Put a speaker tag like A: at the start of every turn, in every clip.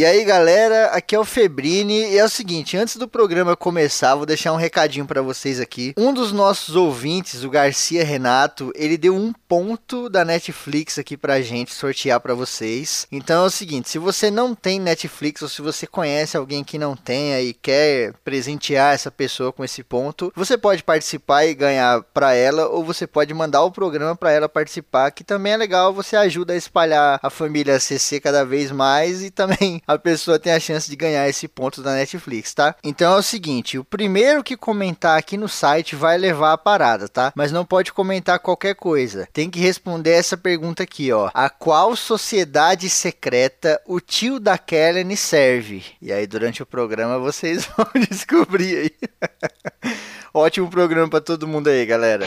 A: E aí, galera, aqui é o Febrini e é o seguinte, antes do programa começar, vou deixar um recadinho para vocês aqui. Um dos nossos ouvintes, o Garcia Renato, ele deu um ponto da Netflix aqui pra gente sortear para vocês. Então é o seguinte, se você não tem Netflix ou se você conhece alguém que não tenha e quer presentear essa pessoa com esse ponto, você pode participar e ganhar para ela ou você pode mandar o programa para ela participar, que também é legal, você ajuda a espalhar a família CC cada vez mais e também a pessoa tem a chance de ganhar esse ponto da Netflix, tá? Então é o seguinte, o primeiro que comentar aqui no site vai levar a parada, tá? Mas não pode comentar qualquer coisa. Tem que responder essa pergunta aqui, ó. A qual sociedade secreta o tio da Kellen serve? E aí durante o programa vocês vão descobrir aí. Ótimo programa para todo mundo aí, galera.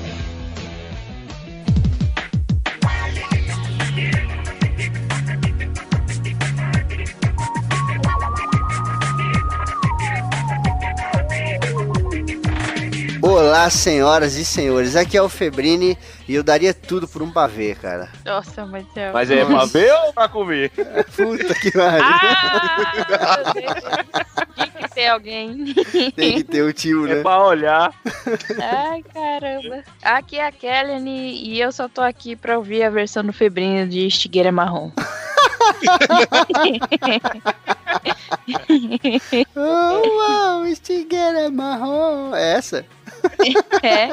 A: Olá, senhoras e senhores. Aqui é o Febrini e eu daria tudo por um pavê, cara.
B: Nossa, mas é.
C: Mas é pra ver ou pra comer?
A: Puta que pariu.
B: Ah, meu Deus. Tinha que ter alguém.
A: Tem que ter o tio,
C: É
A: né?
C: pra olhar.
B: Ai, caramba. Aqui é a Kellen e eu só tô aqui pra ouvir a versão do Febrino de Estigueira Marrom.
A: Oh, uau, estigueira marrom. É essa?
B: É.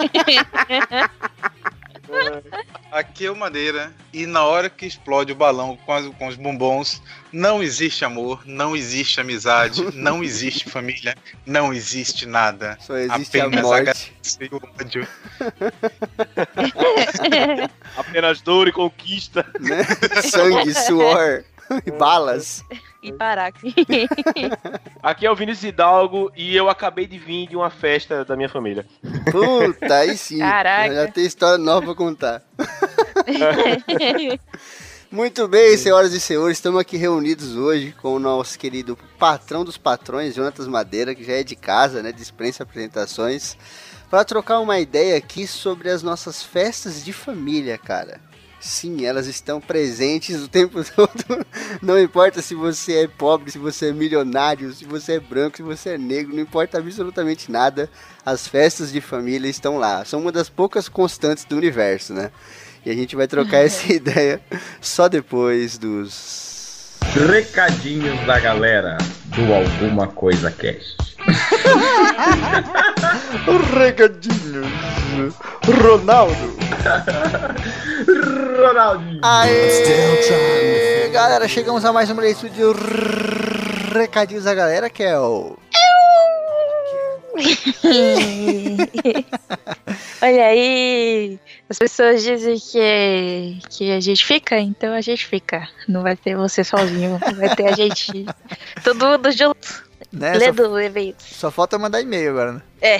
D: Aqui é o Madeira, e na hora que explode o balão com, as- com os bombons, não existe amor, não existe amizade, não existe família, não existe nada.
A: Só existe a
D: Apenas
A: morte,
D: ganância e o ódio.
C: Apenas dor e conquista.
A: né? Sangue, suor e balas.
B: E parar.
C: Aqui é o Vinícius Hidalgo e eu acabei de vir de uma festa da minha família.
A: Puta, aí sim.
B: Caraca.
A: Já tem história nova pra contar. Muito bem, senhoras e senhores, estamos aqui reunidos hoje com o nosso querido patrão dos patrões, Jonatas Madeira, que já é de casa, né? Dispensa apresentações, para trocar uma ideia aqui sobre as nossas festas de família, cara. Sim, elas estão presentes o tempo todo. Não importa se você é pobre, se você é milionário, se você é branco, se você é negro, não importa absolutamente nada. As festas de família estão lá. São uma das poucas constantes do universo, né? E a gente vai trocar essa ideia só depois dos.
E: Recadinhos da galera do Alguma Coisa Cast.
A: Recadinhos. Ronaldo.
E: Ronaldinho.
A: Aê! Galera, chegamos a mais uma leitura de recadinhos da galera, que é o.
B: Olha aí, as pessoas dizem que, que a gente fica, então a gente fica. Não vai ter você sozinho, vai ter a gente. Todo mundo junto,
A: Né? Só,
B: lendo o e-mail.
A: só falta mandar e-mail agora, né?
B: É.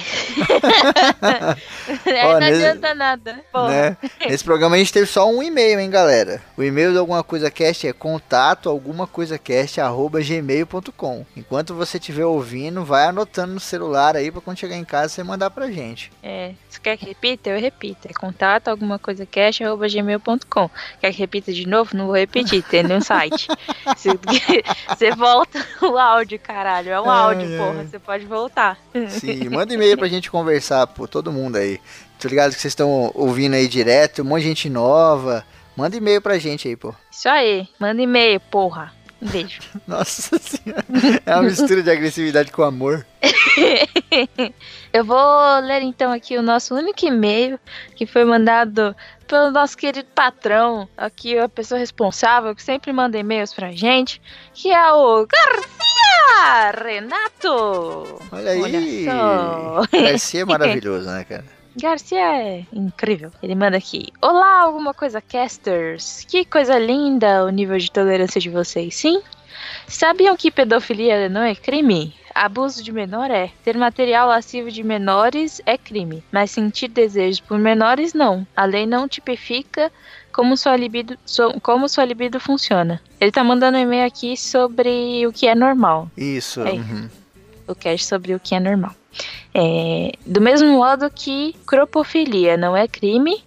B: Aí
A: Ó,
B: não
A: nesse-
B: adianta nada.
A: Né? Nesse programa a gente teve só um e-mail, hein, galera? O e-mail do Alguma Coisa Cast é contato alguma coisa cast arroba gmail.com. Enquanto você estiver ouvindo, vai anotando no celular aí pra quando chegar em casa você mandar pra gente.
B: É, você quer que repita? Eu repito. É contato alguma coisa arroba gmail.com. Quer que repita de novo? Não vou repetir, tem no site. Você, você volta o áudio, caralho. É um
A: Ai,
B: áudio,
A: ai.
B: porra. Você pode voltar.
A: Sim, manda e-mail pra gente conversar, pô, todo mundo aí. Tô ligado que vocês estão ouvindo aí direto, um monte de gente nova. Manda e-mail pra gente aí, pô.
B: Isso aí. Manda e-mail, porra. Um beijo.
A: Nossa senhora. É uma mistura de agressividade com amor.
B: Eu vou ler então aqui o nosso único e-mail que foi mandado pelo nosso querido patrão, aqui a pessoa responsável que sempre manda e-mails pra gente, que é o Garcia Renato.
A: Olha aí. Garcia é maravilhoso, né, cara?
B: Garcia é incrível. Ele manda aqui: Olá, alguma coisa, casters. Que coisa linda o nível de tolerância de vocês, sim? Sabiam que pedofilia não é crime? Abuso de menor é. Ter material lascivo de menores é crime, mas sentir desejos por menores não. A lei não tipifica como sua libido, so- como sua libido funciona. Ele tá mandando um e-mail aqui sobre o que é normal.
A: Isso.
B: Aí.
A: uhum.
B: o cast sobre o que é normal. É, do mesmo modo que cropofilia não é crime,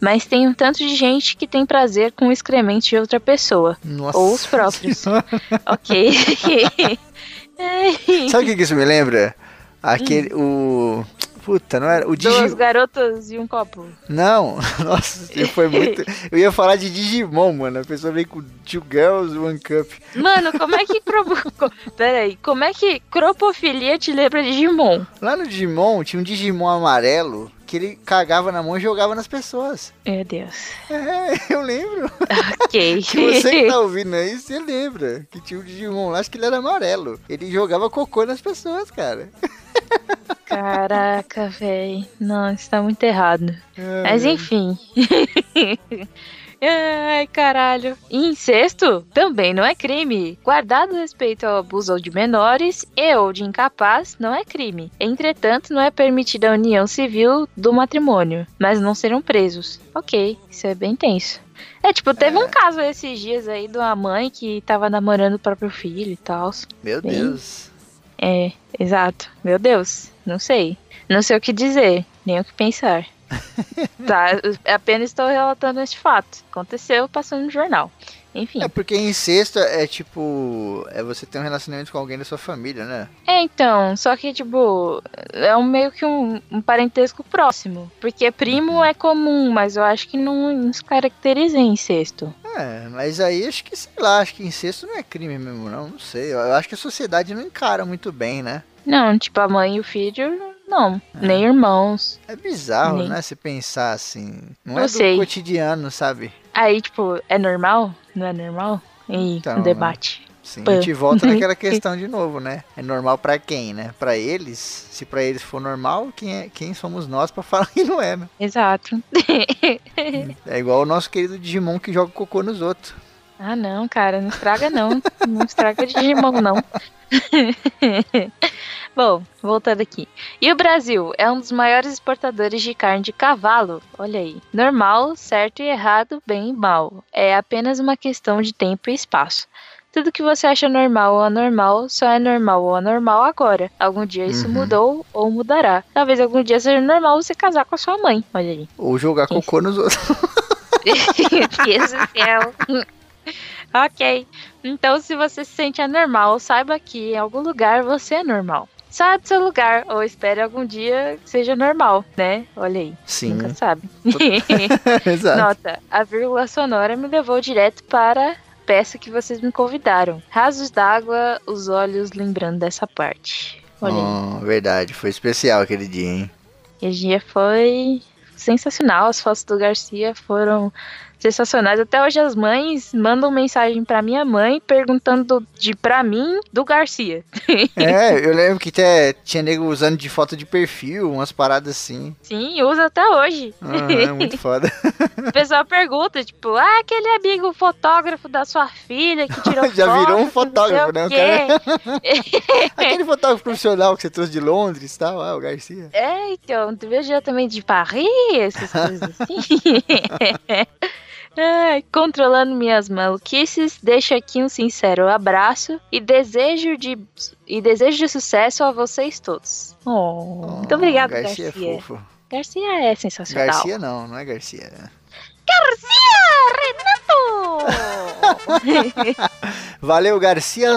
B: mas tem um tanto de gente que tem prazer com o excremento de outra pessoa.
A: Nossa.
B: Ou os próprios.
A: Senhora.
B: ok.
A: Sabe o que isso me lembra? Aquele. O. Puta, não era? O
B: Duas
A: Digimon.
B: garotas e um copo.
A: Não, nossa, foi muito. Eu ia falar de Digimon, mano. A pessoa veio com Two Girls, One Cup.
B: Mano, como é que. Pera aí, como é que cropofilia te lembra de Digimon?
A: Lá no Digimon tinha um Digimon amarelo que ele cagava na mão e jogava nas pessoas.
B: Meu Deus.
A: É, eu lembro.
B: Ok.
A: Que você que tá ouvindo aí, você lembra que tinha um Digimon lá, acho que ele era amarelo. Ele jogava cocô nas pessoas, cara.
B: Caraca, véi. Não, isso tá muito errado.
A: É,
B: Mas enfim. Ai, caralho. E incesto também não é crime. Guardado respeito ao abuso de menores e ou de incapaz, não é crime. Entretanto, não é permitida a união civil do matrimônio, mas não serão presos. Ok, isso é bem tenso. É, tipo, teve um caso esses dias aí de uma mãe que tava namorando o próprio filho e tal.
A: Meu
B: Bem-
A: Deus.
B: É, exato. Meu Deus, não sei. Não sei o que dizer, nem o que pensar. tá, eu apenas estou relatando este fato. Aconteceu, passou no jornal. Enfim.
A: É porque incesto é tipo. É você ter um relacionamento com alguém da sua família, né?
B: É, então, só que, tipo, é um meio que um, um parentesco próximo. Porque primo é comum, mas eu acho que não, não se caracteriza em incesto.
A: É, mas aí acho que, sei lá, acho que incesto não é crime mesmo, não. Não sei. Eu acho que a sociedade não encara muito bem, né?
B: Não, tipo, a mãe e o filho, não. Nem irmãos.
A: É bizarro,
B: Nem.
A: né? Se pensar assim. Não
B: Eu
A: é do
B: sei.
A: cotidiano, sabe?
B: Aí, tipo, é normal? Não é normal? E
A: Então,
B: um debate.
A: Sim, a gente volta naquela questão de novo, né? É normal pra quem, né? Pra eles, se pra eles for normal, quem, é, quem somos nós pra falar que não é, né?
B: Exato.
A: É igual o nosso querido Digimon que joga cocô nos outros.
B: Ah, não, cara, não estraga não. não estraga Digimon, não. Bom, voltando aqui. E o Brasil é um dos maiores exportadores de carne de cavalo. Olha aí. Normal, certo e errado, bem e mal. É apenas uma questão de tempo e espaço. Tudo que você acha normal ou anormal só é normal ou anormal agora. Algum dia isso
A: Uhum.
B: mudou ou mudará. Talvez algum dia seja normal você casar com a sua mãe. Olha aí.
A: Ou jogar
B: Sim.
A: cocô nos outros.
B: Do céu. ok. Então, se você se sente anormal, saiba que em algum lugar você é normal. Saia do seu lugar, ou espere algum dia que seja normal, né? Olha aí.
A: Sim,
B: Nunca sabe.
A: exato.
B: Nota, a vírgula sonora me levou direto para a peça que vocês me convidaram. Rasos d'água, os olhos lembrando dessa parte. Olha aí.
A: Oh, verdade, foi especial aquele dia, hein?
B: Aquele dia foi sensacional. As fotos do Garcia foram sensacionais. Até hoje as mães mandam mensagem pra minha mãe perguntando de pra mim do Garcia.
A: É, eu lembro que até tinha nego usando de foto de perfil, umas paradas assim.
B: Sim, usa até hoje.
A: Ah, é muito foda.
B: O pessoal pergunta, tipo, ah, aquele amigo fotógrafo da sua filha que tirou
A: Já
B: foto,
A: virou um fotógrafo, né, o
B: quê.
A: Aquele fotógrafo profissional que você trouxe de Londres e tal, ah, o Garcia.
B: É, então, tu vejo também de Paris, essas coisas assim. Ai, controlando minhas maluquices, deixo aqui um sincero abraço e desejo de, e desejo de sucesso a vocês todos. Oh, muito obrigado,
A: Garcia.
B: Garcia.
A: é fofo.
B: Garcia é sensacional.
A: Garcia não, não é Garcia.
B: Renato!
A: Valeu, Garcia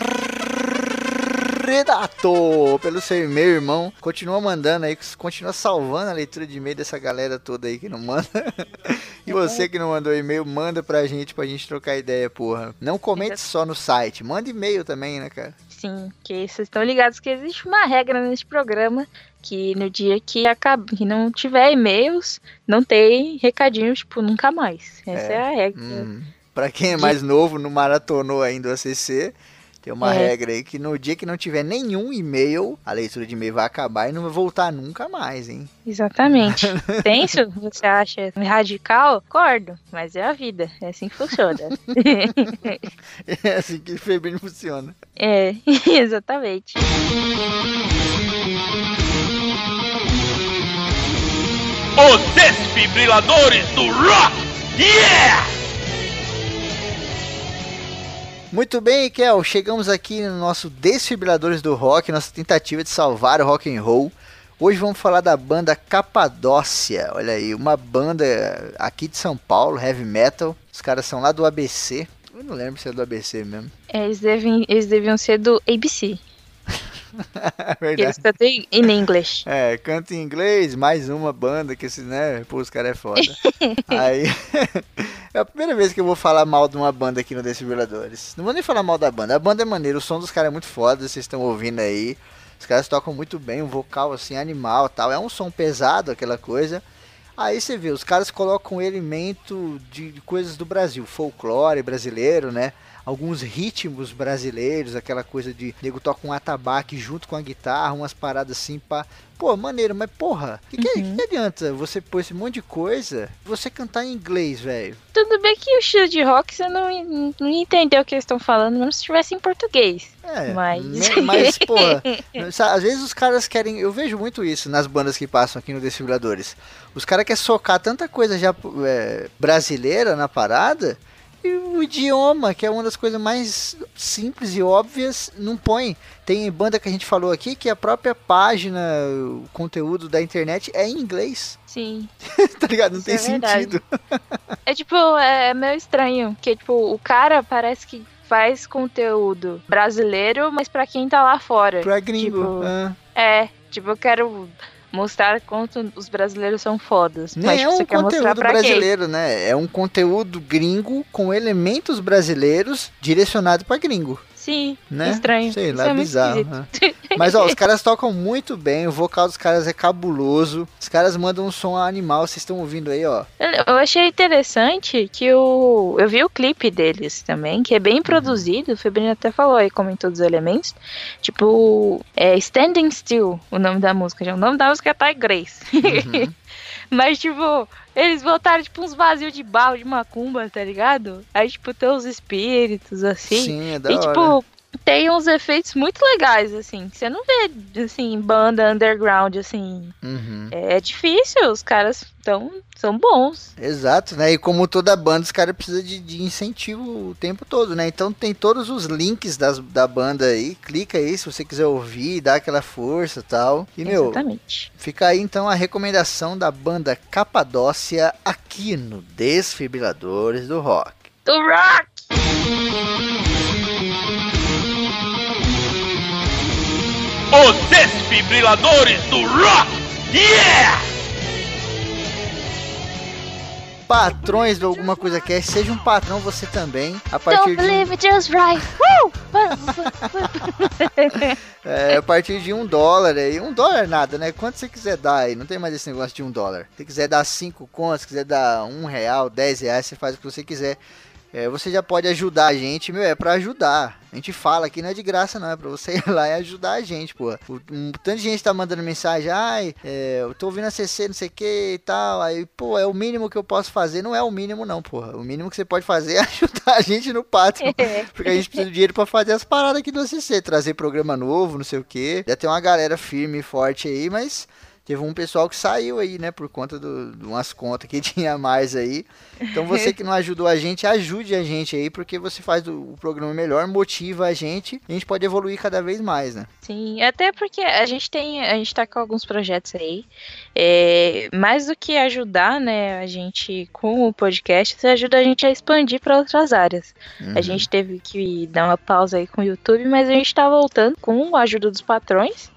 A: Redato, pelo seu e-mail, irmão. Continua mandando aí, continua salvando a leitura de e-mail dessa galera toda aí que não manda. E você que não mandou e-mail, manda pra gente, pra gente trocar ideia, porra. Não comente só no site, manda e-mail também, né, cara?
B: Sim, que vocês estão ligados que existe uma regra nesse programa que no dia que, acaba, que não tiver e-mails, não tem recadinhos, tipo, nunca mais. Essa é, a regra.
A: Hum. Pra quem é mais novo, não maratonou ainda o ACC, tem uma
B: É.
A: regra aí que no dia que não tiver nenhum e-mail, a leitura de e-mail vai acabar e não vai voltar nunca mais, hein?
B: Exatamente. Tenso? Você acha radical? Concordo, mas é a vida. É assim que funciona.
A: É assim que o Febrino funciona.
B: é, exatamente.
C: Os desfibriladores do rock! Yeah!
A: Muito bem, Kel, chegamos aqui no nosso Desfibriladores do Rock, nossa tentativa de salvar o rock and roll. Hoje vamos falar da banda Capadócia. Olha aí, uma banda aqui de São Paulo, heavy metal. Os caras são lá do ABC. Eu não lembro se é do ABC mesmo.
B: Eles, devem, eles deviam ser do ABC.
A: É
B: que Eles
A: verdade.
B: cantam em inglês.
A: É, canta em inglês, mais uma banda que esse, né? Pô, os caras é foda. Aí. é a primeira vez que eu vou falar mal de uma banda aqui no Desfibriladores. Não vou nem falar mal da banda. A banda é maneira, o som dos caras é muito foda, vocês estão ouvindo aí. Os caras tocam muito bem, um vocal assim, animal tal. É um som pesado, aquela coisa. Aí você vê, os caras colocam um elemento de, de coisas do Brasil, folclore brasileiro, né? Alguns ritmos brasileiros, aquela coisa de nego toca um atabaque junto com a guitarra, umas paradas assim pra. Pô, maneiro, mas porra, que, que,
B: Uhum.
A: que adianta você pôr esse monte de coisa você cantar em inglês, velho?
B: Tudo bem que o estilo de rock você não, não entendeu o que eles estão falando, mesmo se estivesse em português.
A: É,
B: Mas-
A: né, mas, porra, às vezes os caras querem. Eu vejo muito isso nas bandas que passam aqui no Desfibriladores. Os caras querem socar tanta coisa já é, brasileira na parada. E o idioma, que é uma das coisas mais simples e óbvias, não põe. Tem banda que a gente falou aqui que a própria página, o conteúdo da internet é em inglês.
B: Sim.
A: tá ligado? Não
B: Isso
A: tem
B: é
A: sentido.
B: É tipo, é meio estranho, porque tipo, o cara parece que faz conteúdo brasileiro, mas pra quem tá lá fora.
A: Pra gringo.
B: Tipo,
A: ah.
B: É, tipo, eu quero mostrar quanto os brasileiros são fodas.
A: Nem
B: mas
A: é
B: tipo,
A: um
B: você
A: conteúdo
B: quem?
A: brasileiro, né? É um conteúdo gringo com elementos brasileiros direcionado pra gringo,
B: Sim,
A: né?
B: estranho.
A: Sei lá,
B: é
A: bizarro. né? Mas ó, os caras tocam muito bem, o vocal dos caras é cabuloso. Os caras mandam um som animal, vocês estão ouvindo aí, ó.
B: Eu achei interessante que o. Eu vi o clipe deles também, que é bem produzido. O Febrino até falou aí, comentou dos elementos. Tipo, é Standing Still, o nome da música. O nome da música tá em inglês.
A: Uhum.
B: Mas, tipo, eles botaram, tipo, uns vazios de barro de macumba, tá ligado? Aí, tipo, tem os espíritos, assim.
A: Sim, é da
B: e,
A: hora.
B: tipo, tem uns efeitos muito legais, assim. que Você não vê, assim, banda underground, assim.
A: Uhum.
B: É difícil, os caras tão, são bons.
A: Exato, né? E como toda banda, os caras precisam de, de incentivo o tempo todo, né? Então tem todos os links das, da banda aí. Clica aí se você quiser ouvir, dá aquela força e tal. E, meu,
B: Exatamente.
A: Fica aí então a recomendação da banda Capadócia aqui no Desfibriladores do Rock.
B: Do rock!
C: Os desfibriladores do rock! Yeah!
A: Patrões do Alguma Coisa Cast, seja um patrão você também. A partir
B: Don't
A: de,
B: believe it just right. Woo!
A: é, a partir de um dólar aí. Um dólar nada, né? Quanto você quiser dar aí. Não tem mais esse negócio de um dólar. Se quiser dar cinco contas, se quiser dar um real, dez reais, você faz o que você quiser. É, você já pode ajudar a gente, meu, é pra ajudar. A gente fala aqui, não é de graça não, é pra você ir lá e ajudar a gente, pô. Um tanto de gente tá mandando mensagem, ai, é, eu tô ouvindo a CC, não sei o que e tal. Aí, pô, é o mínimo que eu posso fazer. Não é o mínimo não, porra. O mínimo que você pode fazer é ajudar a gente no Patreon. Porque a gente precisa de dinheiro pra fazer as paradas aqui do ACC, trazer programa novo, não sei o que. Já tem uma galera firme e forte aí, mas teve um pessoal que saiu aí, né, por conta do- de umas contas que tinha mais aí. Então você que não ajudou a gente, ajude a gente aí, porque você faz do- o programa melhor, motiva a gente, e a gente pode evoluir cada vez mais, né?
B: Sim, até porque a gente tem, a gente tá com alguns projetos aí. É, mais do que ajudar, né, a gente com o podcast, você ajuda a gente a expandir para outras áreas.
A: Uhum.
B: A gente teve que dar uma pausa aí com o YouTube, mas a gente tá voltando com a ajuda dos patrões.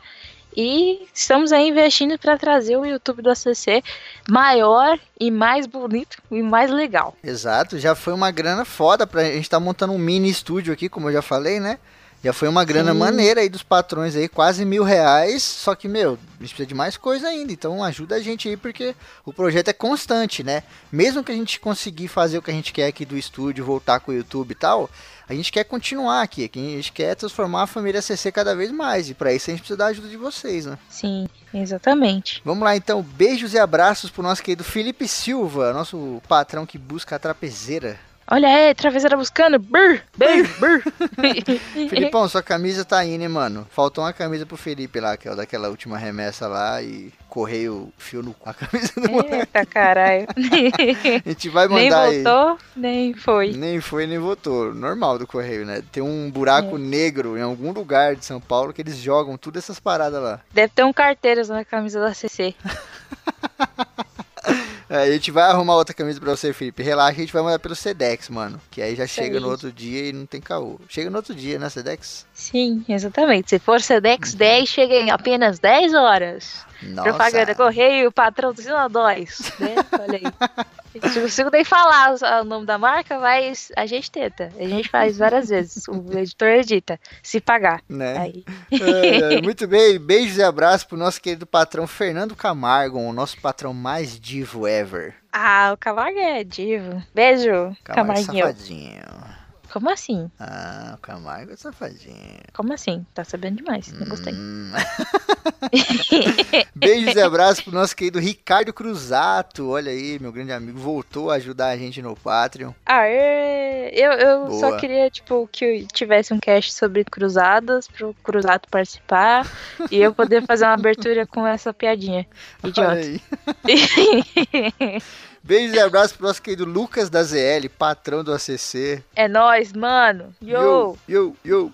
B: E estamos aí investindo para trazer o YouTube do ACC maior e mais bonito e mais legal.
A: Exato, já foi uma grana foda pra a gente tá montando um mini estúdio aqui, como eu já falei, né? Já foi uma grana
B: Sim.
A: maneira aí dos patrões aí, quase mil reais. Só que, meu, a gente precisa de mais coisa ainda. Então ajuda a gente aí, porque o projeto é constante, né? Mesmo que a gente conseguir fazer o que a gente quer aqui do estúdio, voltar com o YouTube e tal, a gente quer continuar aqui. A gente quer transformar a família CC cada vez mais. E pra isso a gente precisa da ajuda de vocês, né?
B: Sim, exatamente.
A: Vamos lá então, beijos e abraços pro nosso querido Felipe Silva, nosso patrão que busca a trapezeira.
B: Olha aí, travesseira buscando. Brr, brr, brr.
A: Filipão, sua camisa tá aí, né, mano? Faltou uma camisa pro Felipe lá, que é o daquela última remessa lá e correio fio no com a camisa do moleque.
B: Eita caralho.
A: A gente vai
B: nem
A: mandar aí.
B: voltou, nem foi.
A: Nem foi, nem votou. Normal do correio, né? Tem um buraco
B: É.
A: negro em algum lugar de São Paulo que eles jogam tudo essas paradas lá.
B: Deve ter um carteiros na camisa da CC.
A: É, a gente vai arrumar outra camisa pra você, Felipe. Relaxa, a gente vai mandar pelo Sedex, mano. Que aí já chega
B: aí.
A: no outro dia e não tem caô. Chega no outro dia, né, Sedex?
B: Sim, exatamente. Se for Sedex 10, chega em apenas 10 horas.
A: Nossa.
B: Propaganda Correio, patrocina nós. Né? Olha aí. Se não consigo nem falar o- nome da marca, mas a gente tenta. A gente faz várias vezes. O editor edita, se pagar.
A: Né? É, é, muito bem, beijos e abraços pro nosso querido patrão Fernando Camargo, o nosso patrão mais divo ever.
B: Ah, o Camargo é divo. Beijo,
A: Camargo
B: Camarguinho.
A: safadinho.
B: Como assim?
A: Ah, o Camargo é safadinho.
B: Como assim? Tá sabendo demais. Não gostei.
A: Hum. Beijos e abraços pro nosso querido Ricardo Cruzato. Olha aí, meu grande amigo, voltou a ajudar a gente no Patreon.
B: Aê! Eu, eu só queria, tipo, que tivesse um cast sobre cruzadas, pro Cruzato participar e eu poder fazer uma abertura com essa piadinha. Idiota.
A: Beijos e abraços pro nosso querido Lucas da ZL, patrão do ACC.
B: é nóis, mano. Yo!
A: yo, yo.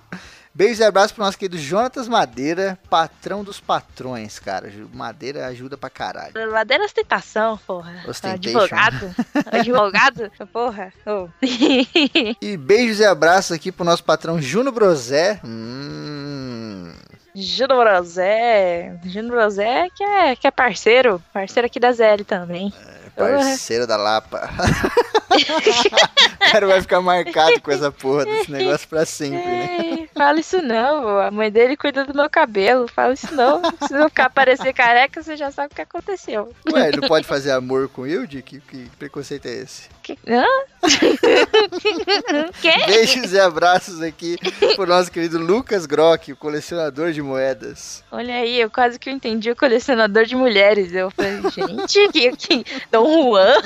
A: Beijos e abraços pro nosso querido Jonatas Madeira, patrão dos patrões, cara. Madeira ajuda pra caralho.
B: Ladeira ostentação, porra. Advogado. Advogado, porra. Ô.
A: E beijos e abraços aqui pro nosso patrão Juno Brosé. Hum.
B: Juno Brosé. Juno Brosé que é, que é parceiro. Parceiro aqui da ZL também.
A: Parceiro da Lapa. o cara vai ficar marcado com essa porra desse negócio pra sempre, né?
B: Fala isso não, a mãe dele cuida do meu cabelo. Fala isso não. Se não ficar parecer careca, você já sabe o que aconteceu.
A: Ué, ele não pode fazer amor com Hilde? Que, que preconceito é esse?
B: Que... Hã?
A: Beijos e abraços aqui pro nosso querido Lucas Grock, o colecionador de moedas.
B: Olha aí, eu quase que entendi o colecionador de mulheres. Eu falei, gente, que, que Dom Juan?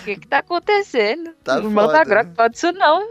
B: O que que tá acontecendo?
A: Tá
B: o irmão
A: foda,
B: da Grok
A: né?
B: pode isso não.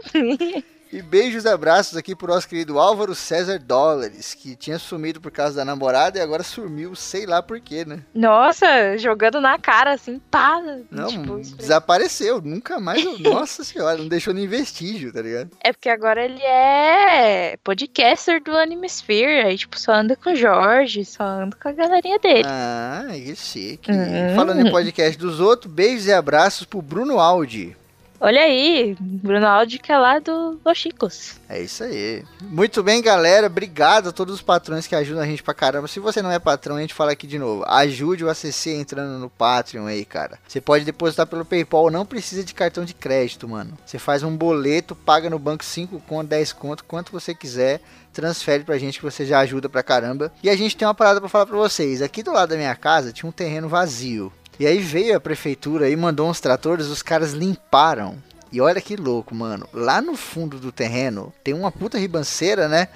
A: E beijos e abraços aqui pro nosso querido Álvaro César Dólares, que tinha sumido por causa da namorada e agora sumiu, sei lá por quê, né?
B: Nossa, jogando na cara, assim, pá.
A: Não,
B: tipo,
A: desapareceu, nunca mais. Nossa senhora, não deixou nem vestígio, tá ligado?
B: É porque agora ele é podcaster do Animesphere. Aí, tipo, só anda com o Jorge, só anda com a galerinha dele.
A: Ah, que chique.
B: Hum.
A: Falando em podcast dos outros, beijos e abraços pro Bruno Aldi.
B: Olha aí, Bruno Aldi que é lá do Los Chicos.
A: É isso aí. Muito bem, galera. Obrigado a todos os patrões que ajudam a gente pra caramba. Se você não é patrão, a gente fala aqui de novo. Ajude o ACC entrando no Patreon aí, cara. Você pode depositar pelo PayPal, não precisa de cartão de crédito, mano. Você faz um boleto, paga no banco 5 conto, 10 conto, quanto você quiser. Transfere pra gente que você já ajuda pra caramba. E a gente tem uma parada pra falar pra vocês. Aqui do lado da minha casa tinha um terreno vazio. E aí veio a prefeitura e mandou uns tratores, os caras limparam. E olha que louco, mano. Lá no fundo do terreno tem uma puta ribanceira, né?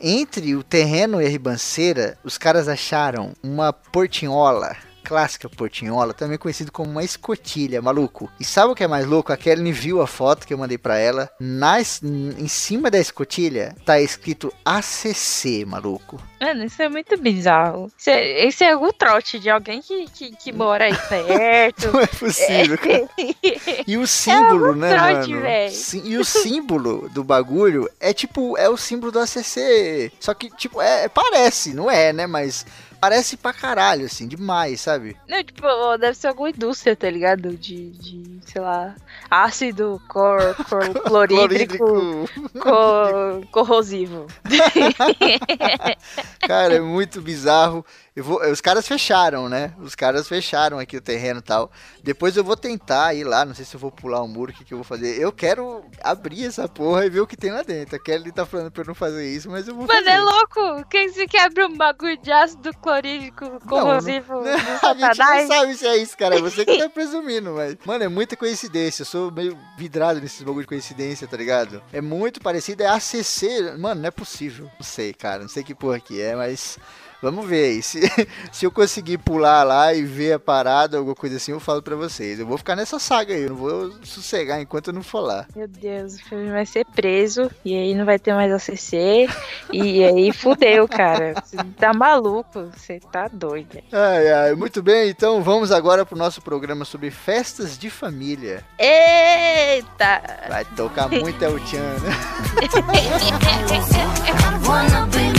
A: Entre o terreno e a ribanceira, os caras acharam uma portinhola. Clássica portinhola, também conhecido como uma escotilha, maluco. E sabe o que é mais louco? A Kelly viu a foto que eu mandei pra ela. Nas, em cima da escotilha tá escrito ACC, maluco.
B: Mano, isso é muito bizarro. Isso é, esse é algum trote de alguém que, que, que mora aí perto.
A: Não é possível, cara. E o símbolo, né,
B: trote,
A: mano? E o símbolo do bagulho é tipo, é o símbolo do ACC. Só que, tipo, é, parece, não é, né? Mas parece pra caralho, assim, demais, sabe?
B: Não, tipo, deve ser alguma indústria, tá ligado? De, de sei lá, ácido cor, cor, clorídrico, co- corrosivo.
A: Cara, é muito bizarro. Vou, os caras fecharam, né? Os caras fecharam aqui o terreno e tal. Depois eu vou tentar ir lá, não sei se eu vou pular um muro, o que, que eu vou fazer. Eu quero abrir essa porra e ver o que tem lá dentro. A Kelly tá falando pra eu não fazer isso, mas eu vou
B: Mano,
A: fazer.
B: é louco! Quem se quebra um bagulho de ácido clorídrico corrosivo
A: Não,
B: do
A: a gente não sabe se é isso, cara. É você que tá presumindo, mas. Mano, é muita coincidência. Eu sou meio vidrado nesses bagulho de coincidência, tá ligado? É muito parecido. É ACC. Mano, não é possível. Não sei, cara. Não sei que porra que é, mas. Vamos ver aí. Se, se eu conseguir pular lá e ver a parada, alguma coisa assim, eu falo pra vocês. Eu vou ficar nessa saga aí, eu não vou sossegar enquanto eu não for lá.
B: Meu Deus, o filme vai ser preso e aí não vai ter mais ACC e aí fudeu, cara. Você tá maluco, você tá doido.
A: Ai, ai, muito bem, então vamos agora pro nosso programa sobre festas de família.
B: Eita!
A: Vai tocar muito El Chan, né?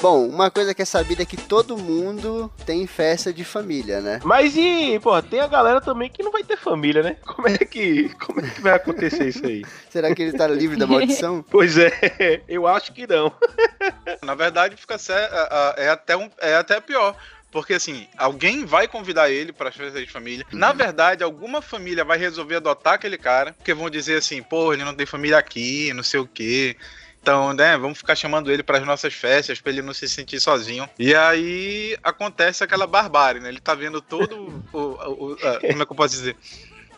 A: Bom, uma coisa que é sabida é que todo mundo tem festa de família, né?
C: Mas e, pô, tem a galera também que não vai ter família, né? Como é que, como é que vai acontecer isso aí?
A: Será que ele tá livre da maldição?
C: Pois é, eu acho que não.
D: Na verdade, fica é, é até um, é até pior. Porque assim, alguém vai convidar ele para as festas de família. Na verdade, alguma família vai resolver adotar aquele cara, porque vão dizer assim, pô, ele não tem família aqui, não sei o quê. Então, né, vamos ficar chamando ele para as nossas festas, para ele não se sentir sozinho. E aí acontece aquela barbárie, né? Ele tá vendo todo o, o- o- como é que eu posso dizer?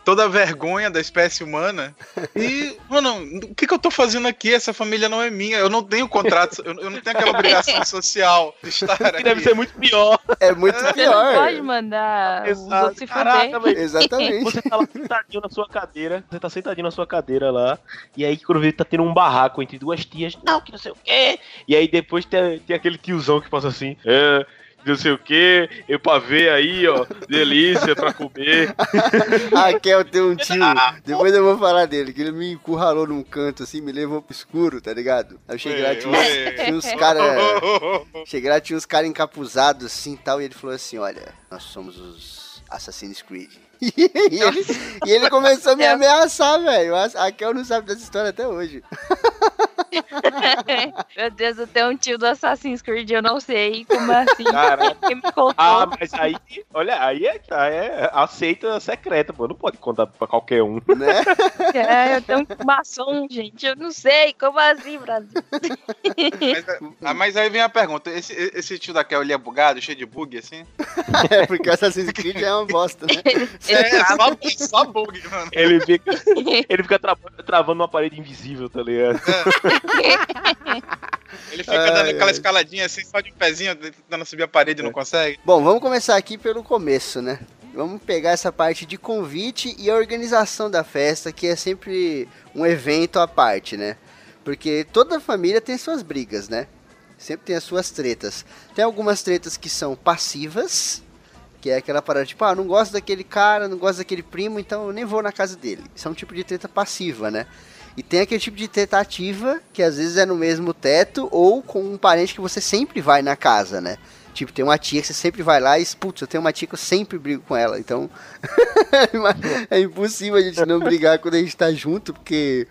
D: Toda a vergonha da espécie humana. E, mano, o que, que eu tô fazendo aqui? Essa família não é minha. Eu não tenho contrato, eu, eu não tenho aquela obrigação social de estar
C: Que
D: aqui.
C: deve ser muito pior.
A: É muito
B: Você não
A: pior.
B: pode mandar os
C: Exato.
B: outros se
C: Caraca,
B: fuder.
C: velho.
A: Exatamente.
C: Você tá lá sentadinho na sua cadeira, você tá sentadinho na sua cadeira lá, e aí quando vê tá tendo um barraco entre duas tias, não, que não sei o quê. E aí depois tem, tem aquele tiozão que passa assim, é, não sei o quê, eu pra ver aí, ó, delícia pra comer.
A: Raquel tem um tio, depois eu vou falar dele, que ele me encurralou num canto assim, me levou pro escuro, tá ligado? Aí eu cheguei lá, tinha uns, tinha uns caras. Cheguei lá, tinha uns caras encapuzados assim e tal, e ele falou assim: Olha, nós somos os Assassin's Creed. E ele, e ele começou a me ameaçar, velho. A Raquel não sabe dessa história até hoje.
B: Meu Deus, eu tenho um tio do Assassin's Creed, eu não sei como assim.
C: Cara,
B: Quem me contou?
C: ah, mas aí, olha, aí é, é aceita secreta, pô, não pode contar pra qualquer um.
A: Né?
B: É, eu tenho um maçom, gente. Eu não sei. Como assim, Brasil?
D: Mas, ah, mas aí vem a pergunta: esse, esse tio da Kel, ele é bugado, cheio de bug assim?
A: É, porque Assassin's Creed é uma bosta, né?
B: Ele, ele
D: É, só, só bug, mano.
C: Ele fica, ele fica tra- travando uma parede invisível, tá ligado?
D: Ele fica
A: Ai,
D: dando aquela
A: ai.
D: escaladinha assim, só de um pezinho, tentando subir a parede e não consegue.
A: Bom, vamos começar aqui pelo começo, né? Vamos pegar essa parte de convite e a organização da festa, que é sempre um evento à parte, né? Porque toda família tem suas brigas, né? Sempre tem as suas tretas. Tem algumas tretas que são passivas, que é aquela parada tipo, ah, não gosto daquele cara, não gosto daquele primo, então eu nem vou na casa dele. Isso é um tipo de treta passiva, né? E tem aquele tipo de treta ativa, que às vezes é no mesmo teto ou com um parente que você sempre vai na casa, né? Tipo, tem uma tia que você sempre vai lá e, putz, eu tenho uma tia que eu sempre brigo com ela. Então, é impossível a gente não brigar quando a gente tá junto, porque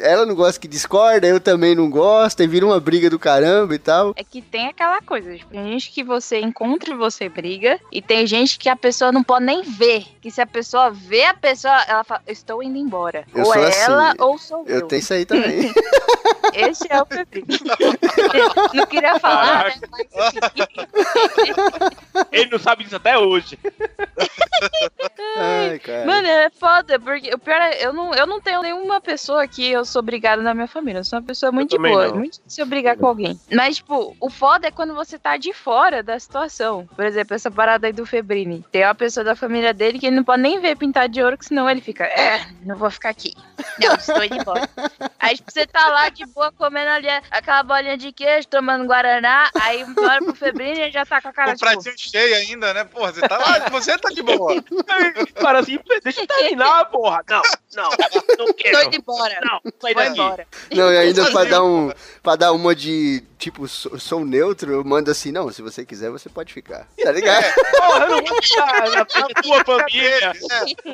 A: ela não gosta que discorda, eu também não gosto, e vira uma briga do caramba e tal.
B: É que tem aquela coisa, tipo, tem gente que você encontra e você briga, e tem gente que a pessoa não pode nem ver. Que se a pessoa vê a pessoa, ela fala, estou indo embora.
A: Eu
B: ou é
A: assim.
B: ela ou sou eu.
A: Eu tenho isso aí também.
B: Esse é o Pepe. não queria falar, né? Mas
C: Ele não sabe disso até hoje.
A: Ai, cara.
B: Mano, é foda, porque o pior é, eu não, eu não tenho nenhuma pessoa que eu sou obrigada na minha família. Eu sou uma pessoa muito boa.
C: não.
B: Muito difícil eu brigar com alguém. Mas, tipo, o foda é quando você tá de fora da situação. Por exemplo, essa parada aí do Febrini. Tem uma pessoa da família dele que ele não pode nem ver pintar de ouro, que senão ele fica, é, não vou ficar aqui. Não, estou indo embora. Aí, tipo, você tá lá de boa comendo ali aquela bolinha de queijo, tomando Guaraná. Aí, olha pro Febrini e já tá com a cara
D: o
B: tipo,
D: pratinho cheio ainda, né? Porra, você tá lá, você tá de boa.
C: Cara, assim, deixa eu terminar, porra. Não, não, não
B: tô
C: quero.
B: indo embora.
C: Não, sai
B: Vou
C: daqui.
B: embora.
A: Não, e ainda pra dar um. Pra dar uma de tipo, sou, sou neutro, eu mando assim, não, se você quiser, você pode ficar. Tá ligado?
C: Porra, eu não vou ficar na tua família.
D: É,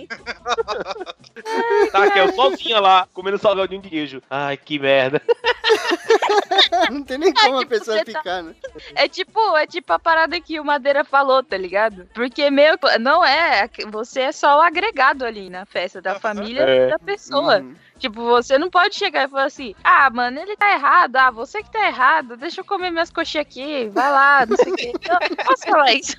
C: Tá, que eu sozinha lá, comendo salgadinho de queijo. Ai, que merda.
A: Não tem nem como a
B: tipo,
A: pessoa
B: você tá-
A: ficar, né?
B: É tipo, é tipo a parada que o Madeira falou, tá ligado? Porque meio não é, você é só o agregado ali na festa da família
C: É.
B: da pessoa.
A: Uhum.
B: Tipo, você não pode chegar e falar assim: "Ah, mano, ele tá errado. Ah, você que tá errado. Deixa eu comer minhas coxinhas aqui. Vai lá, não sei o quê". Não, não posso falar isso.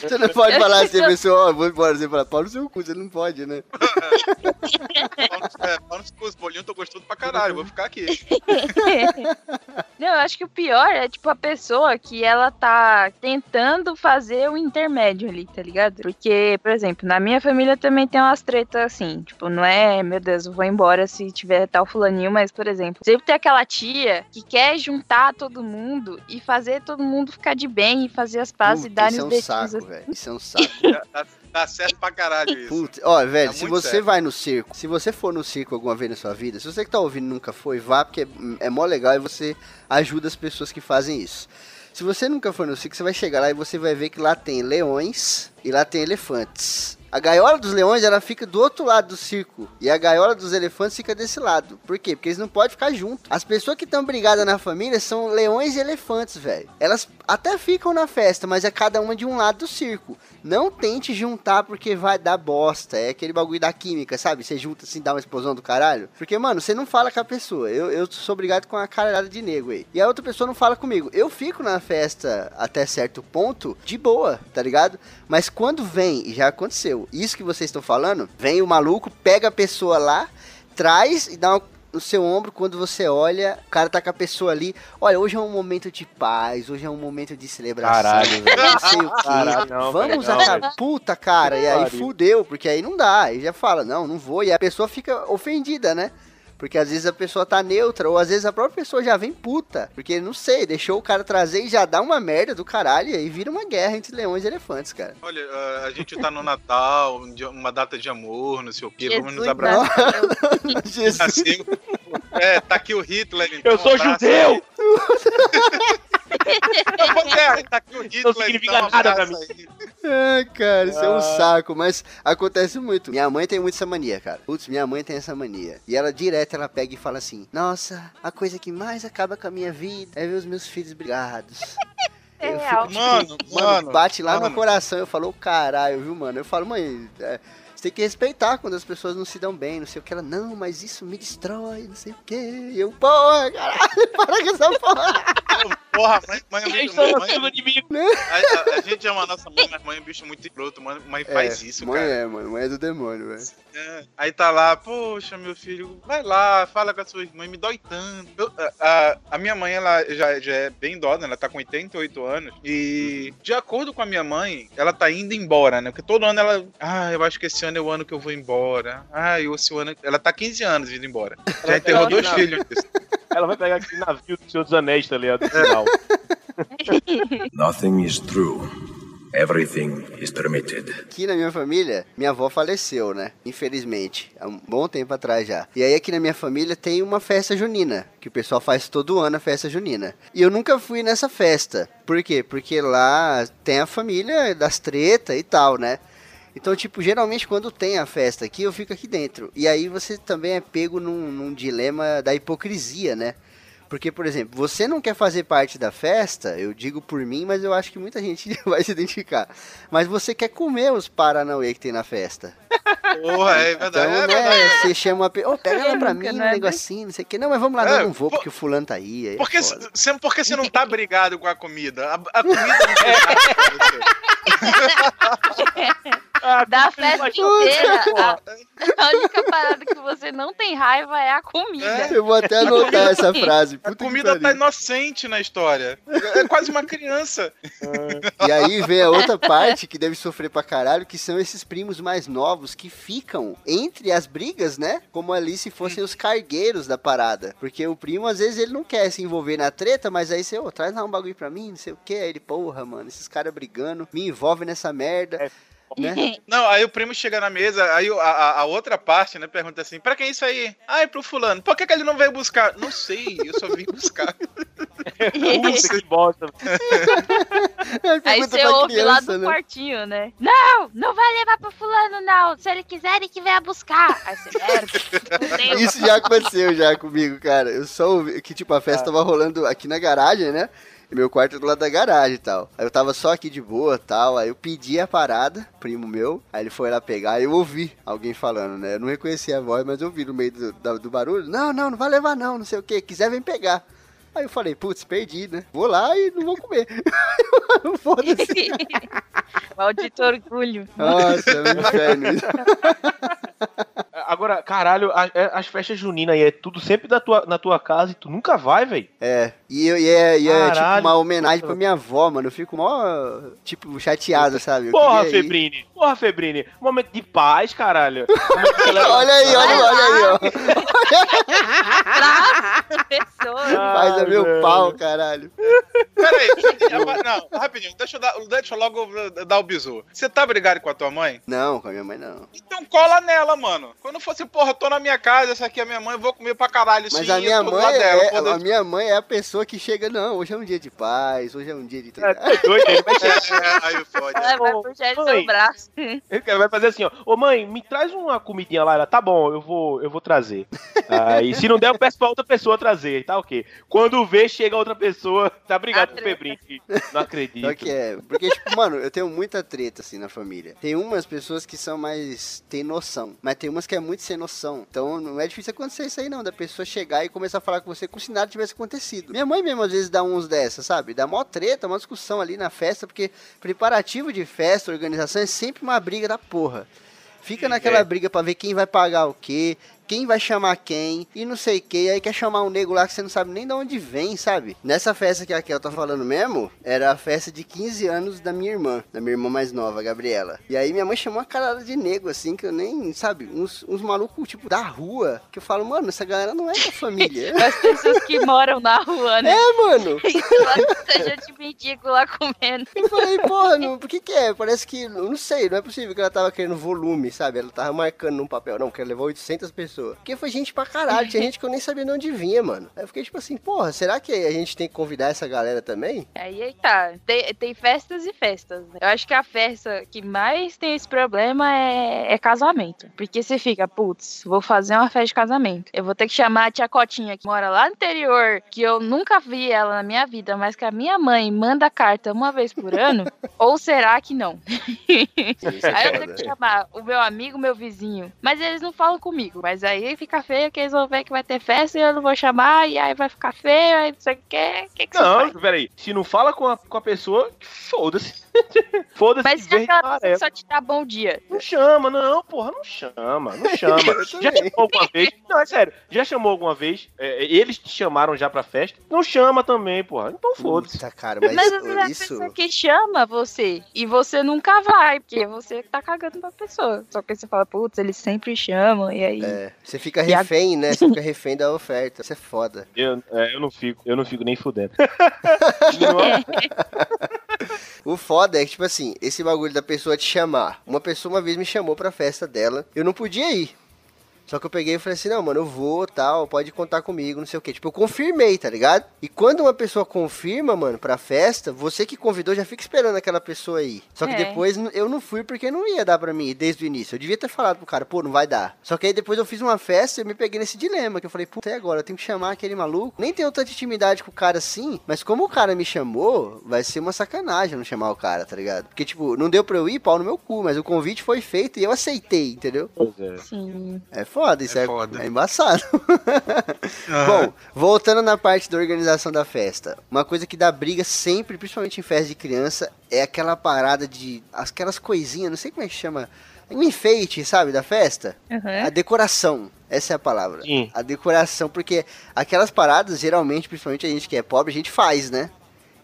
A: Você não pode falar assim, a pessoa, ó, vou embora. Você fala, pau no seu cu, você não pode, né?
D: Pau no- é, pau no cu, os bolinhos tô gostoso pra caralho, vou ficar aqui.
B: Não, eu acho que o pior é, tipo, a pessoa que ela tá tentando fazer o intermédio ali, tá ligado? Porque, por exemplo, na minha família também tem umas tretas assim, tipo, não é, meu Deus, eu vou embora se tiver tal fulaninho, mas, por exemplo, sempre tem aquela tia que quer juntar todo mundo e fazer todo mundo ficar de bem e fazer as pazes e
A: Puta,
B: dar
A: isso é
B: os
A: um saco, velho. Isso é um saco.
D: Dá, dá certo pra caralho isso.
A: Putz, ó, velho,
D: Tá
A: se você
D: sério.
A: vai no circo, se você for no circo alguma vez na sua vida, se você que tá ouvindo nunca foi, vá, porque é, é mó legal e você ajuda as pessoas que fazem isso. Se você nunca foi no circo, você vai chegar lá e você vai ver que lá tem leões e lá tem elefantes. A gaiola dos leões, ela fica do outro lado do circo. E a gaiola dos elefantes fica desse lado. Por quê? Porque eles não podem ficar juntos. As pessoas que estão brigadas na família são leões e elefantes, velho. Elas até ficam na festa, mas é cada uma de um lado do circo. Não tente juntar porque vai dar bosta. É aquele bagulho da química, sabe? Você junta assim, dá uma explosão do caralho. Porque, mano, você não fala com a pessoa. Eu, eu sou obrigado com a caralhada de nego aí. E a outra pessoa não fala comigo. Eu fico na festa até certo ponto de boa, tá ligado? Mas quando vem, e já aconteceu, isso que vocês estão falando, vem o maluco, pega a pessoa lá, traz e dá uma no seu ombro, quando você olha, o cara tá com a pessoa ali. Olha, hoje é um momento de paz, hoje é um momento de celebração.
C: Caralho, velho.
A: Não sei o quê.
C: Caralho, não,
A: Vamos
C: não,
A: acabar. Puta, cara. E aí fudeu, porque aí não dá. Aí já fala, não, não vou. E a pessoa fica ofendida, né? Porque às vezes a pessoa tá neutra, ou às vezes a própria pessoa já vem puta. Porque, não sei, deixou o cara trazer e já dá uma merda do caralho. E aí vira uma guerra entre leões e elefantes, cara.
D: Olha, ah, a gente tá no Natal, um uma data de amor, não sei o quê, vamos nos abraçar.
B: nasceu.
A: Jesus.
D: Assim, é, tá aqui o Hitler, então.
C: Eu sou
D: abraça
C: judeu!
D: Não, pois é, tá aqui o Hitler,
C: significa
D: então,
C: nada pra
D: aí.
A: Ai, cara, isso é um
C: Ah.
A: saco, mas acontece muito. Minha mãe tem muito essa mania, cara. Putz, minha mãe tem essa mania. E ela direto, ela pega e fala assim: Nossa, a coisa que mais acaba com a minha vida é ver os meus filhos brigados.
B: É
A: Eu
B: real.
A: fico,
D: Mano,
A: tipo, mano,
D: mano,
A: bate lá no
D: mano.
A: coração. Eu falo, "Ô, caralho, viu, mano? Eu falo, mãe, é, você tem que respeitar quando as pessoas não se dão bem, não sei o que. Ela, não, mas isso me destrói, não sei o que. E eu, porra, caralho, para com essa porra.
D: Porra, mãe, mãe, é um bicho,
C: estão
D: mãe,
C: sendo inimigo.
D: a, a- a gente ama a nossa mãe, mas mãe é um bicho muito escroto, mãe, mãe faz
A: É,
D: isso,
A: mãe
D: cara.
A: é, mano, mãe é do demônio, velho.
D: É, Aí tá lá, poxa, meu filho, vai lá, fala com a sua irmã, me dói tanto. Eu- a, a- a minha mãe, ela já, já é bem idosa, ela tá com 88 anos. E, de acordo com a minha mãe, ela tá indo embora, né? Porque todo ano ela. Ah, eu acho que esse ano é o ano que eu vou embora. Ah, eu, esse ano. Ela tá 15 anos indo embora. Já enterrou
C: Ela-
D: dois filhos.
C: Ela vai pegar aquele navio do Senhor dos Anéis, tá ligado? Final.
F: Nothing is true. Everything is permitted.
A: Aqui na minha família, minha avó faleceu, né? Infelizmente, há um bom tempo atrás já. E aí aqui na minha família tem uma festa junina, que o pessoal faz todo ano a festa junina. E eu nunca fui nessa festa. Por quê? Porque lá tem a família das tretas e tal, né? Então, tipo, geralmente quando tem a festa aqui, eu fico aqui dentro. E aí você também é pego num, num dilema da hipocrisia, né? Porque, por exemplo, você não quer fazer parte da festa, eu digo por mim, mas eu acho que muita gente vai se identificar. Mas você quer comer os Paranauê que tem na festa.
D: Porra, é verdade.
A: Então,
D: é
A: né,
D: verdade.
A: você chama uma pessoa, ô, pega ela pra mim, um
B: né?
A: negocinho, não sei o que. Não, mas vamos lá, não,
D: É,
A: eu não vou,
D: pô-
A: porque o fulano tá aí. aí é
D: Porque você, porque você não tá brigado com a comida. A, a comida não você.
C: Ah,
B: Da festa inteira, a, a única parada que você não tem raiva é a comida.
A: Eu vou até anotar essa frase.
D: A
A: Puta que
D: comida tá inocente na história. É é quase uma criança.
A: E aí vem a outra parte que deve sofrer pra caralho, que são esses primos mais novos que ficam entre as brigas, né? Como ali se fossem os cargueiros da parada. Porque o primo, às vezes, ele não quer se envolver na treta, mas aí você, ô, traz lá um bagulho pra mim, não sei o que. Aí ele, porra, mano, esses caras brigando, me envolve nessa merda.
C: É.
A: Né?
D: Não, aí o primo chega na mesa, aí a, a- a outra parte, né, pergunta assim, pra quem é isso aí? Ah, é pro fulano. Por que, que ele não veio buscar? Não sei, eu só vim buscar.
C: Puta que bosta.
B: Aí você ouve lá
A: criança,
B: do
A: né?
B: quartinho, né? Não, não vai levar pro fulano, não. Se ele quiser, ele que venha buscar. Aí você, merda.
A: Isso já aconteceu já comigo, cara. Eu só ouvi que, tipo, a festa tava rolando aqui na garagem, né? E meu quarto é do lado da garagem e tal. Aí eu tava só aqui de boa e tal. Aí eu pedi a parada, primo meu. Aí ele foi lá pegar e eu ouvi alguém falando, né? Eu não reconheci a voz, mas eu ouvi no meio do, da- do barulho. Não, não, não vai levar não, não sei o que. Quiser, vem pegar. Aí eu falei, putz, perdi, né? Vou lá e não vou comer. Foda-se.
B: Maldito orgulho.
A: Nossa, é um inferno.
C: Agora, caralho, a- é- as festas juninas aí é tudo sempre da tua, na tua casa e tu nunca vai, velho.
A: É, e, eu- e é, e é tipo uma homenagem pra minha avó, mano. Eu fico mó, tipo, chateado, sabe? Eu
C: Porra,
A: queria ir.
C: Porra, Febrini. Momento de paz, caralho.
A: Olha aí, olha, olha aí, ó.
B: Pessoa.
A: Faz a
C: Ai,
A: meu pau, caralho.
D: Peraí, não, rapidinho, deixa eu, dar, deixa eu logo dar o bizu. Você tá brigado com a tua mãe?
A: Não, com a minha mãe não.
D: Então cola nela, mano. Quando fosse, porra, tô na minha casa, essa aqui é minha mãe, eu vou comer pra caralho.
A: Mas
D: sim,
A: a minha mãe
D: dela,
A: é,
D: foda-se.
A: a minha mãe é a pessoa que chega, não, hoje é um dia de paz, hoje é um dia de...
C: É, é doido, ele vai chegar.
D: É, aí fode.
B: Ela vai puxar braço.
C: Fazer assim, ó. Ô mãe, me traz uma comidinha lá. Ela, tá bom, eu vou, eu vou trazer. Aí, se não der, eu peço pra outra pessoa trazer, tá ok. Quando vê, chega outra pessoa, tá brigado
B: A
C: com o
B: treta.
C: Febrinho. que Não acredito.
A: Que é, porque, tipo, mano, eu tenho muita treta, assim, na família. Tem umas pessoas que são mais, tem noção, mas tem umas que é muito sem noção. Então, não é difícil acontecer isso aí, não, da pessoa chegar e começar a falar com você como se nada tivesse acontecido. Minha mãe mesmo, às vezes, dá uns dessas, sabe? Dá mó treta, uma discussão ali na festa, porque preparativo de festa, organização, é sempre uma briga da porra. Fica naquela
C: é.
A: briga pra ver quem vai pagar o quê, quem vai chamar quem, e não sei o que, aí quer chamar um nego lá que você não sabe nem de onde vem, sabe? Nessa festa que a Kel tá falando mesmo, era a festa de 15 anos da minha irmã, da minha irmã mais nova, Gabriela. E aí minha mãe chamou uma carada de nego, assim, que eu nem, sabe, uns, uns malucos, tipo, da rua, que eu falo, mano, essa galera não é da família.
B: As pessoas que moram na rua, né?
A: é, mano.
B: Esteja de mendigo lá comendo.
A: Eu falei, porra, não, por que que é? Parece que, eu não sei, não é possível que ela tava querendo volume, sabe? Ela tava marcando num papel, não, quero levar 800 pessoas. Porque foi gente pra caralho, tinha gente que eu nem sabia de onde vinha, mano. Aí eu fiquei tipo assim, porra, será que a gente tem que convidar essa galera também?
B: Aí aí tá. Tem, tem festas e festas. né? Eu acho que a festa que mais tem esse problema é, é casamento. Porque você fica, putz, vou fazer uma festa de casamento. Eu vou ter que chamar a tia Cotinha, que mora lá no interior, que eu nunca vi ela na minha vida, mas que a minha mãe manda carta uma vez por ano. ou será que não?
A: É
B: Aí eu tenho que chamar o meu amigo, meu vizinho. Mas eles não falam comigo. Mas aí fica feio que eles vão ver que vai ter festa e eu não vou chamar. E aí vai ficar feio, aí não sei o que. O que, que?
C: Não, peraí. Se não fala com a, com a pessoa, foda-se. foda-se
B: Mas se aquela pessoa só te dá bom dia.
C: Não chama, não, porra, não chama, não chama. Já chamou alguma vez? Não, é sério, já chamou alguma vez? É, eles te chamaram já pra festa? Não chama também, porra. Então foda-se.
A: Puta, cara, mas,
B: Mas, é a
A: isso...
B: pessoa que chama você e você nunca vai, porque você tá cagando pra pessoa. Só que você fala, putz, eles sempre chamam, e aí.
A: É, você fica
B: E a-
A: refém, né? Você fica refém da oferta. Isso é foda.
C: Eu, é, eu não fico, eu não fico nem fudendo.
A: O foda é que, tipo assim, esse bagulho da pessoa te chamar. Uma pessoa uma vez me chamou pra festa dela. Eu não podia ir. Só que eu peguei e falei assim, não, mano, eu vou, tal, pode contar comigo, não sei o quê. Tipo, eu confirmei, tá ligado? E quando uma pessoa confirma, mano, pra festa, você que convidou já fica esperando aquela pessoa aí. Só que
B: É.
A: depois eu não fui porque não ia dar pra mim desde o início. Eu devia ter falado pro cara, pô, não vai dar. Só que aí depois eu fiz uma festa e eu me peguei nesse dilema, que eu falei, puta, e agora? Eu tenho que chamar aquele maluco. Nem tenho tanta intimidade com o cara assim, mas como o cara me chamou, vai ser uma sacanagem não chamar o cara, tá ligado? Porque, tipo, não deu pra eu ir, pau no meu cu, mas o convite foi feito e eu aceitei, entendeu?
C: Pois é.
B: Sim.
A: É foda, isso
D: É
A: é,
D: foda.
A: é embaçado. Bom, voltando na parte da organização da festa. Uma coisa que dá briga sempre, principalmente em festa de criança, é aquela parada de. aquelas coisinhas, não sei como é que chama. Um enfeite, sabe, da festa?
B: Aham.
A: A decoração. Essa é a palavra.
C: Sim.
A: A decoração, porque aquelas paradas, geralmente, principalmente a gente que é pobre, a gente faz, né?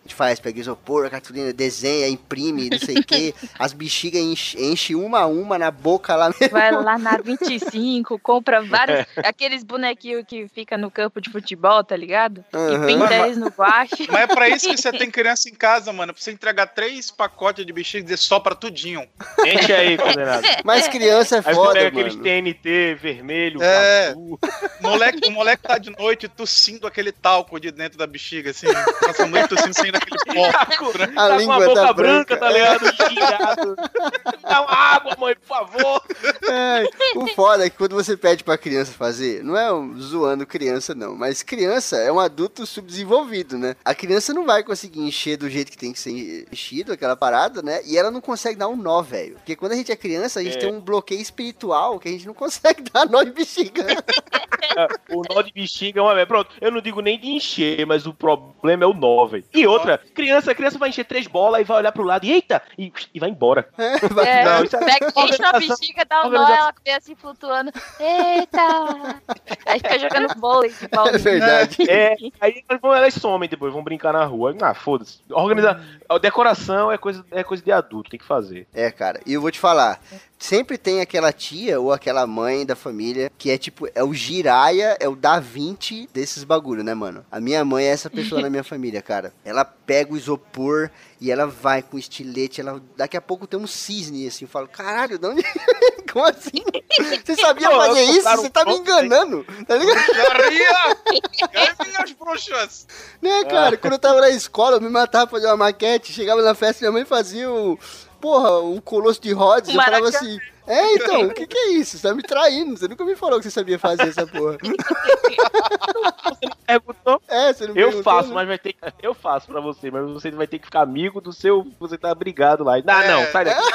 A: A gente faz, pega isopor, cartolina, desenha, imprime, não sei o quê. As bexigas enche, enche uma a uma na boca lá mesmo.
B: Vai lá na 25, compra vários. aqueles bonequinhos que fica no campo de futebol, tá ligado?
A: Aham.
B: E pinta eles no guache.
D: Mas é pra isso que você tem criança em casa, mano. Pra você entregar três pacotes de bexiga e dizer só pra tudinho.
C: Enche aí, condenado.
A: Mas criança é
C: Aí
A: foda,
C: pega aqueles
A: mano.
C: TNT vermelho,
D: É.
C: azul.
D: Moleque, o moleque tá de noite tossindo aquele talco de dentro da bexiga, assim. Passa muito tossindo saindo aquele pó.
A: A
C: tá com a
A: língua
C: boca
A: tá
C: branca,
A: branca.
C: tá ligado? Dá uma água, mãe, por favor.
A: É, o foda é que quando você pede pra criança fazer, não é um zoando criança, não, mas criança é um adulto subdesenvolvido, né? A criança não vai conseguir encher do jeito que tem que ser enchido, aquela parada, né? E ela não consegue dar um nó, velho. Porque quando a gente é criança, a gente
C: É.
A: tem um bloqueio espiritual que a gente não consegue dar nó de bexiga.
C: O nó de bexiga é uma merda. Pronto, eu não digo nem de encher, mas o problema é o nó, velho. E outra, criança, criança vai encher três bolas e vai olhar pro lado e eita! E, e vai embora.
A: Vai-
B: É,
C: Não, isso é-
B: pega, enche na
C: organização-
B: bexiga, dá um nó, ela vem assim flutuando. Eita! Aí fica jogando vôlei de
A: É
B: bola.
A: verdade.
C: É, aí elas vão- elas somem depois, vão brincar na rua. Ah, foda-se. Organiza... A decoração é coisa, é coisa de adulto, tem que fazer.
A: É, cara, e eu vou te falar, sempre tem aquela tia ou aquela mãe da família que é tipo, é o giraia, é o Da Vinci desses bagulho, né, mano? A minha mãe é essa pessoa na minha família, cara. Ela pega o isopor e ela vai com estilete, ela daqui a pouco tem um cisne assim, eu falo, caralho, de onde... Como assim? Você sabia fazer isso? Você tá me enganando, tá ligado?
D: Minhas bruxas?
A: Né, cara? Quando eu tava na escola, eu me matava pra fazer uma maquete, chegava na festa, minha mãe fazia o. Porra, um colosso de Rhodes, eu falava assim. É, então, o que que é isso? Você tá me traindo, você nunca me falou que você sabia fazer essa porra.
C: Perguntou?
A: É, você não
C: Eu
A: perguntou,
C: faço,
A: né?
C: mas vai ter que... Eu faço pra você, mas você vai ter que ficar amigo do seu... Você tá brigado lá. Não, não, sai daqui.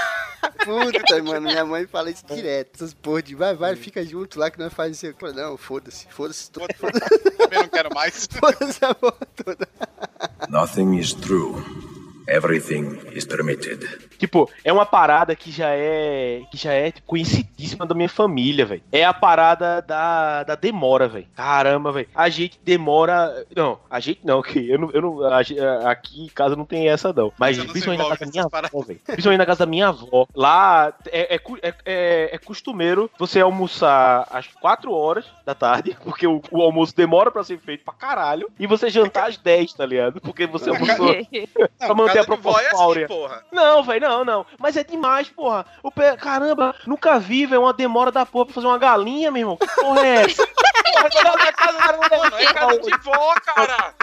A: Puta, mano, minha mãe fala isso direto. Essas porra de vai, vai, fica junto lá que nós fazemos isso. Falo, Não, foda-se, foda-se, to-
D: Também não quero mais.
A: foda-se a porra toda.
F: Nothing is true. Everything is permitted.
C: Tipo, é uma parada que já é. que já é tipo, conhecidíssima da minha família, velho. É a parada da, da demora, velho. Caramba, velho. A gente demora. Não, a gente não, que eu não. Eu não a aqui em casa não tem essa, não. Mas
D: não
C: principalmente na casa da minha avó, velho. Principalmente na casa da minha avó. Lá é, é, é, é- é costumeiro você almoçar às 4 horas da tarde, porque o, o almoço demora pra ser feito pra caralho. E você jantar às 10, tá ligado? Porque você almoçou. Pra manter a
D: é
C: proporção áurea.
D: assim, porra.
C: Não, velho, não, não. Mas é demais, porra. O pé, caramba, nunca vi, velho, uma demora da porra pra fazer uma galinha, meu irmão. Que porra é essa? Porra, na casa da
D: Mano, é casa de vó, cara.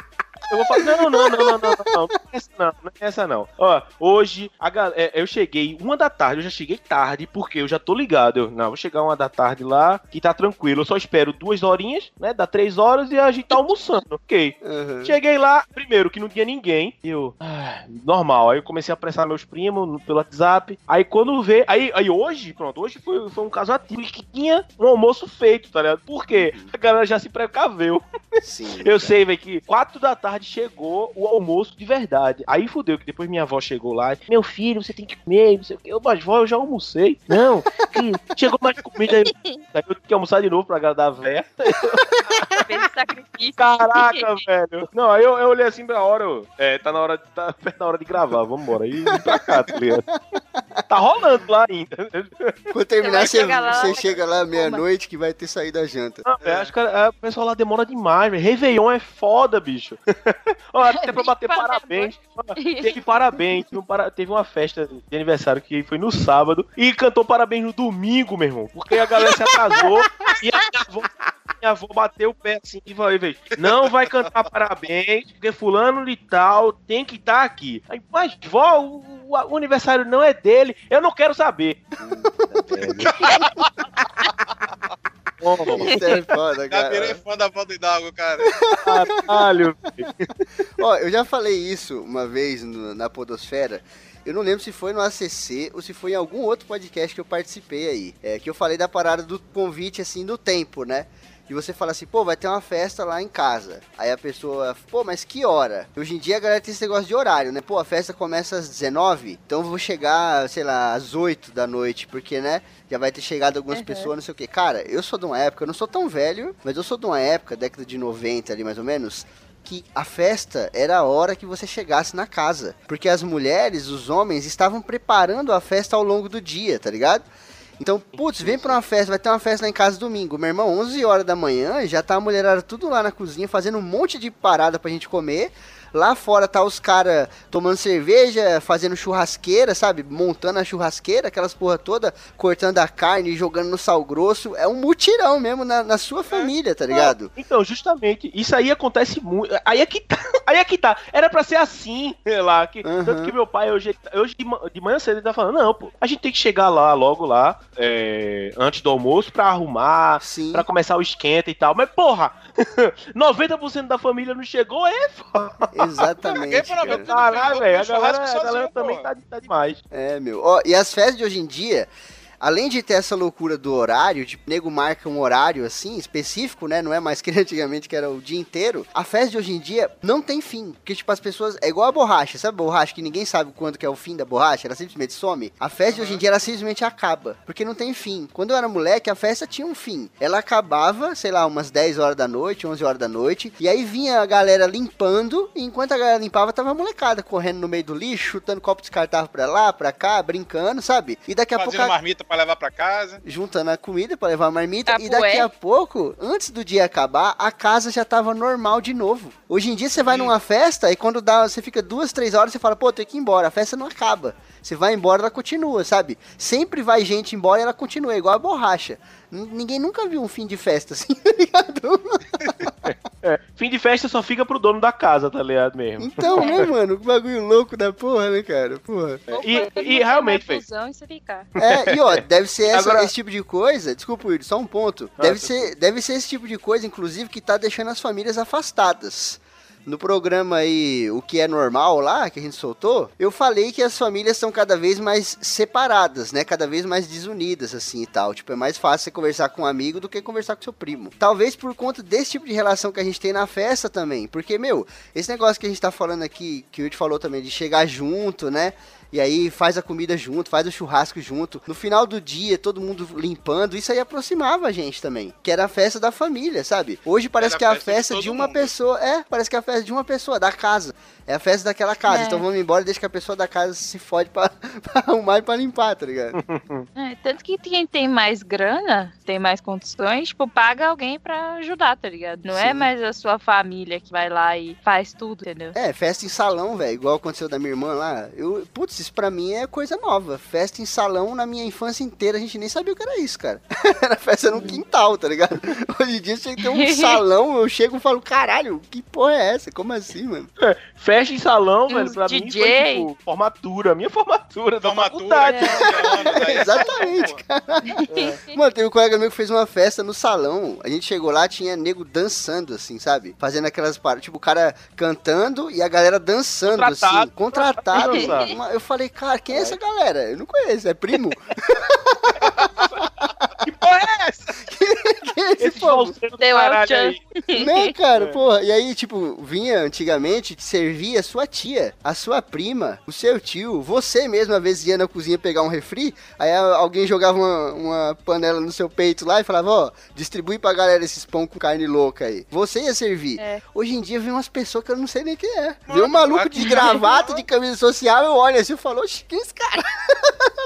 C: Eu vou falar, não, não, não, não, não, não, não, não, é essa não, não é essa não. Ó, hoje, a gal- é, eu cheguei uma da tarde, eu já cheguei tarde, porque eu já tô ligado. Eu, não, vou chegar uma da tarde lá, que tá tranquilo. Eu só espero duas horinhas, né, dá três horas e a gente tá almoçando, ok.
A: Uhum.
C: Cheguei lá, primeiro que não tinha ninguém, eu, ah, normal, aí eu comecei a apressar meus primos pelo WhatsApp, aí quando vê, aí, aí hoje, pronto, hoje foi, foi um caso ativo que tinha um almoço feito, tá ligado? Por quê? A galera já se precaveu.
A: Sim.
C: Eu sei, velho, que quatro da tarde chegou o almoço de verdade. Aí fudeu, que depois minha avó chegou lá. e, Meu filho, você tem que comer, não sei o quê. Eu, mas vó, eu já almocei. Não, que chegou mais comida aí. Aí eu tenho que almoçar de novo pra agradar a véia. Caraca, velho. Não, aí eu, eu olhei assim pra hora, eu, é, tá na hora, tá perto da hora de gravar, vamos embora. E pra cá, tá ligado? Tá rolando lá ainda.
A: Quando terminar, você,
B: chegar lá,
A: você chega lá meia-noite que vai ter saído a janta.
C: Não, velho, acho que é, o pessoal lá demora demais, velho. Réveillon é foda, bicho. Ó, até pra bater parabéns. Teve parabéns. Teve, um para- teve uma festa de aniversário que foi no sábado e cantou parabéns no domingo, meu irmão. Porque a galera se atrasou e a minha avó, minha avó bateu o pé assim e falou, não vai cantar parabéns, porque fulano de tal tem que estar aqui. Aí, mas, vó, o, o- o aniversário não é dele, eu não quero saber. Velho.
A: Isso é foda,
D: Já virei
A: cara.
D: fã da do Hidalgo, cara.
C: Caralho.
A: Ó, eu já falei isso uma vez no- na Podosfera. Eu não lembro se foi no ACC ou se foi em algum outro podcast que eu participei aí. É, que eu falei da parada do convite, assim, do tempo, né? E você fala assim, pô, vai ter uma festa lá em casa. Aí a pessoa, pô, mas que hora? Hoje em dia a galera tem esse negócio de horário, né? Pô, a festa começa às 19, então eu vou chegar, sei lá, às 8 da noite, porque, né? Já vai ter chegado algumas
B: Uhum.
A: pessoas, não sei o que. Cara, eu sou de uma época, eu não sou tão velho, mas eu sou de uma época, década de 90 ali mais ou menos, que a festa era a hora que você chegasse na casa. Porque as mulheres, os homens, estavam preparando a festa ao longo do dia, tá ligado? Então, putz, vem pra uma festa, vai ter uma festa lá em casa domingo. Meu irmão, 11 horas da manhã, já tá a mulherada tudo lá na cozinha, fazendo um monte de parada pra gente comer. Lá fora tá os caras tomando cerveja, fazendo churrasqueira, sabe? Montando a churrasqueira, aquelas porra toda, cortando a carne, jogando no sal grosso. É um mutirão mesmo na, na sua família, tá ligado?
C: Então, justamente, isso aí acontece muito. Aí é que tá. Aí é que tá. Era pra ser assim, sei lá. Que,
A: Uhum.
C: Tanto que meu pai, hoje, hoje de, ma- de manhã cedo, ele tá falando: não, pô, a gente tem que chegar lá, logo lá, é, antes do almoço, pra arrumar,
A: Sim.
C: pra começar o esquenta e tal. Mas, porra, 90% da família não chegou, é foda.
A: Exatamente.
C: Caralho, velho. A galera, a galera
D: sozinho,
C: também tá, tá demais.
A: É, meu. Ó, e as festas de hoje em dia, além de ter essa loucura do horário, tipo, nego marca um horário assim, específico, né? Não é mais que antigamente que era o dia inteiro. A festa de hoje em dia não tem fim. Porque, tipo, as pessoas. É igual a borracha, sabe? Borracha que ninguém sabe quando que é o fim da borracha, ela simplesmente some. A festa de hoje em dia, ela simplesmente acaba. Porque não tem fim. Quando eu era moleque, a festa tinha um fim. Ela acabava, sei lá, umas 10 horas da noite, 11 horas da noite. E aí vinha a galera limpando. E enquanto a galera limpava, tava a molecada correndo no meio do lixo, chutando copo descartável pra lá, pra cá, brincando, sabe? E daqui a pouco.
D: Fazendo
A: a-
D: marmita pra levar pra casa.
A: juntando a comida pra levar a marmita e
B: Tabué.
A: daqui a pouco, antes do dia acabar, a casa já tava normal de novo. Hoje em dia você vai numa festa e quando dá, você fica duas, três horas você fala, pô, tem que ir embora, a festa não acaba. Você vai embora, ela continua, sabe? Sempre vai gente embora e ela continua, é igual a borracha. Ninguém nunca viu um fim de festa assim, tá ligado?
C: É, fim de festa só fica pro dono da casa, tá ligado mesmo?
A: Então, né, mano? Que bagulho louco da porra, né, cara? Porra.
C: E, e realmente,
B: e você ficar.
A: É, e ó, deve ser essa-
C: Agora-
A: esse tipo de coisa. Desculpa, Will, só um ponto.
C: Ah,
A: Deve
C: tá
A: ser, deve ser esse tipo de coisa, inclusive, que tá deixando as famílias afastadas. No programa aí, o que é normal lá, que a gente soltou, eu falei que as famílias estão cada vez mais separadas, né? Cada vez mais desunidas, assim e tal. Tipo, é mais fácil você conversar com um amigo do que conversar com seu primo. Talvez por conta desse tipo de relação que a gente tem na festa também. Porque, meu, esse negócio que a gente tá falando aqui, que o Yuri falou também, de chegar junto, né? E aí faz a comida junto, faz o churrasco junto. No final do dia, todo mundo limpando. Isso aí aproximava a gente também. Que era a festa da família, sabe? Hoje parece
D: Era
A: que é a
D: festa de
A: festa de, uma
D: mundo.
A: pessoa. É, parece que é a festa de uma pessoa, da casa. É a festa daquela casa.
B: É.
A: Então vamos embora e deixa que a pessoa da casa se fode pra, pra arrumar e pra limpar, tá ligado?
B: É, tanto que quem tem mais grana, tem mais condições, tipo, paga alguém pra ajudar, tá ligado? Não é
A: Sim.
B: mais a sua família que vai lá e faz tudo, entendeu?
A: É, festa em salão, velho, igual aconteceu da minha irmã lá. Eu, putz, isso pra mim é coisa nova. Festa em salão na minha infância inteira, a gente nem sabia o que era isso, cara. era festa no quintal, tá ligado? Hoje em dia você tem um salão, eu chego e falo, caralho, que porra é essa? Como assim, mano?
C: Festa em salão, velho, pra mim
B: DJ.
C: foi tipo formatura, minha formatura da
D: Formatura,
C: faculdade.
D: 15 anos, aí,
A: Exatamente, cara. Mano, tem um colega meu que fez uma festa no salão. A gente chegou lá, tinha nego dançando, assim, sabe? Fazendo aquelas paradas. Tipo, o cara cantando e a galera dançando,
C: Contratado.
A: assim. Contratado. Eu falei, cara, quem é essa galera? Eu não conheço, é primo?
C: Que porra é essa?
A: Quem é esse povo?
B: Deu
C: caralho aí.
A: Né, cara, porra. E aí, tipo, vinha antigamente, te servia a sua tia, a sua prima, o seu tio, você mesmo, às vezes ia na cozinha pegar um refri, aí alguém jogava uma, uma panela no seu peito lá e falava, ó, distribui pra galera esses pão com carne louca aí. Você ia servir.
B: É.
A: Hoje em dia vem umas pessoas que eu não sei nem quem é. Vê
D: Mano,
A: um maluco de gravata, de camisa social, eu olho assim e falo, oxe, quem é esse cara?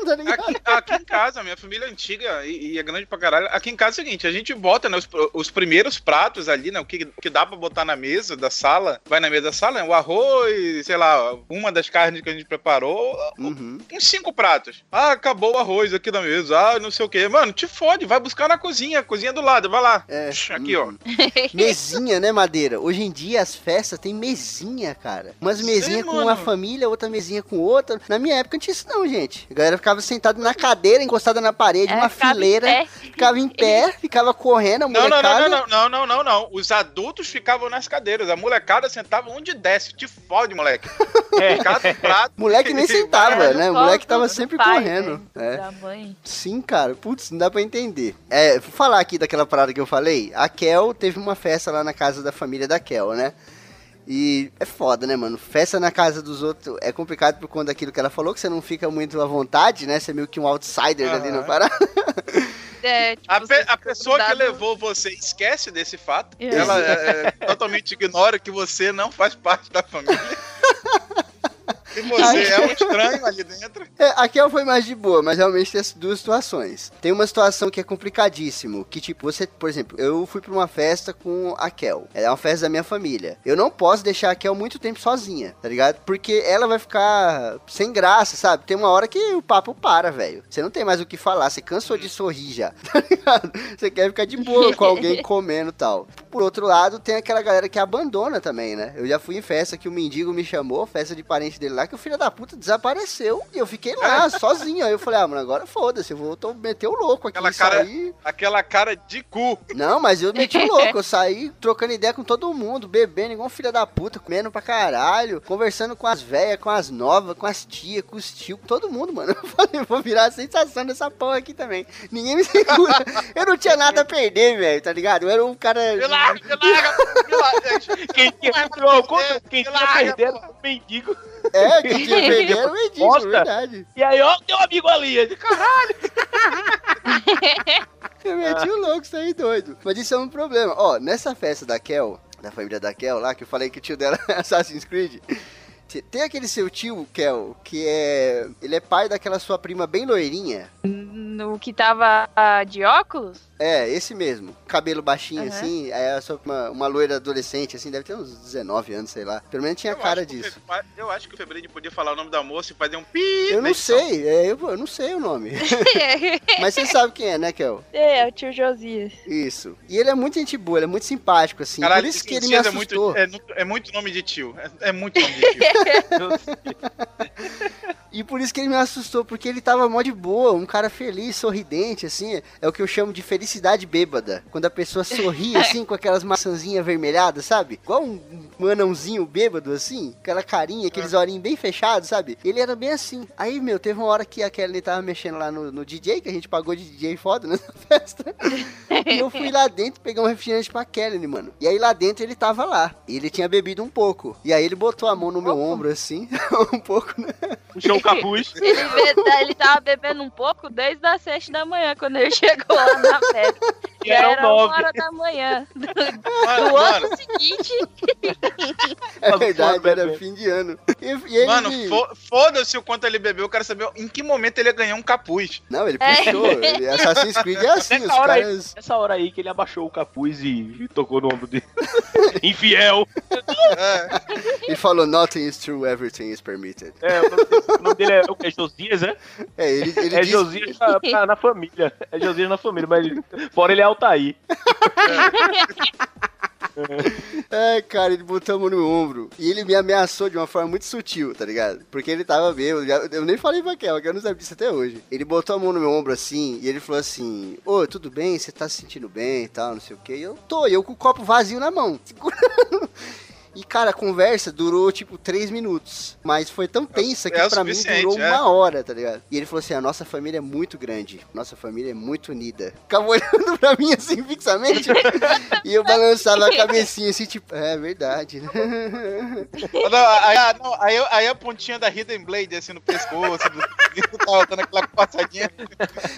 A: tá ligado?
D: Aqui, aqui em casa, minha família é antiga e, e é grande pra caralho. Aqui em casa é o seguinte: a gente bota né, os, os primeiros pratos ali, né? O que, que dá pra botar na mesa da sala, vai na mesa da sala, né? O arroz, sei lá, uma das carnes que a gente preparou,
A: Uhum.
D: uns cinco pratos. Ah, acabou o arroz aqui na mesa, ah, não sei o que. Mano, te fode, vai buscar na cozinha, cozinha do lado, vai lá.
A: É,
D: Aqui, ó.
A: uhum. Mesinha, né, Madeira? Hoje em dia as festas tem mesinha, cara. Umas
D: Sim,
A: mesinhas com
D: mano.
A: uma família, outra mesinha com outra. Na minha época não tinha isso não, gente. A galera ficava sentada na cadeira, encostada na parede,
B: É,
A: uma
B: em
A: fileira.
B: pé.
A: Ficava em pé, ficava correndo, a
D: Não, não,
A: molecada...
D: não, não, não, não, não, não. Os adultos ficavam nas cadeiras, a molecada sentava onde desce. Te fode, moleque.
C: É.
D: Cada prato.
A: Moleque nem sentava, né? O moleque tava sempre
B: pai,
A: correndo.
B: né?
A: É.
B: Da mãe.
A: Sim, cara. Putz, não dá pra entender. É, vou falar aqui daquela parada que eu falei. A Kel teve uma festa lá na casa da família da Kel, né? E é foda, né, mano? Festa na casa dos outros é complicado por conta daquilo que ela falou, que você não fica muito à vontade, né? Você é meio que um outsider ali na
D: Aham.
A: parada.
B: É, tipo,
D: A, pe- a pessoa que levou você esquece desse fato.
B: É.
D: Ela é, é, totalmente ignora que você não faz parte da família. E você é um estranho ali dentro.
A: É, a Kel foi mais de boa, mas realmente tem as duas situações. Tem uma situação que é complicadíssimo, que tipo, você, por exemplo, eu fui pra uma festa com a Kel. Ela é uma festa da minha família. Eu não posso deixar a Kel muito tempo sozinha, tá ligado? Porque ela vai ficar sem graça, sabe? Tem uma hora que o papo para, velho. Você não tem mais o que falar, você cansou de sorrir já, tá ligado? Você quer ficar de boa com alguém comendo e tal. Por outro lado, tem aquela galera que abandona também, né? Eu já fui em festa que o mendigo me chamou, festa de parente dele lá, que o filho da puta desapareceu. E eu fiquei lá, sozinho. Aí eu falei, ah, mano, agora foda-se, eu vou tô, meter o louco aqui.
D: Aquela cara-
A: sair.
D: Aquela cara de cu.
A: Não, mas eu meti o louco. Eu saí trocando ideia com todo mundo, bebendo igual um filho da puta, comendo pra caralho, conversando com as velhas, com as novas, com as tias, com os tios, com todo mundo, mano. Eu falei, vou virar a sensação dessa porra aqui também. Ninguém me segura. Eu não tinha nada a perder, velho, tá ligado? Eu era um cara.
D: Me larga, me larga, me larga.
C: Quem tinha, quem tinha perdido
D: pô.
C: o mendigo.
A: É, que tinha perder era o Edinho, verdade.
C: E aí, ó, teu amigo ali. Disse, Caralho.
A: Eu meti o louco, saí doido. Mas isso é um problema. Ó, nessa festa da Kel, da família da Kel lá, que eu falei que o tio dela é Assassin's Creed. te- Tem aquele seu tio, Kel, que é. Ele é pai daquela sua prima bem loirinha.
B: No que tava de óculos?
A: É, esse mesmo. Cabelo baixinho
B: Aham.
A: assim. É sua- uma, uma loira adolescente, assim, deve ter uns 19 anos, sei lá. Pelo menos tinha
D: Eu
A: cara disso.
D: Fe- Eu acho que o Febrini podia falar o nome da moça e fazer um pi.
A: Eu não sei, é, eu, eu não sei o nome. Mas você sabe quem é, né, Kel?
B: é, o tio Josias.
A: Isso. E ele é muito gente boa, ele é muito simpático, assim.
D: Caralho,
A: Por isso que ele me
D: Josias é
A: assustou.
D: muito, é, é muito nome de tio. É, é muito nome de tio.
A: E por isso que ele me assustou, porque ele tava mó de boa, um cara feliz, sorridente, assim. É o que eu chamo de felicidade bêbada. Quando a pessoa sorri, assim, com aquelas maçãzinhas avermelhadas, sabe? Igual um, um anãozinho bêbado, assim. Aquela carinha, aqueles olhinhos bem fechados, sabe? Ele era bem assim. Aí, meu, teve uma hora que a Kelly tava mexendo lá no, no DJ, que a gente pagou de DJ foda nessa festa. E eu fui lá dentro pegar um refrigerante pra Kelly, mano. E aí lá dentro ele tava lá. E ele tinha bebido um pouco. E aí ele botou a mão no meu ombro, assim. um pouco, né?
C: Puxou o capuz.
B: Ele, be- ele tava bebendo um pouco desde as sete da manhã, quando ele chegou lá na festa.
C: E Eram
B: era
C: nove.
B: uma hora da manhã.
D: Mano,
B: No
D: mano,
B: ano seguinte,
A: É verdade, era fim de ano. E, e ele
D: mano foda-se o quanto ele bebeu. Eu quero saber em que momento ele ganhou um capuz.
A: Não, ele
B: É.
A: puxou. Ele- Assassin's Creed é assim, os
C: Nessa hora, aí,
A: caras.
C: nessa hora aí que ele abaixou o capuz e, e tocou no ombro dele. Infiel.
D: É,
A: Ele falou, nothing is true, everything is permitted.
C: É, o nome dele, o nome dele é, o que? é Josias, é?
A: É, ele, ele
C: É
A: disse-
C: Josias na, na- na família. É Josias na família, mas fora ele é Altair.
A: É, cara, ele botou a mão no ombro. E ele me ameaçou de uma forma muito sutil, tá ligado? Porque ele tava já- Eu nem falei pra Kel, que eu não sabia disso até hoje. Ele botou a mão no meu ombro assim, e ele falou assim: Ô, tudo bem? Você tá se sentindo bem e tal, não sei o que. E eu tô, e eu com o copo vazio na mão, segurando. E, cara, a conversa durou, tipo, três minutos. Mas foi tão tensa que
D: é
A: pra mim durou
D: é.
A: uma hora, tá ligado? E ele falou assim, a nossa família é muito grande. Nossa família é muito unida. Ficava olhando pra mim, assim, fixamente. e eu balançava a cabecinha, assim, tipo, é verdade, né?
D: Não, aí, ah, não, aí, aí a pontinha da Hidden Blade, assim, no pescoço, do, do, tava dando aquela passadinha.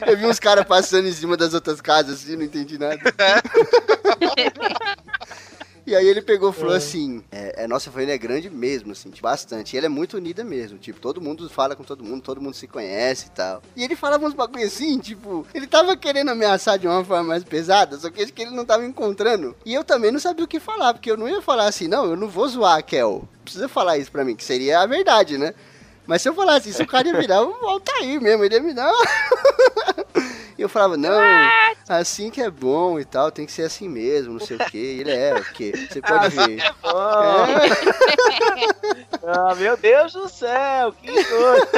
A: Eu vi uns caras passando em cima das outras casas, assim, não entendi nada. E aí ele pegou e falou assim, é, é, nossa família é grande mesmo, assim, tipo, bastante. E ela é muito unida mesmo, tipo, todo mundo fala com todo mundo, todo mundo se conhece e tal. E ele falava uns bagulho assim, tipo, ele tava querendo ameaçar de uma forma mais pesada, só que acho que ele não tava encontrando. E eu também não sabia o que falar, porque eu não ia falar assim, não, eu não vou zoar a Kel. Precisa falar isso pra mim, que seria a verdade, né? Mas se eu falasse isso, o cara ia virar o Altair mesmo, ele ia me dar. E eu falava, não, assim que é bom e tal, tem que ser assim mesmo, não sei o que. Ele é, o quê? Você pode ver.
C: Oh, ah, meu Deus do céu, que coisa.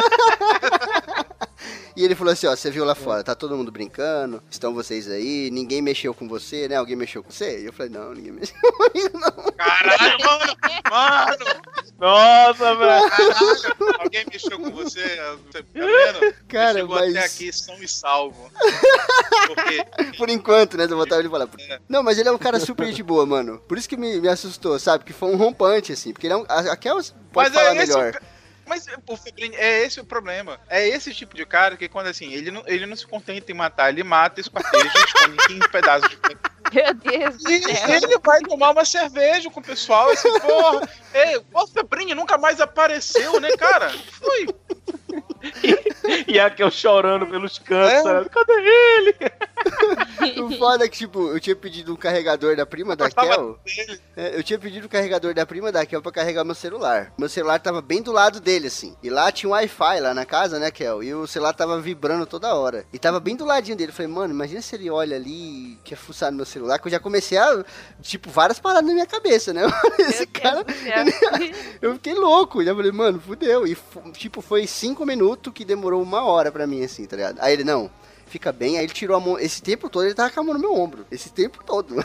A: E ele falou assim, ó, você viu lá fora, tá todo mundo brincando, estão vocês aí, ninguém mexeu com você, né? Alguém mexeu com você? E eu falei, não, ninguém mexeu comigo, não.
D: Caralho, mano! Mano!
C: Nossa, velho.
D: Caralho! Alguém mexeu com você? Tá vendo?
A: Cara,
D: chegou
A: mas-
D: até aqui são e salvo. Porque
A: Por enquanto, né? Eu botava ele falar. Não, mas ele é um cara super de boa, mano. Por isso que me, me assustou, sabe? Que foi um rompante, assim. Porque ele é um. A, a Kel pode
D: Mas é
A: falar
D: esse
A: melhor.
D: Mas Febrini, é esse o problema. É esse tipo de cara que quando assim, ele não, ele não se contenta em matar, ele mata, esquarteja, esconde em 15 pedaços de
B: Meu Deus do
D: E
B: céu.
D: ele vai tomar uma cerveja com o pessoal, esse porra. Ei, o Febrini nunca mais apareceu, né, cara? Foi.
C: E aquele chorando pelos cantos,
D: É.
C: cadê ele?
A: O foda é que, tipo, eu tinha pedido um carregador da prima da
D: gostava
A: Kel. É, eu tinha pedido o carregador da prima da Kel pra carregar meu celular. Meu celular tava bem do lado dele, assim. E lá tinha um Wi-Fi lá na casa, né, Kel? E o celular tava vibrando toda hora. E tava bem do ladinho dele. Eu falei, mano, imagina se ele olha ali e quer fuçar no meu celular, que eu já comecei a, tipo, várias paradas na minha cabeça, né? Esse cara. Eu fiquei louco. Já falei, mano, fudeu. E, tipo, foi cinco minutos que demorou uma hora pra mim, assim, tá ligado? Aí ele, não, fica bem. Aí ele tirou a mão. Esse tempo todo ele tava com a mão no meu ombro. Esse tempo todo.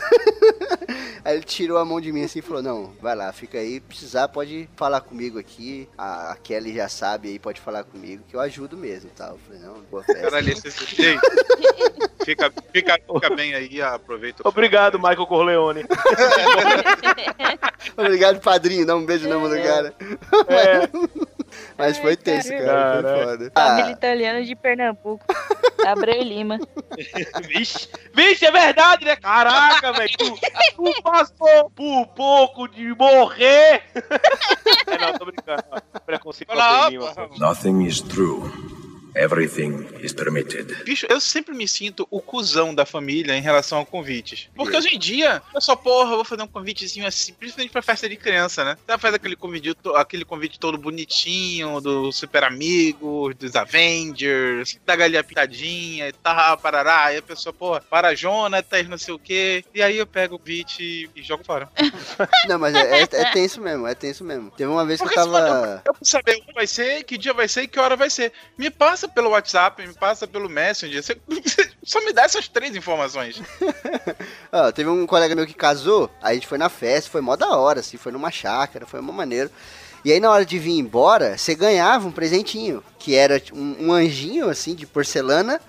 A: aí ele tirou a mão de mim assim e falou: Não, vai lá, fica aí. Precisar, pode falar comigo aqui. A, a Kelly já sabe aí, pode falar comigo, que eu ajudo mesmo, tá? Eu falei: Não, boa festa.
D: Caralho, esse, ei, fica, fica, fica bem aí, aproveita. o
C: Obrigado, Michael Corleone.
A: Obrigado, padrinho. Dá um beijo na mão do cara.
C: É,
A: Mas foi tenso, cara. Foi
C: Caralho.
A: foda.
B: Família
A: Ah,
B: italiana de Pernambuco. Abreu Lima.
C: vixe, vixe, é verdade, né? Caraca, velho. Tu, tu passou por pouco de morrer. É, não, tô brincando. Preconceito com Lima.
D: porra.
F: Nothing is true. Everything is permitted.
D: Bicho, eu sempre me sinto o cuzão da família em relação a convites. Porque hoje em dia, eu só, porra, eu vou fazer um convitezinho assim, principalmente pra festa de criança, né? Você faz aquele convite, aquele convite todo bonitinho, do Super Amigos, dos Avengers, da galinha pitadinha e tal, parará. Aí a pessoa, porra, para Jonathan, não sei o quê. E aí eu pego o convite e jogo fora.
A: não, mas é, é, é tenso mesmo, é tenso mesmo. Teve uma vez que eu
D: Porque se for-
A: tava.
D: eu preciso saber onde vai ser, que dia vai ser e que hora vai ser. Me passa pelo WhatsApp, me passa pelo Messenger. Você só me dá essas três informações.
A: Ó, teve um colega meu que casou, aí a gente foi na festa, foi mó da hora, assim, foi numa chácara, foi mó maneiro. E aí na hora de vir embora, você ganhava um presentinho, que era um, um anjinho, assim, de porcelana,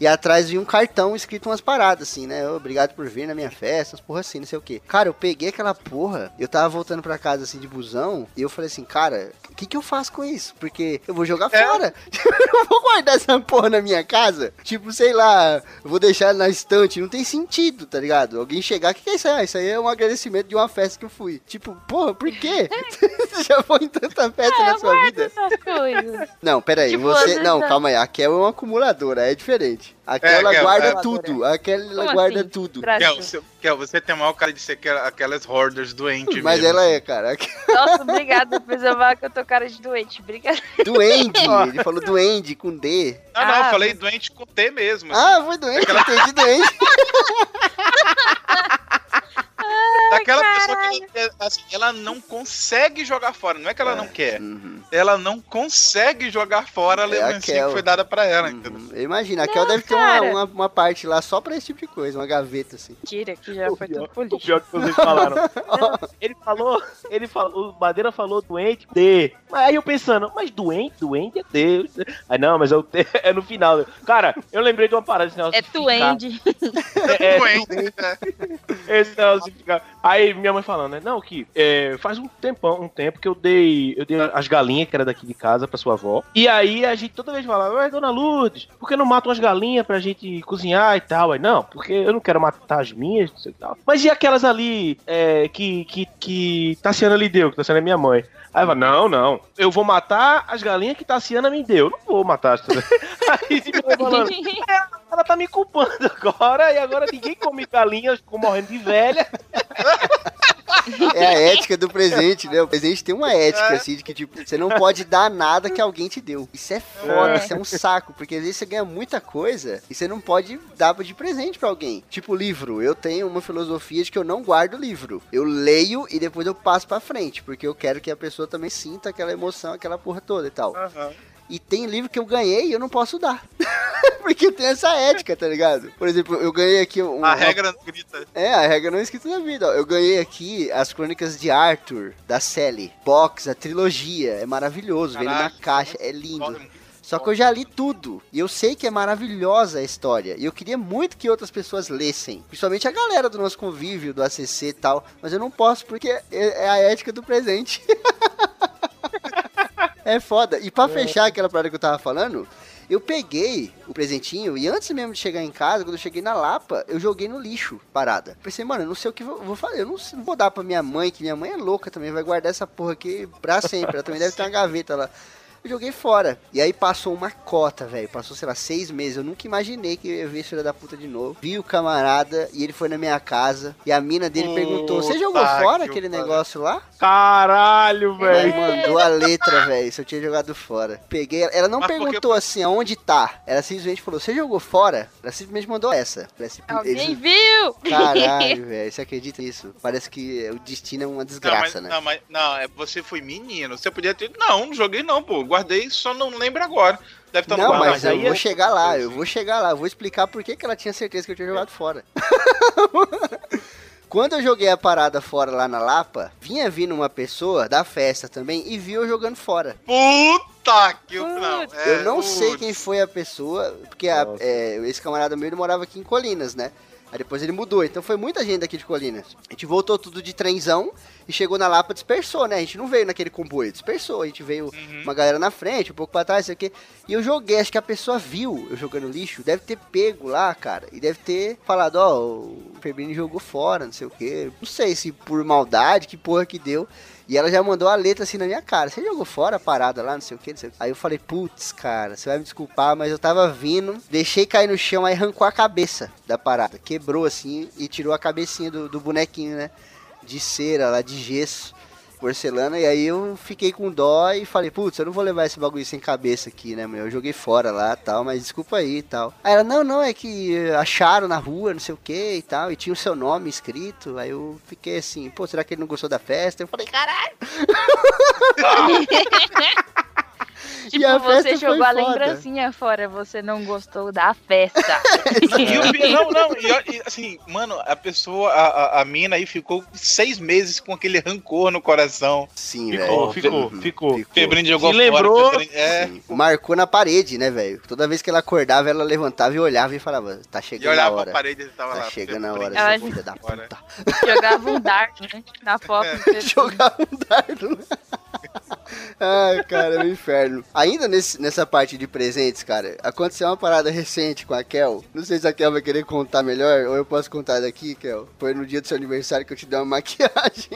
A: e atrás vinha um cartão escrito umas paradas, assim, né? Obrigado por vir na minha festa, umas porra assim, não sei o quê. Cara, eu peguei aquela porra, eu tava voltando pra casa, assim, de busão, e eu falei assim, cara, o que que eu faço com isso? Porque eu vou jogar
D: É.
A: fora. eu vou guardar essa porra na minha casa. Tipo, sei lá, vou deixar na estante. Não tem sentido, tá ligado? Alguém chegar, o que, que é isso aí? Ah, isso aí é um agradecimento de uma festa que eu fui. Tipo, porra, por quê? Você já foi em tanta festa na sua vida? Não, peraí,
B: Tipo,
A: você. Não, calma aí. A Kel é uma acumuladora, é diferente. A Kel,
D: É,
A: guarda
D: é.
A: tudo. A Kel, ela
B: Como
A: guarda
B: assim?
A: tudo.
D: Kel, você, Kel, você tem a maior cara de ser aquela- aquelas hoarders doentes
A: Mas
D: mesmo,
A: ela
D: assim.
A: é, cara. A Kel-
B: Nossa, obrigada. Depois eu falo que eu tô cara de doente. Obrigada.
A: Duende. Ele falou duende com D.
D: Não, não,
B: Ah,
D: eu falei
B: mas-
D: doente com T mesmo. assim.
A: Ah, foi doente. Eu entendi doente.
D: Daquela pessoa que ela, assim, ela não consegue jogar fora. Não é que ela não quer.
A: Uhum.
D: Ela não consegue jogar fora a
A: É a
D: lembrancinha que foi dada pra ela.
A: Uhum. Imagina, a Kel
B: Não,
A: deve ter uma,
B: cara.
A: uma, uma parte lá só pra esse tipo de coisa, uma gaveta assim.
B: Mentira, que já foi tudo
C: O
B: político.
C: pior que vocês falaram. ele falou, ele falou, o Madeira falou doente D. Mas aí eu pensando, mas doente, doente é Deus. Aí não, mas é, o T, é no final. Cara, eu lembrei de uma parada. Esse
B: É.
D: Tá
C: É, é,
D: Doente, né?
C: Esse negócio de ficar. Aí minha mãe falando, né? Não, que é, faz um tempão, um tempo que eu dei, eu dei as galinhas que era daqui de casa pra sua avó. E aí a gente toda vez falava, ué, dona Lourdes, por que não mata umas galinhas pra gente cozinhar e tal? Aí, não, porque eu não quero matar as minhas, não sei o tal. Mas e aquelas ali é, que, que, que Tassiana lhe deu, que Tassiana é minha mãe? Aí ela, não, não, eu vou matar as galinhas que Tassiana me deu. Não vou matar as Aí mãe falando, ela tá me culpando agora, e agora ninguém come galinhas, ficou morrendo de velha.
A: É a ética do presente, né? O presente tem uma ética, assim, de que, tipo, você não pode dar nada que alguém te deu. Isso é foda,
B: É.
A: isso é um saco, porque às vezes você ganha muita coisa e você não pode dar de presente pra alguém. Tipo, livro. Eu tenho uma filosofia de que eu não guardo livro. Eu leio e depois eu passo pra frente, porque eu quero que a pessoa também sinta aquela emoção, aquela porra toda e tal.
D: Aham.
A: E tem livro que eu ganhei e eu não posso dar. porque tem essa ética, tá ligado? Por exemplo, eu ganhei aqui um.
D: A regra não grita.
A: é, a regra não é escrita na vida. ó. Eu ganhei aqui as crônicas de Arthur, da Sally. Box, a trilogia. É maravilhoso. Vem numa
D: Caralho,
A: caixa. É lindo.
D: Foda.
A: Só que eu já li tudo. E eu sei que é maravilhosa a história. E eu queria muito que outras pessoas lessem. Principalmente a galera do nosso convívio, do ACC e tal. Mas eu não posso porque é é a ética do presente. É foda. E pra fechar aquela parada que eu tava falando, eu peguei o presentinho e antes mesmo de chegar em casa, quando eu cheguei na Lapa, eu joguei no lixo, parada. Pensei, mano, eu não sei o que eu vou fazer. Eu não, sei- não vou dar pra minha mãe, que minha mãe é louca também, vai guardar essa porra aqui pra sempre. Ela também deve ter uma gaveta lá. Eu joguei fora. E aí passou uma cota, velho. Passou, sei lá, seis meses. Eu nunca imaginei que eu ia ver esse filho da puta de novo. Vi o camarada e ele foi na minha casa. E a mina dele perguntou: Você jogou fora
D: que
A: aquele
D: pariu.
A: negócio lá?
C: Caralho,
A: Aí
C: velho.
A: mandou a letra, velho, se eu tinha jogado fora. Peguei, ela não
D: Mas por que-
A: perguntou assim, aonde tá? Ela simplesmente falou, você jogou fora? Ela simplesmente mandou essa. Parece,
B: Alguém
A: eles-
B: viu?
A: Caralho, velho, você acredita nisso? Parece que o destino é uma
D: Não, mas,
A: desgraça, né?
D: não, mas não, é você foi menino. Você podia ter. Não, não joguei não, pô. Guardei, só não lembro agora. Deve estar no
A: Não,
D: guarda-
A: mas eu vou
C: é-
A: chegar lá, eu vou chegar lá, eu vou explicar por que, que ela tinha certeza que eu tinha jogado fora. Quando eu joguei a parada fora lá na Lapa, vinha vindo uma pessoa da festa também e viu eu jogando fora.
D: Puta que eu. Não, é,
A: eu não sei
D: putz.
A: quem foi a pessoa, porque a- é, esse camarada meu ele morava aqui em Colinas, né? Aí depois ele mudou, então foi muita gente daqui de Colinas. A gente voltou tudo de trenzão e chegou na Lapa, dispersou, né? A gente não veio naquele comboio, dispersou. A gente veio
D: Uhum.
A: uma galera na frente, um pouco pra trás, sei o quê. E eu joguei, acho que a pessoa viu eu jogando lixo, deve ter pego lá, cara. E deve ter falado, ó, o Febrini jogou fora, não sei o quê. Não sei se por maldade, que porra que deu. E ela já mandou a letra assim na minha cara. Você jogou fora a parada lá, não sei o que, não sei o. Aí eu falei, putz, cara, você vai me desculpar, mas eu tava vindo, deixei cair no chão, aí arrancou a cabeça da parada. Quebrou assim e tirou a cabecinha do, do bonequinho, né? De cera lá, de gesso, porcelana. E aí eu fiquei com dó e falei, putz, eu não vou levar esse bagulho sem cabeça aqui, né, meu? Eu joguei fora lá tal, mas desculpa aí e tal. Aí ela, não, não, é que acharam na rua, não sei o que e tal, e tinha o seu nome escrito. Aí eu fiquei assim, pô, será que ele não gostou da festa? Eu falei, caralho.
B: Tipo, você jogou a
A: foda.
B: lembrancinha fora, você não gostou da festa.
D: E não, não, e, e, assim, mano, a pessoa, a, a, a mina aí ficou seis meses com aquele rancor no coração.
A: Sim,
C: Ficou,
A: velho.
C: ficou,
A: Uhum,
C: ficou.
D: Febrine jogou
C: Se
D: fora.
C: lembrou?
D: É.
A: Marcou na parede, né, velho? Toda vez que ela acordava, ela levantava e olhava e falava, tá
D: e
A: chegando a
D: olhava
A: hora.
D: pra parede e tava
A: Tá
D: lá.
A: chegando a hora,
B: Ela-
A: da puta.
B: Jogava um dart, né? Na foto.
D: É.
A: Jogar um dardo. Ai, cara, é um inferno. Ainda nesse- nessa parte de presentes, cara, aconteceu uma parada recente com a Kel. Não sei se a Kel vai querer contar melhor, ou eu posso contar daqui, Kel. Foi no dia do seu aniversário que eu te dei uma maquiagem.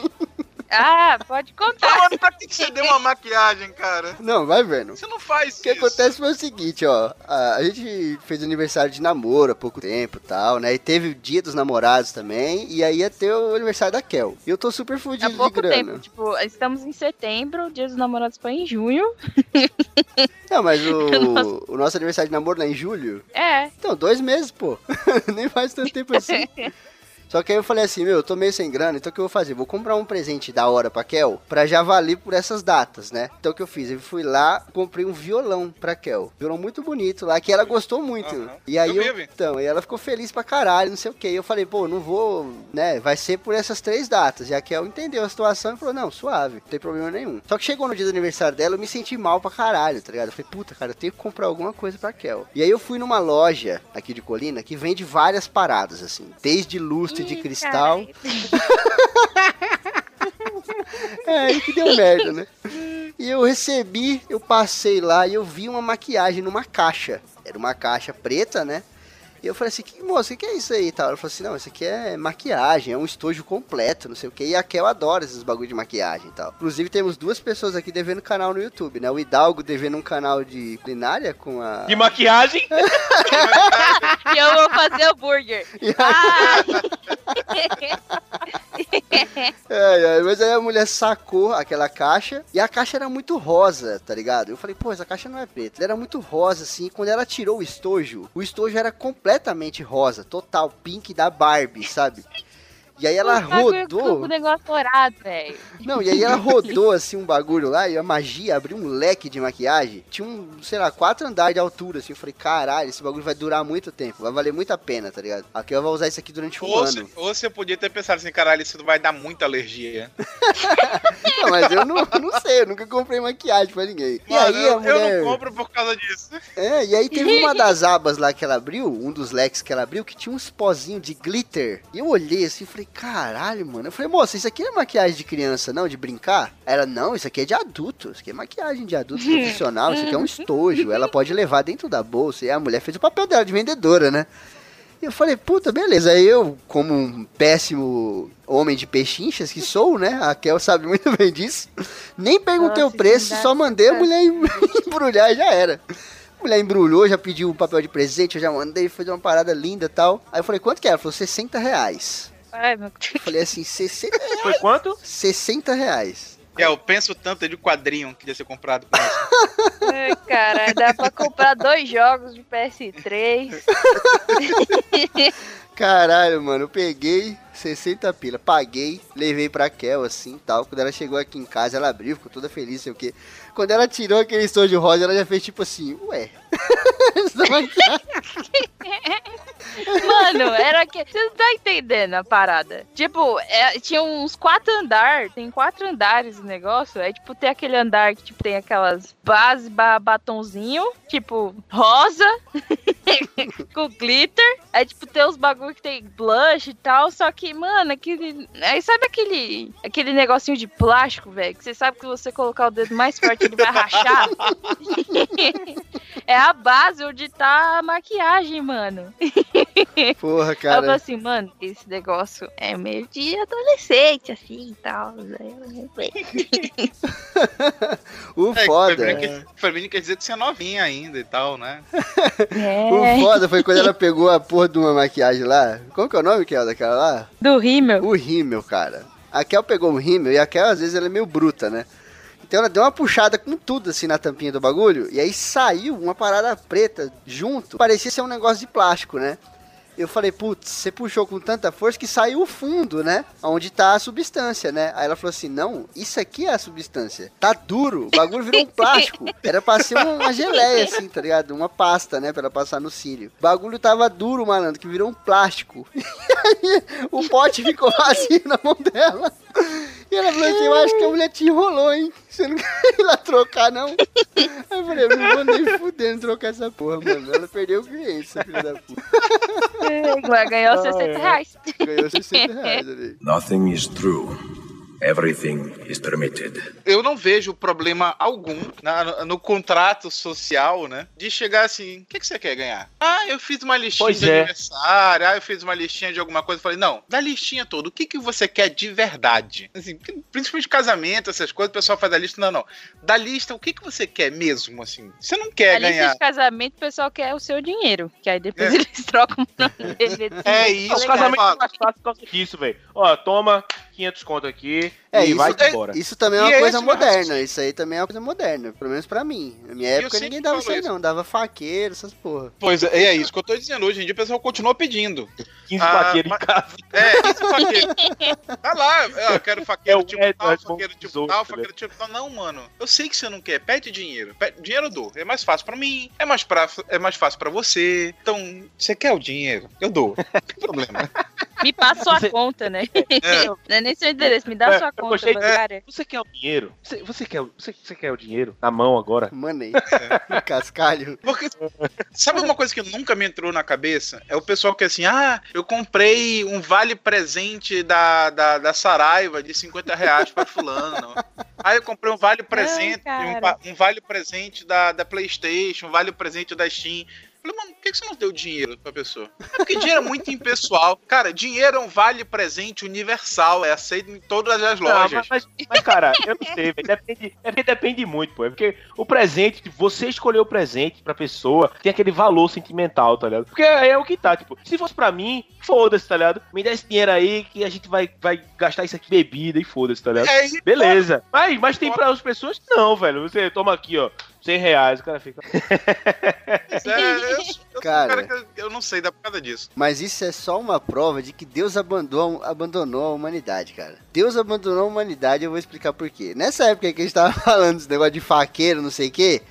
B: Ah, pode contar.
D: Mano, pra que que você deu uma maquiagem, cara?
A: Não, vai vendo.
D: Você não faz
A: O que
D: isso.
A: acontece foi o seguinte, ó. A, a gente fez aniversário de namoro há pouco tempo e tal, né? E teve o dia dos namorados também. E aí ia ter o aniversário da Kel. E eu tô super
B: Há
A: fudido de
B: pouco
A: grana.
B: tempo, tipo, estamos em setembro, o dia dos namorados foi em junho.
A: Não, mas o, o nosso aniversário de namoro lá em julho.
B: É,
A: Então, dois meses, pô. Nem faz tanto tempo assim. Só que aí eu falei assim, meu, eu tô meio sem grana, então o que eu vou fazer? Vou comprar um presente da hora pra Kel, pra já valer por essas datas, né? Então o que eu fiz? Eu fui lá, comprei um violão pra Kel. Violão muito bonito lá, que ela gostou muito.
D: Aham.
A: E aí
D: Eu
A: eu, então, e ela ficou feliz pra caralho, não sei o que. Eu falei, pô, não vou, né? Vai ser por essas três datas. E a Kel entendeu a situação e falou, não, suave, não tem problema nenhum. Só que chegou no dia do aniversário dela, eu me senti mal pra caralho, tá ligado? Eu falei, puta, cara, eu tenho que comprar alguma coisa pra Kel. E aí eu fui numa loja aqui de Colina que vende várias paradas, assim. Desde lustre de cristal. É, que deu merda, né? E eu recebi, eu passei lá e eu vi uma maquiagem numa caixa. Era uma caixa preta, né? E eu falei assim, que moça, o que é isso aí tal? Ela falou assim, não, isso aqui é maquiagem, é um estojo completo, não sei o que. E a Kel adora esses bagulho de maquiagem e tal. Inclusive, temos duas pessoas aqui devendo canal no YouTube, né? O Hidalgo devendo um canal de culinária com a...
C: De maquiagem?
B: E eu vou fazer hambúrguer. Ai,
A: ai, mas aí a mulher sacou aquela caixa e a caixa era muito rosa, tá ligado? Eu falei, pô, essa caixa não é preta. Ela era muito rosa, assim. Quando ela tirou o estojo, o estojo era completamente rosa, total, pink da Barbie, sabe? E aí ela
B: O bagulho com
A: rodou.
B: O negócio dourado, velho.
A: Não, e aí ela rodou assim um bagulho lá e a magia abriu um leque de maquiagem. Tinha um, sei lá, quatro andares de altura, assim. Eu falei, caralho, esse bagulho vai durar muito tempo, vai valer muito a pena, tá ligado? Aqui eu vou usar isso aqui durante um
D: Ou,
A: ano.
D: você, ou você podia ter pensado assim, caralho, isso vai dar muita alergia.
A: Não, mas eu não, não sei, eu nunca comprei maquiagem pra ninguém. E
D: Mano,
A: aí
D: eu,
A: a mulher.
D: eu não compro por causa disso.
A: É, e aí teve uma das abas lá que ela abriu, um dos leques que ela abriu, que tinha uns pozinhos de glitter. E eu olhei assim e falei, falei, caralho, mano. Eu falei, moça, isso aqui não é maquiagem de criança, não, de brincar? Ela, não, isso aqui é de adulto. Isso aqui é maquiagem de adulto profissional. Isso aqui é um estojo. Ela pode levar dentro da bolsa. E a mulher fez o papel dela de vendedora, né? E eu falei, puta, beleza. Aí eu, como um péssimo homem de pechinchas que sou, né? A Kel sabe muito bem disso. Nem perguntei
B: Nossa,
A: o preço, só mandei a mulher em- embrulhar e já era. A mulher embrulhou, já pediu um papel de presente, eu já mandei, fez uma parada linda e tal. Aí eu falei, quanto que é? Ela falou, 60 reais.
B: Ai, meu
A: Eu falei assim, 60,
C: Foi quanto?
A: 60 reais.
D: É, eu penso tanto de quadrinho que ia ser comprado com isso.
B: Ai, Cara, dá pra comprar dois jogos de PS3.
A: Caralho, mano, eu peguei 60 pila, paguei, levei pra Kel assim tal. Quando ela chegou aqui em casa, ela abriu, ficou toda feliz, sei o quê. Quando ela tirou aquele estojo rosa, ela já fez tipo assim, ué.
B: Mano, era que. Você não tá entendendo a parada. Tipo, é, tinha uns quatro andares. Tem quatro andares o negócio. É tipo, tem aquele andar que tipo, tem aquelas bases batonzinho, tipo, rosa, com glitter. Aí, tipo, tem os bagulho que tem blush e tal. Só que, mano, aquele. Aí sabe aquele. Aquele negocinho de plástico, velho? Que você sabe que se você colocar o dedo mais forte, ele vai rachar. é a base onde tá a maquiagem, mano.
A: Porra,
B: Eu falo
A: cara.
B: assim, mano, esse negócio é meio de adolescente, assim e tal. né?
A: O
D: É,
A: foda.
D: Febrine quer, Febrine quer dizer que você é novinha ainda e tal, né?
A: O
B: É,
A: foda foi quando ela pegou a porra de uma maquiagem lá. Como que é o nome que é daquela lá?
B: do rímel.
A: O rímel, cara. A Kel pegou o rímel e a Kel às vezes ela é meio bruta, né? Então ela deu uma puxada com tudo assim na tampinha do bagulho e aí saiu uma parada preta junto. Parecia ser um negócio de plástico, né? Eu falei, putz, você puxou com tanta força que saiu o fundo, né? Onde tá a substância, né? Aí ela falou assim: não, isso aqui é a substância. Tá duro, o bagulho virou um plástico. Era pra ser uma, geleia, assim, tá ligado? Uma pasta, né? Pra ela passar no cílio. O bagulho tava duro, malandro, que virou um plástico. E aí o pote ficou vazio na mão dela. E ela falou assim: eu acho que a mulher te enrolou, hein? Você não quer ir lá trocar, não? Aí eu falei: eu não vou nem fudendo trocar essa porra, mano. Ela perdeu o cliente, essa filha da puta.
B: Vai ganhar 60 reais.
A: Ganhou 60 reais ali.
F: Nothing is true. Everything is permitted.
D: Eu não vejo problema algum na- no, contrato social, né? De chegar assim, o que, que você quer ganhar? Ah, eu fiz uma listinha
C: Pois
D: de
C: é.
D: aniversário, ah, eu fiz uma listinha de alguma coisa. Falei, não, da listinha toda, o que, que você quer de verdade? Assim, principalmente casamento, essas coisas, o pessoal faz a lista. Não, não. Da lista, o que, que você quer mesmo, assim? Você não quer
B: A lista
D: ganhar.
B: de casamento, o pessoal quer o seu dinheiro. Que aí depois
D: É.
B: eles trocam.
D: É isso,
C: Os casamentos é mais fácil por causa disso, velho. Ó, toma 500 conto aqui
A: É,
C: e
A: isso,
C: vai
D: é-
C: embora.
A: isso também é
D: E
A: uma
D: é
A: coisa moderna. Isso aí também é uma coisa moderna. Pelo menos pra mim. Na minha época ninguém dava isso aí, não. Dava faqueiro, essas porra.
D: Pois é, é isso que eu tô dizendo. Hoje em dia o pessoal continua pedindo.
C: 15
D: Ah,
C: faqueiros
D: mas-
C: em casa.
D: É, isso faqueiro. Tá lá, eu quero faqueiro
C: É
D: tipo
C: Ed,
D: tal, faqueiro tipo
C: outros,
D: tal,
C: né?
D: faqueiro tipo tal. Não, mano. Eu sei que você não quer. Pede dinheiro. Pede- dinheiro eu dou. É mais fácil pra mim. É mais, pra, é mais fácil pra você. Então, você quer o dinheiro? Eu dou. Não tem problema.
B: Me passa sua
C: Você-
B: conta, né?
D: É.
B: Não é nem seu endereço, me dá
C: É,
B: sua conta
C: gostei-
B: bancária.
C: Você quer o dinheiro? Você, você quer, o- você, você quer o dinheiro na mão agora?
A: Mano aí. Cascalho.
D: Porque, sabe uma coisa que nunca me entrou na cabeça? É o pessoal que é assim, ah, eu comprei um vale presente da, da, da Saraiva de 50 reais pra fulano. Aí eu comprei um vale presente, um,
B: cara.
D: va- um vale presente da, da Playstation, um vale presente da Steam. Falei, mano, por que que você não deu dinheiro pra pessoa? É porque dinheiro é muito impessoal. Cara, dinheiro é um vale presente universal, é aceito em todas as
C: Não,
D: lojas.
C: mas, mas- mas, cara, eu não sei. Depende, é porque depende muito, pô. É porque o presente, tipo, você escolher o presente pra pessoa, tem aquele valor sentimental, tá ligado? Porque é, é o que tá, tipo, se fosse pra mim, foda-se, tá ligado? Me dá esse dinheiro aí que a gente vai, vai gastar isso aqui bebida e foda-se, tá ligado?
D: É,
C: Beleza. Mas, mas tem para as pessoas que não, velho. Você toma aqui, ó, 100 reais, o cara fica.
D: É, eu, eu, sou um
A: Cara.
D: cara que eu, eu não sei da por causa disso.
A: Mas isso é só uma prova de que Deus abandonou, abandonou a humanidade, cara. Deus abandonou a humanidade, eu vou explicar por quê. Nessa época que a gente tava falando desse negócio de faqueiro, não sei o quê,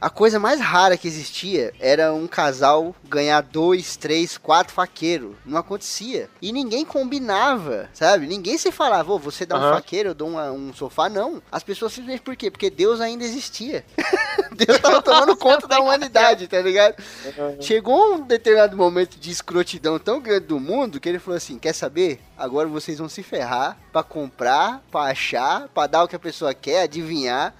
A: a coisa mais rara que existia era um casal ganhar dois, três, quatro faqueiros. Não acontecia. E ninguém combinava, sabe? Ninguém se falava, ô, você dá um
C: Aham.
A: faqueiro, eu dou uma- um sofá. Não. As pessoas simplesmente por quê? Porque Deus ainda existia. Deus tava tomando conta da humanidade, tá ligado? Chegou um determinado momento de escrotidão tão grande do mundo que ele falou assim: quer saber? Agora vocês vão se ferrar pra comprar, pra achar, pra dar o que a pessoa quer, adivinhar.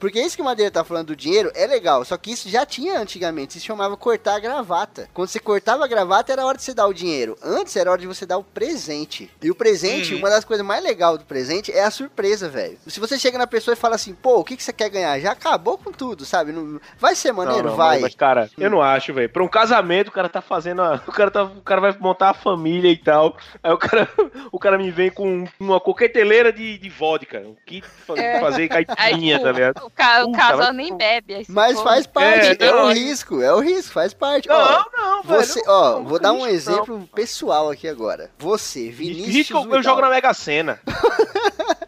A: Porque isso que o Madeira tá falando do dinheiro é legal, só que isso já tinha antigamente, isso chamava cortar a gravata. Quando você cortava a gravata era hora de você dar o dinheiro. Antes era hora de você dar o presente. E o presente,
D: Uhum.
A: uma das coisas mais legais do presente é a surpresa, velho. Se você chega na pessoa e fala assim, pô, o que, que você quer ganhar? Já acabou com tudo, sabe? Não- Vai ser maneiro?
C: Não, não,
A: vai.
C: Mas, cara, eu não acho, velho. Pra um casamento, o cara tá fazendo. A, o, cara tá, o cara vai montar a família e tal. Aí o cara, o cara me vem com uma coqueteleira de, de vodka. Um kit pra
B: É.
C: fazer
B: Aí,
C: caipirinha,
B: tipo,
C: tá ligado?
B: O, ca- o casal nem bebe. Se
A: Mas
B: for-
A: faz parte,
C: É,
A: é, o risco, é o risco, faz parte.
C: Não,
A: ó,
C: não,
A: você,
C: velho.
A: ó,
C: não,
A: vou dar um
C: risco, não.
A: exemplo pessoal aqui agora. Você, Vinícius
C: Risco eu
A: Vidal.
C: jogo na Mega Sena.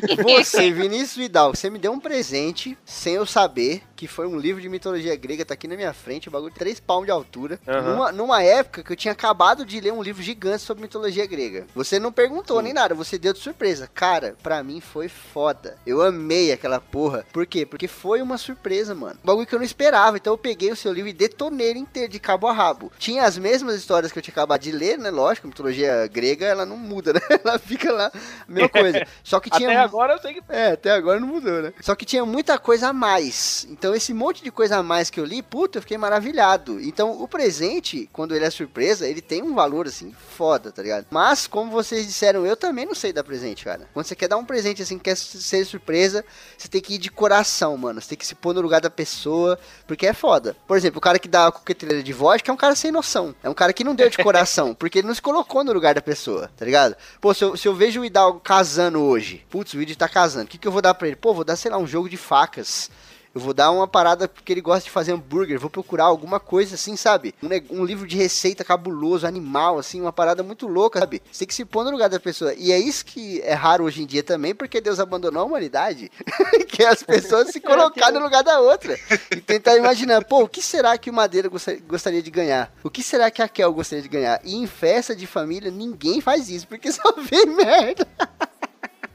A: Você, Vinícius Vidal, você me deu um presente sem eu saber que foi um livro de mitologia grega, tá aqui na minha frente, o bagulho de 3 palmos de altura.
C: Aham.
A: Numa, numa época que eu tinha acabado de ler um livro gigante sobre mitologia grega. Você não perguntou nem nada, você deu de surpresa. Cara, pra mim foi foda. Eu amei aquela porra. Por quê? Porque foi uma surpresa, mano. Um bagulho que eu não esperava. Então eu peguei o seu livro e detonei ele inteiro, de cabo a rabo. Tinha as mesmas histórias que eu tinha acabado de ler, né? Lógico, mitologia grega, ela não muda, né? Ela fica lá, mesma coisa. Só que tinha
C: Até agora eu sei que.
A: é, até agora não mudou, né? Só que tinha muita coisa a mais. Então, esse monte de coisa a mais que eu li, puta, eu fiquei maravilhado. Então, o presente, quando ele é surpresa, ele tem um valor, assim, foda, tá ligado? Mas, como vocês disseram, eu também não sei dar presente, cara. Quando você quer dar um presente, assim, quer ser surpresa, você tem que ir de coração, mano. Você tem que se pôr no lugar da pessoa, porque é foda. Por exemplo, o cara que dá a coqueteleira de vodka é um cara sem noção. É um cara que não deu de coração, porque ele não se colocou no lugar da pessoa, tá ligado? Pô, se eu, se eu vejo o Hidalgo casando hoje, putz, vídeo tá casando, o que, que eu vou dar pra ele? Pô, vou dar, sei lá, um jogo de facas. Eu vou dar uma parada porque ele gosta de fazer hambúrguer. Vou procurar alguma coisa assim, sabe? Um, um livro de receita cabuloso, animal, assim, uma parada muito louca, sabe? Você tem que se pôr no lugar da pessoa. E é isso que é raro hoje em dia também, porque Deus abandonou a humanidade. que é as pessoas se colocar no lugar da outra. E tentar imaginar, pô, o que será que o Madeira gosta- gostaria de ganhar? O que será que a Kel gostaria de ganhar? E em festa de família, ninguém faz isso, porque só vê merda.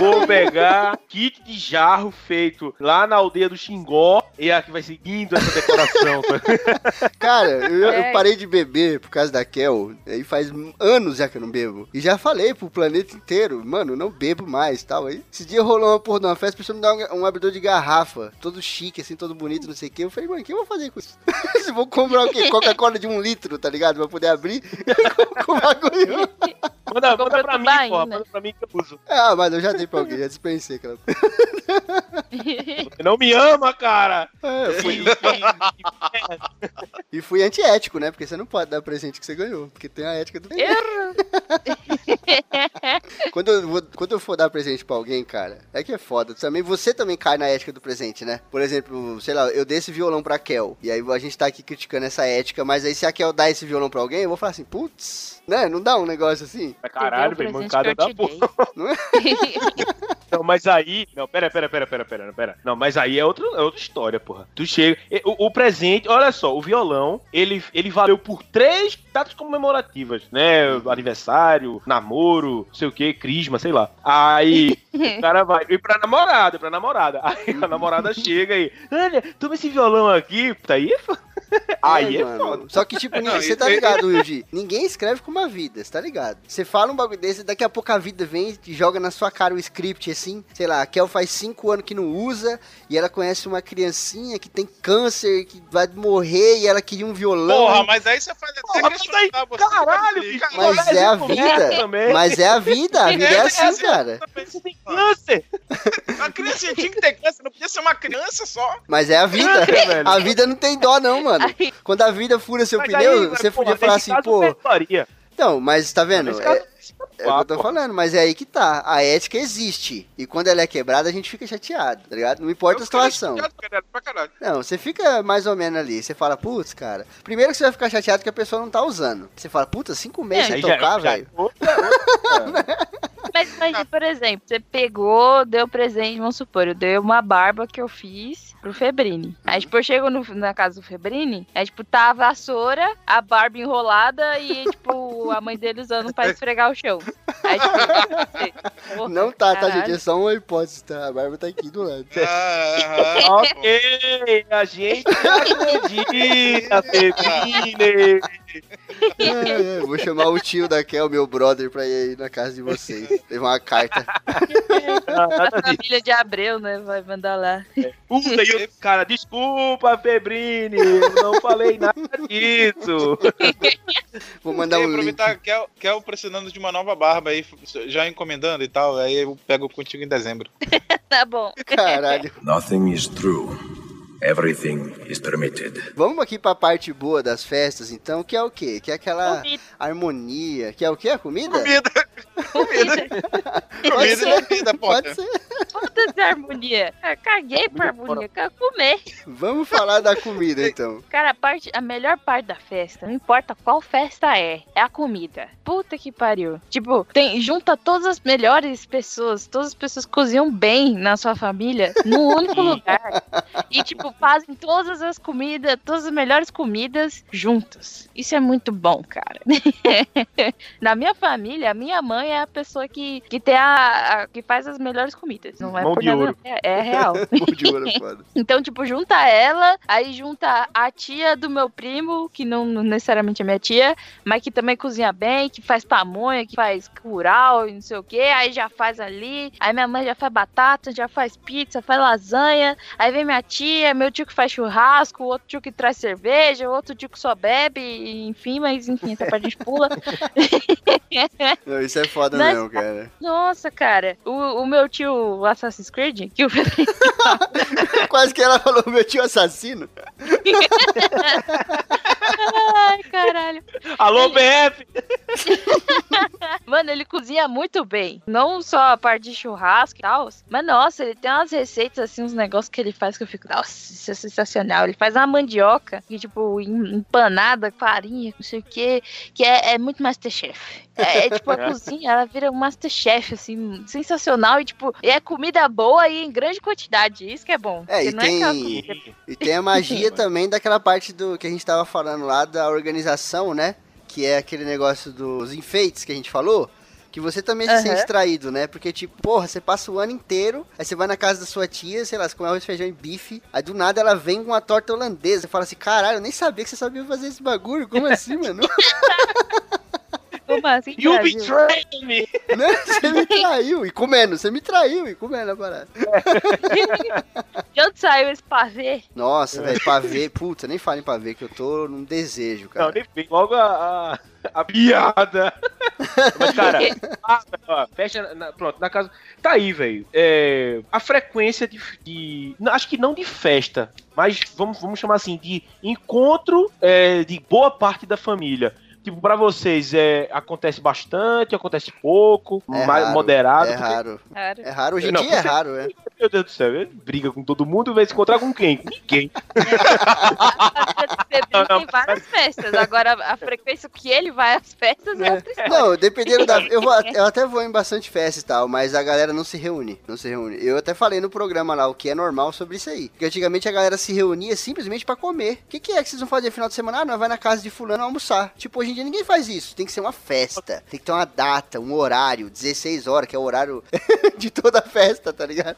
C: Vou pegar kit de jarro feito lá na aldeia do Xingó e aqui vai seguindo essa decoração.
A: Cara, eu, eu
B: É.
A: parei de beber por causa da Kel. Aí faz anos já que eu não bebo. E já falei pro planeta inteiro, mano, eu não bebo mais tal. Aí, esse dia rolou uma porra de uma festa, a pessoa me dá um, um abridor de garrafa, todo chique, assim, todo bonito, não sei o que. Eu falei, mano, o que eu vou fazer com isso? Se vou comprar o quê? Coca-Cola de um litro, tá ligado? Pra poder abrir com o bagulho.
C: Manda, manda pra mim, porra. Manda pra mim que eu uso.
A: Ah, mas eu já dei pra alguém, já dispensei aquela.
C: Você não me ama, cara!
A: É, eu fui-
C: E-
A: fui antiético, né? Porque você não pode dar presente que você ganhou. Porque tem a ética do.
B: Erro.
A: Quando eu, vou- quando eu for dar presente pra alguém, cara, é que é foda. Também, você também cai na ética do presente, né? Por exemplo, sei lá, eu dei esse violão pra Kel. E aí a gente tá aqui criticando essa ética, mas aí se a Kel dá esse violão pra alguém, eu vou falar assim, putz, né? Não dá um negócio assim?
C: Caralho,
B: o
C: mancada da porra.
A: Não é?
C: Não, mas aí. Não, pera, pera, pera, pera, pera, pera. Não, mas aí é, outro, é outra história, porra. Tu chega. O, o presente, olha só, o violão, ele, ele valeu por três datas comemorativas, né? Aniversário, namoro, não sei o que, crisma, sei lá. Aí o cara vai. E pra namorada, pra namorada. Aí a namorada chega e. Olha, toma esse violão aqui. Tá aí é foda. Aí é
A: mano.
C: foda.
A: Só que, tipo, ninguém- você tá ligado, Wilde? Ninguém escreve com uma vida, você tá ligado? Você fala um bagulho desse, daqui a pouco a vida vem e joga na sua cara o script, assim. Sei lá, a Kel faz cinco anos que não usa e ela conhece uma criancinha que tem câncer, que vai morrer e ela queria um violão.
D: Porra, mas aí você faz até
C: Porra, mas aí,
D: questionar você.
C: caralho,
D: cara.
A: Mas é a
C: isso
A: vida.
C: merda também.
A: Mas é a vida, a vida é
D: É,
A: assim,
D: é,
A: cara.
C: Você tem câncer.
D: A criança tinha que ter câncer, não podia ser uma criança só.
A: Mas é a vida.
C: velho.
A: A vida não tem dó, não, mano. Quando a vida fura seu pneu, você podia falar assim, pô. Não, mas tá vendo?
C: Nesse
A: É,
C: caso,
A: É o que eu tô falando, mas é aí que tá. A ética existe. E quando ela é quebrada, a gente fica chateado, tá ligado? Não importa a
D: Eu ficaria
A: situação.
D: chateado, caralho.
A: Não, você fica mais ou menos ali. Você fala, putz, cara. Primeiro que você vai ficar chateado que a pessoa não tá usando. Você fala, puta, cinco meses
B: É,
A: sem
C: já-
A: tocar, velho.
B: Mas imagina, por exemplo, você pegou, deu presente, vamos supor, eu dei uma barba que eu fiz pro Febrini. Aí, tipo, eu chego no- na casa do Febrini, aí, tipo, tá a vassoura, a barba enrolada e, tipo, a mãe dele usando pra esfregar o chão. Aí, tipo, você- Porra,
A: Não tá, tá,
B: caralho.
A: gente? É só uma hipótese, tá? A barba tá aqui do lado.
D: Ah,
C: Ok, a gente acredita, Febrine.
A: É, é, vou chamar o tio da Kel, meu brother, pra ir aí na casa de vocês. Levar uma carta.
B: A família de Abreu, né? Vai mandar lá.
C: Puta, e eu, cara, desculpa, Febrine, eu não falei nada disso.
A: Vou mandar um link.
D: aproveitar é, é o precisando de uma nova barba aí, já encomendando e tal. Aí eu pego contigo em dezembro.
B: Tá bom.
A: Caralho.
F: Nothing is true. Everything is permitted.
A: Vamos aqui pra parte boa das festas, então, que é o quê? Que é aquela
B: Comida.
A: harmonia. Que é o quê? A comida?
D: Comida! Comida!
A: Pode
D: Comida
A: ser.
D: é comida,
A: Pode ser.
B: Foda-se a harmonia. Eu caguei pra harmonia, quero comer.
A: Vamos falar da comida, então.
B: Cara, a, parte, a melhor parte da festa, não importa qual festa é, é a comida. Puta que pariu. Tipo, tem, junta todas as melhores pessoas, todas as pessoas cozinham bem na sua família, num único lugar. E, tipo, fazem todas as comidas, todas as melhores comidas juntas. Isso é muito bom, cara. na minha família, a minha mãe é a pessoa que, que tem a, a- que faz as melhores comidas. Não é
C: Mão
B: por
C: de
B: nada,
C: ouro.
B: É, é real.
A: Pô de ouro, é foda.
B: Então, tipo, junta ela, aí junta a tia do meu primo, que não necessariamente é minha tia, mas que também cozinha bem, que faz pamonha, que faz curau e não sei o que, aí já faz ali, aí minha mãe já faz batata, já faz pizza, faz lasanha, aí vem minha tia, meu tio que faz churrasco, outro tio que traz cerveja, outro tio que só bebe, enfim, mas enfim, essa parte a gente pula.
A: Não, isso é foda
B: Mas-
A: mesmo, cara.
B: Nossa, cara, o, o meu tio Assassin's Creed, que o
A: Quase que ela falou meu tio assassino.
B: Ai, caralho.
C: Alô, BF!
B: Mano, ele cozinha muito bem. Não só a parte de churrasco e tal, mas nossa, ele tem umas receitas, assim, uns negócios que ele faz que eu fico, nossa, isso é sensacional. Ele faz uma mandioca, que, tipo, em- empanada, farinha, não sei o que, que é, é muito Masterchef. É, é, tipo, a cozinha, ela vira um Masterchef, assim, sensacional e, tipo, e é comida boa e em grande quantidade. Isso que é bom.
A: É, e
B: não é
A: tem-
B: comida
A: E tem a magia também daquela parte do que a gente tava falando lá da organização, né? Que é aquele negócio dos enfeites que a gente falou. Que você também se
B: Aham.
A: sente traído, né? Porque, tipo, porra, você passa o ano inteiro, aí você vai na casa da sua tia, sei lá, você come arroz, feijão e bife, aí do nada ela vem com uma torta holandesa. Você fala assim, caralho, eu nem sabia que você sabia fazer esse bagulho. Como assim, mano?
B: Como assim,
C: You
B: Brasil?
C: betrayed me!
A: Né? Você me traiu. E comendo, você me traiu e comendo a parada.
B: De onde saiu esse pavê?
A: Nossa, velho, pavê, puta, nem fala em pavê, que eu tô num desejo,
C: Não,
A: cara.
C: nem vem logo a, a, a piada. Mas, cara, ah, ó, fecha. na- pronto, na casa. Tá aí, velho. É, a frequência de, de- não, Acho que não de festa, mas vamos, vamos chamar assim, de encontro é, de boa parte da família. Tipo, pra vocês, é, acontece bastante, acontece pouco,
A: É
C: mais
A: raro,
C: moderado.
A: É raro. É raro, hoje em
C: Não,
A: dia é raro, é.
C: Meu Deus do céu, ele briga com todo mundo e vai se encontrar com quem? Com ninguém.
B: Você
C: Não, não,
B: tem várias festas. Agora, a frequência que ele vai às festas é, outra história.
A: Não, dependendo da. Eu, vou, eu até vou em bastante festa e tal, mas a galera não se reúne. Não se reúne. Eu até falei no programa lá o que é normal sobre isso aí. Porque antigamente a galera se reunia simplesmente pra comer. O que, que é que vocês vão fazer no final de semana? Ah, nós vai na casa de fulano almoçar. Tipo, hoje em dia ninguém faz isso. Tem que ser uma festa. Tem que ter uma data, um horário, 16 horas, que é o horário de toda a festa, tá ligado?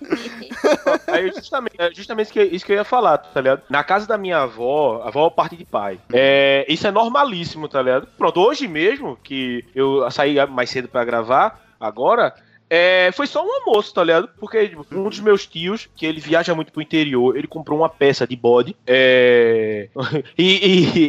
C: Aí justamente, é justamente isso que, eu ia falar, tá ligado? Na casa da minha avó, avó é parte de pai. É, isso é normalíssimo, tá ligado? Pronto, hoje mesmo, que eu saí mais cedo pra gravar, agora. É, foi só um almoço, tá ligado? Porque tipo, um dos meus tios, que ele viaja muito pro interior, ele comprou uma peça de bode. É... e,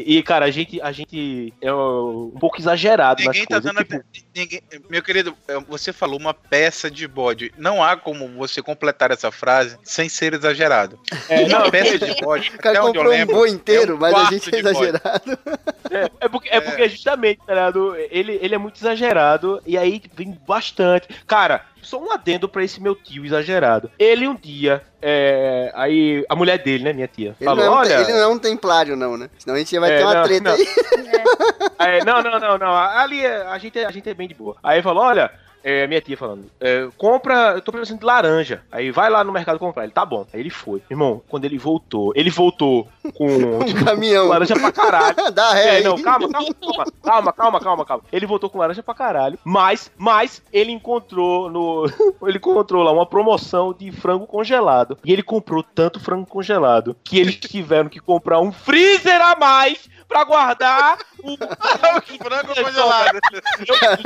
C: e- e, cara, a gente, a gente é um pouco exagerado
D: Ninguém
C: nas
D: tá
C: coisas.
D: dando.
C: tipo,
D: Ninguém, meu querido, é, você falou uma peça de bode. Não há como você completar essa frase sem ser exagerado.
C: é,
D: Uma
C: não,
D: peça de bode,
A: O cara
D: até onde eu
A: comprou um
D: lembro.
A: boi inteiro,
D: é um
A: mas a gente é exagerado.
C: É, é porque, é porque justamente, tá ligado? Ele, ele é muito exagerado e aí vem bastante. Cara, só um adendo pra esse meu tio exagerado. Ele um dia, é, aí a mulher dele, né, minha tia,
A: Ele,
C: falou:
A: não é um,
C: olha.
A: ele não é um templário, não, né? Senão a gente vai
C: É,
A: ter uma
C: não,
A: treta
C: não.
A: aí.
C: É, não, não, não, não. Ali é- a gente, é- a gente é bem de boa. Aí ele falou: olha, é, minha tia falando, é, compra, eu tô precisando de laranja. Aí vai lá no mercado comprar. Ele, tá bom. Aí ele foi. Irmão, quando ele voltou, ele voltou com
A: Um caminhão.
C: laranja pra caralho.
A: Dá ré
C: É, não, calma, calma, calma, calma, calma, calma, calma. Ele voltou com laranja pra caralho, mas, mas ele encontrou no, ele encontrou lá uma promoção de frango congelado e ele comprou tanto frango congelado que eles tiveram que comprar um freezer a mais pra guardar o
D: Frango congelado.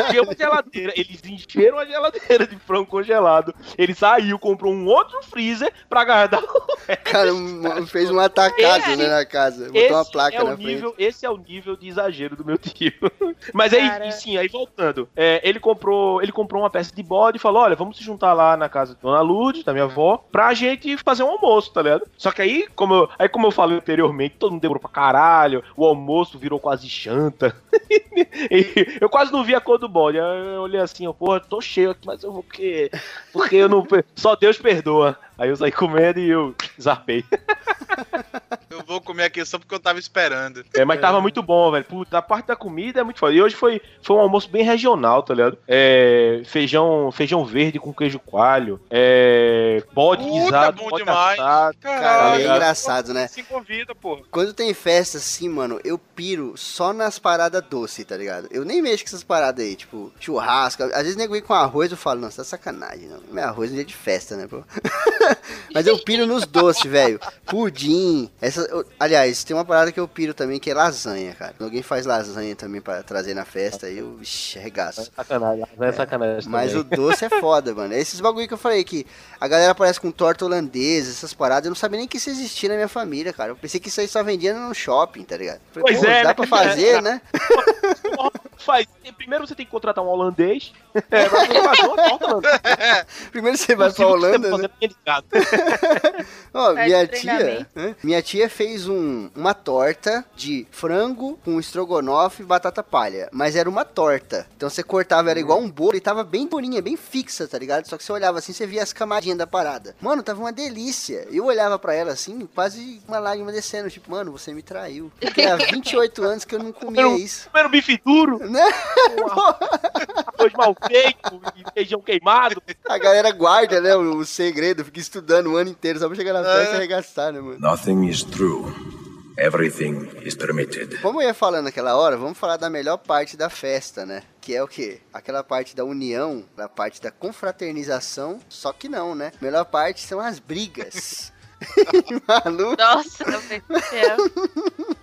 C: encheu a geladeira, eles encheram a geladeira de frango congelado. Ele saiu, comprou um outro freezer pra guardar o
A: Cara, um- fez um atacado,
C: Esse-
A: né, na casa. Botou uma placa
C: é
A: na
C: o
A: frente.
C: nível, Esse é o nível de exagero do meu tio. Mas aí,
B: Cara.
C: e sim, aí voltando. é, ele comprou ele comprou uma peça de bode e falou: olha, vamos se juntar lá na casa da Dona Lourdes, da minha avó, pra gente fazer um almoço, tá ligado? Só que aí, como eu, aí, como eu falei anteriormente, todo mundo demorou pra caralho, o almoço virou quase janta. Eu quase não vi a cor do bode. Eu olhei assim, eu, porra, tô cheio aqui, mas eu vou que. Porque eu não. Só Deus perdoa. Aí eu saí comendo e eu zarpei.
D: Eu vou comer aqui só porque eu tava esperando.
C: É, mas tava muito bom, velho. Puta, a parte da comida é muito foda. E hoje foi, foi um almoço bem regional, tá ligado? É, feijão, feijão verde com queijo coalho. É, bode
D: Puta,
C: guisado,
D: bom
C: bode
D: demais.
C: assado.
A: Cara,
D: Caralho.
A: é engraçado, né?
D: Se convida, porra.
A: Quando tem festa assim, mano, eu piro só nas paradas doces, tá ligado? Eu nem mexo com essas paradas aí, tipo, churrasco. Às vezes nego vem com arroz, eu falo, nossa, tá sacanagem, não. Meu arroz é dia de festa, né, pô? Mas eu piro nos doces, velho. Pudim. Essa, eu- aliás, tem uma parada que eu piro também, que é lasanha, cara. Quando alguém faz lasanha também pra trazer na festa, aí eu, vixi, arregaço.
C: Sacanagem, não é sacanagem.
A: Mas o doce é foda, mano. É Esses bagulho que eu falei que a galera aparece com torta holandesa, essas paradas. Eu não sabia nem que isso existia na minha família, cara. Eu pensei que isso aí só vendia no shopping, tá ligado? Falei,
C: Pois é,
A: dá
C: né?
A: pra fazer, né?
C: Faz. Primeiro você tem que contratar um holandês. É, holandesa.
A: Primeiro você vai pra
C: você
A: Holanda, né? Ó, minha tia, né? minha tia fez um, uma torta de frango com estrogonofe e batata palha, mas era uma torta. Então você cortava, era igual um bolo e tava bem durinha, bem fixa, tá ligado? Só que você olhava assim, você via as camadinhas da parada. Mano, tava uma delícia. Eu olhava pra ela assim, quase uma lágrima descendo, tipo, mano, você me traiu. Porque há 28 anos que eu não comia isso.
C: Comendo bife duro,
A: Né?
C: arroz mal feito e feijão queimado.
A: A galera guarda, né, o, o segredo, fica estudando o ano inteiro só pra chegar na festa e arregaçar, né, mano?
F: Nothing is true. Everything is permitted.
A: Como eu ia falando naquela hora, vamos falar da melhor parte da festa, né? Que é o quê? Aquela parte da união, da parte da confraternização, só que não, né? A melhor parte são as brigas. Maluco,
B: Nossa, meu Deus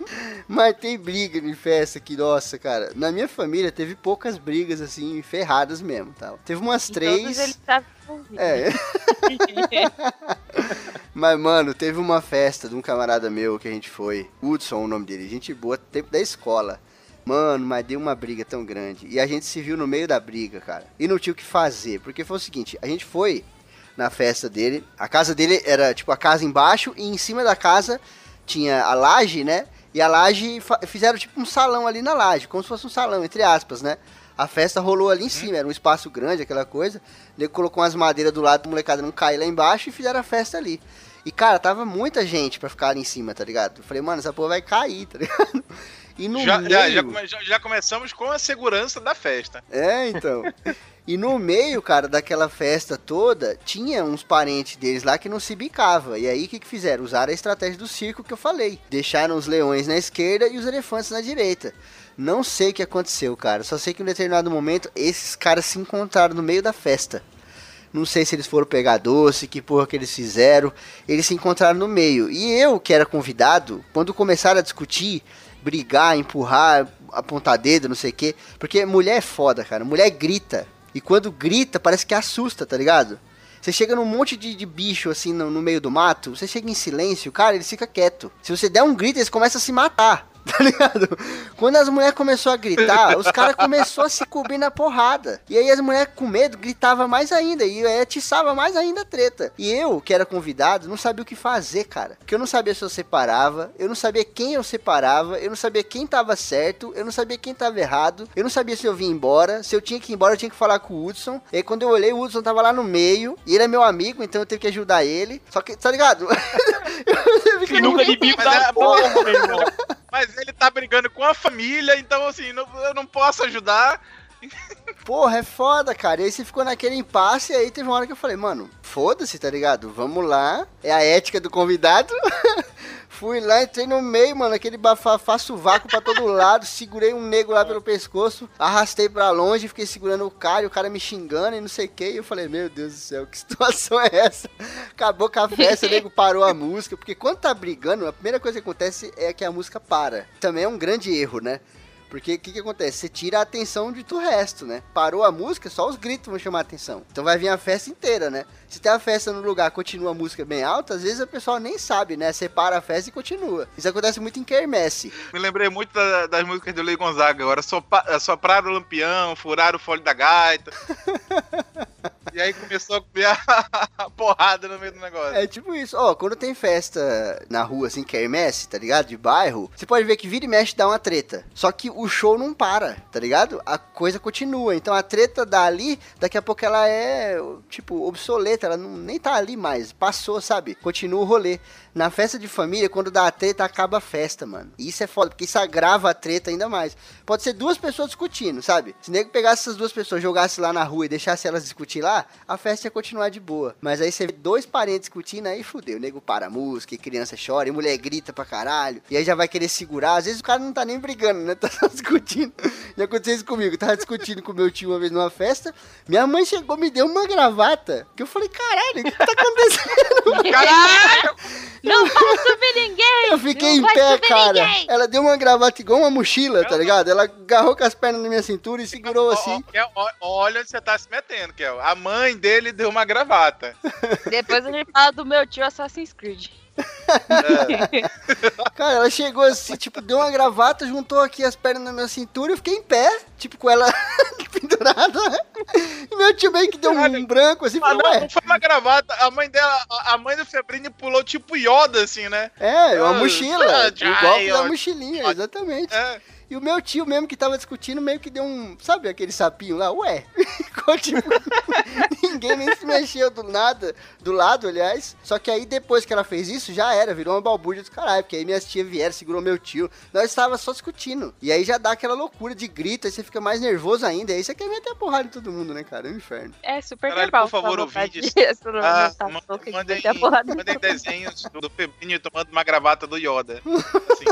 A: mas tem briga em festa que, nossa, cara. Na minha família teve poucas brigas, assim, ferradas mesmo, tal. Teve umas
B: Em
A: três.
B: Todos envolvidos.
A: É, mas, mano, teve uma festa de um camarada meu que a gente foi. Hudson, o nome dele. Gente boa, tempo da escola. Mano, mas deu uma briga tão grande. E a gente se viu no meio da briga, cara. E não tinha o que fazer. Porque foi o seguinte: a gente foi na festa dele. A casa dele era, tipo, a casa embaixo. E em cima da casa tinha a laje, né? E a laje fizeram, tipo, um salão ali na laje. Como se fosse um salão, entre aspas, né? A festa rolou ali em cima, era um espaço grande, aquela coisa. Ele colocou umas madeiras do lado pra molecada não cair lá embaixo e fizeram a festa ali. E, cara, tava muita gente pra ficar ali em cima, tá ligado? Eu falei, mano, essa porra vai cair, tá ligado? E no
D: Já,
A: meio...
D: já, já- já começamos com a segurança da festa.
A: É, então. E no meio, cara, daquela festa toda, tinha uns parentes deles lá que não se bicava. E aí, o que, que fizeram? Usaram a estratégia do circo que eu falei. Deixaram os leões na esquerda e os elefantes na direita. Não sei o que aconteceu, cara. Só sei que em um determinado momento, esses caras se encontraram no meio da festa. Não sei se eles foram pegar doce, que porra que eles fizeram. Eles se encontraram no meio. E eu, que era convidado, quando começaram a discutir, brigar, empurrar, apontar dedo, não sei o quê. Porque mulher é foda, cara. Mulher grita. E quando grita, parece que assusta, tá ligado? Você chega num monte de, de bicho assim no, no meio do mato, você chega em silêncio, cara, ele fica quieto. Se você der um grito, eles começam a se matar. Tá ligado? Quando as mulheres começaram a gritar, os caras começaram a se cobrir na porrada. E aí as mulheres com medo gritavam mais ainda. E aí atiçava mais ainda a treta. E eu, que era convidado, não sabia o que fazer, cara. Porque eu não sabia se eu separava, eu não sabia quem eu separava, eu não sabia quem tava certo, eu não sabia quem tava errado, eu não sabia se eu vinha embora. Se eu tinha que ir embora, eu tinha que falar com o Hudson. E aí quando eu olhei, o Hudson tava lá no meio. E ele é meu amigo, então eu tenho que ajudar ele. Só que, tá ligado? Eu
C: Sinuca de bico da porra, meu irmão.
D: Mas ele tá brigando com a família, então assim, não- eu não posso ajudar.
A: Porra, é foda, cara. E aí você ficou naquele impasse e aí teve uma hora que eu falei, mano, foda-se, tá ligado? Vamos lá. É a ética do convidado. Fui lá, entrei no meio, mano, aquele bafafá vácuo pra todo lado, segurei um nego lá pelo pescoço, arrastei pra longe, fiquei segurando o cara, e o cara me xingando e não sei o que, e eu falei, meu Deus do céu, que situação é essa? Acabou com a festa, o nego parou a música, porque quando tá brigando, a primeira coisa que acontece é que a música para. Também é um grande erro, né? Porque o que, que acontece? Você tira a atenção de tudo o resto, né? Parou a música, só os gritos vão chamar a atenção. Então vai vir a festa inteira, né? Se tem a festa no lugar, continua a música bem alta, às vezes a pessoa nem sabe, né? Separa a festa e continua. Isso acontece muito em quermesse.
D: Me lembrei muito da- das músicas do Lei Gonzaga agora. Sopa, sopraram o lampião, furaram o folho da gaita. e aí começou a comer a, porrada no meio do negócio.
A: É tipo isso. Ó, quando tem festa na rua, assim, quermesse, tá ligado? De bairro, você pode ver que vira e mexe dá uma treta. Só que o show não para, tá ligado? A coisa continua. Então a treta dali, daqui a pouco ela é, tipo, obsoleta. Ela não, nem tá ali mais. Passou, sabe? Continua o rolê. Na festa de família, quando dá a treta, acaba a festa, mano. E isso é foda, porque isso agrava a treta ainda mais. Pode ser duas pessoas discutindo, sabe? Se nego pegasse essas duas pessoas, jogasse lá na rua e deixasse elas discutir lá, a festa ia continuar de boa. Mas aí você vê dois parentes discutindo, aí fudeu. O nego para a música, e criança chora, e mulher grita pra caralho. E aí já vai querer segurar. Às vezes o cara não tá nem brigando, né? Tá só discutindo. Já aconteceu isso comigo. Tava discutindo com meu tio uma vez numa festa. Minha mãe chegou, me deu uma gravata. Que eu falei, caralho, o que tá acontecendo?
D: Caralho!
B: Não vai subir ninguém!
A: Eu fiquei
B: não
A: em pé, cara.
B: ninguém!
A: Ela deu uma gravata igual uma mochila, tá ligado? Ela agarrou com as pernas na minha cintura e segurou assim.
D: Olha onde você tá se metendo, Kel. A mãe dele deu uma gravata.
B: Depois a gente fala do meu tio Assassin's Creed.
A: Cara, ela chegou assim, tipo, deu uma gravata, juntou aqui as pernas na minha cintura e eu fiquei em pé, tipo, com ela pendurada. E meu tio meio que deu um
D: Caralho.
A: branco assim,
D: Ah,
A: falou,
D: não, não foi uma gravata. A mãe dela, a mãe do Febrini pulou tipo Yoda, assim, né?
A: é, uma
D: Ah,
A: mochila,
D: ah,
A: o golpe da mochilinha, exatamente.
D: É.
A: E o meu tio mesmo que tava discutindo, meio que deu um, sabe aquele sapinho lá? Ué, ficou tipo, ninguém nem se mexeu do nada, do lado, aliás. Só que aí depois que ela fez isso, já era, virou uma balbúrdia do caralho, porque aí minhas tias vieram, segurou meu tio. Nós estava só discutindo. E aí já dá aquela loucura de grito, aí você fica mais nervoso ainda, aí você quer meter a porrada em todo mundo, né, cara? É um inferno.
B: É super
D: Caralho,
B: normal.
D: por favor, ouvintes. Ah,
B: tá
D: mandem, desenhos do, do tomando uma gravata do Yoda. Assim,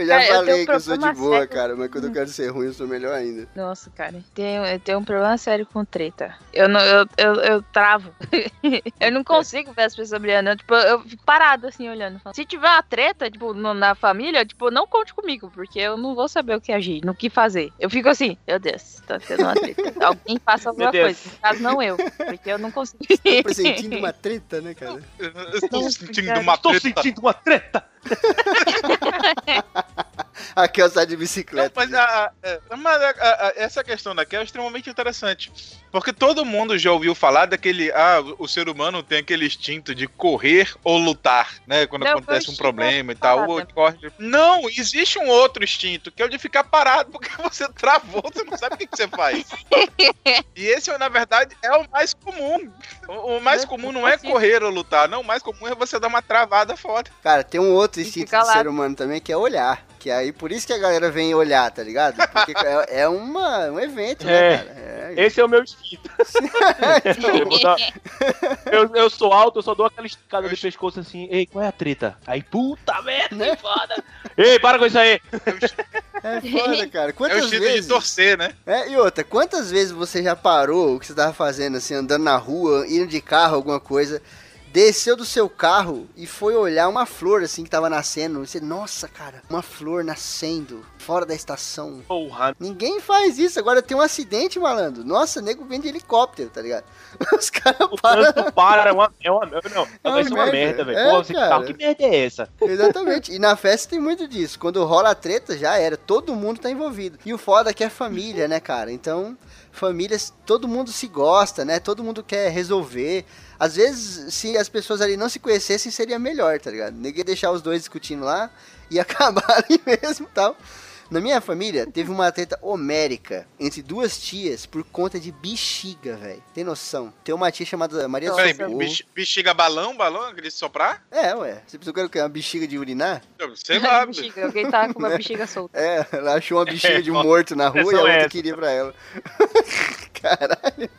A: Eu já
B: Cara, eu tenho
A: falei
B: um
A: que eu sou de boa,
B: sério.
A: cara, mas quando eu quero ser ruim, eu sou melhor ainda.
B: Nossa, cara, tenho, eu tenho um problema sério com treta. Eu não, eu, eu, eu travo. eu não consigo ver as pessoas brigando. Eu, Tipo, eu fico parado assim, olhando. Se tiver uma treta, tipo, no- na família, tipo, não conte comigo, porque eu não vou saber o que agir, no que fazer. Eu fico assim, meu Deus, tá tendo uma treta. Alguém faça alguma coisa. No caso, não eu, porque eu não consigo.
A: Tô pressentindo uma treta, né, cara?
D: eu estou sentindo uma
C: Estou
D: treta.
C: sentindo uma treta!
A: Aqui é o sai de
D: Não,
A: bicicleta.
D: mas a- a- é, mas a- a- a- essa questão daqui é extremamente interessante. Porque todo mundo já ouviu falar daquele. Ah, o ser humano tem aquele instinto de correr ou lutar, né? Quando
B: Não,
D: acontece um problema e tal. ou corre- Não, existe um outro instinto, que é o de ficar parado, porque você travou, você não sabe o que, que você faz. e esse, na verdade, é o mais comum. O, o mais comum não é correr ou lutar, não. O mais comum é você dar uma travada foda.
A: Cara, tem um outro
B: E
A: instinto do ser humano também, que é olhar. Que aí, por isso que a galera vem olhar, tá ligado? Porque é, é uma, um evento, né,
C: É.
A: cara? É,
C: Esse é o meu instinto. Eu, dar- eu, eu sou alto, eu só dou aquela esticada de pescoço assim. Ei, qual é a treta? Aí, puta merda,
A: Né?
C: que foda. Ei, para com isso aí.
A: é foda, cara.
D: É o
A: Quantas
D: instinto
A: vezes...
D: de torcer, né?
A: É, e outra, quantas vezes você já parou o que você tava fazendo, assim, andando na rua, indo de carro, alguma coisa, desceu do seu carro e foi olhar uma flor, assim, que tava nascendo, e você, nossa, cara, uma flor nascendo, fora da estação.
C: Porra.
A: Ninguém faz isso, agora tem um acidente, malandro. Nossa, nego vem de helicóptero, tá ligado? Os caras param...
C: para, é uma. É uma não,
A: uma
C: vai ser uma
A: merda.
C: velho.
A: É,
C: Pô, você que
A: cara.
C: carro, que merda é essa?
A: Exatamente. E na festa tem muito disso. Quando rola a treta, já era. Todo mundo tá envolvido. E o foda é que é família, né, cara? Então, famílias, todo mundo se gosta, né? Todo mundo quer resolver. Às vezes, se as pessoas ali não se conhecessem, seria melhor, tá ligado? Ninguém deixar os dois discutindo lá e acabar ali mesmo tal. Na minha família, teve uma treta homérica entre duas tias por conta de bexiga, velho. Tem noção? Tem uma tia chamada Maria
D: Peraí, bex- bexiga balão, balão, aquele soprar?
A: É, ué. Você pensou que era o quê? Uma bexiga de urinar?
D: Eu Sei lá.
B: bexiga, alguém tá com uma bexiga solta.
A: É, ela achou uma bexiga de um morto na rua e a
C: só
A: outra
C: essa.
A: queria pra ela. Caralho.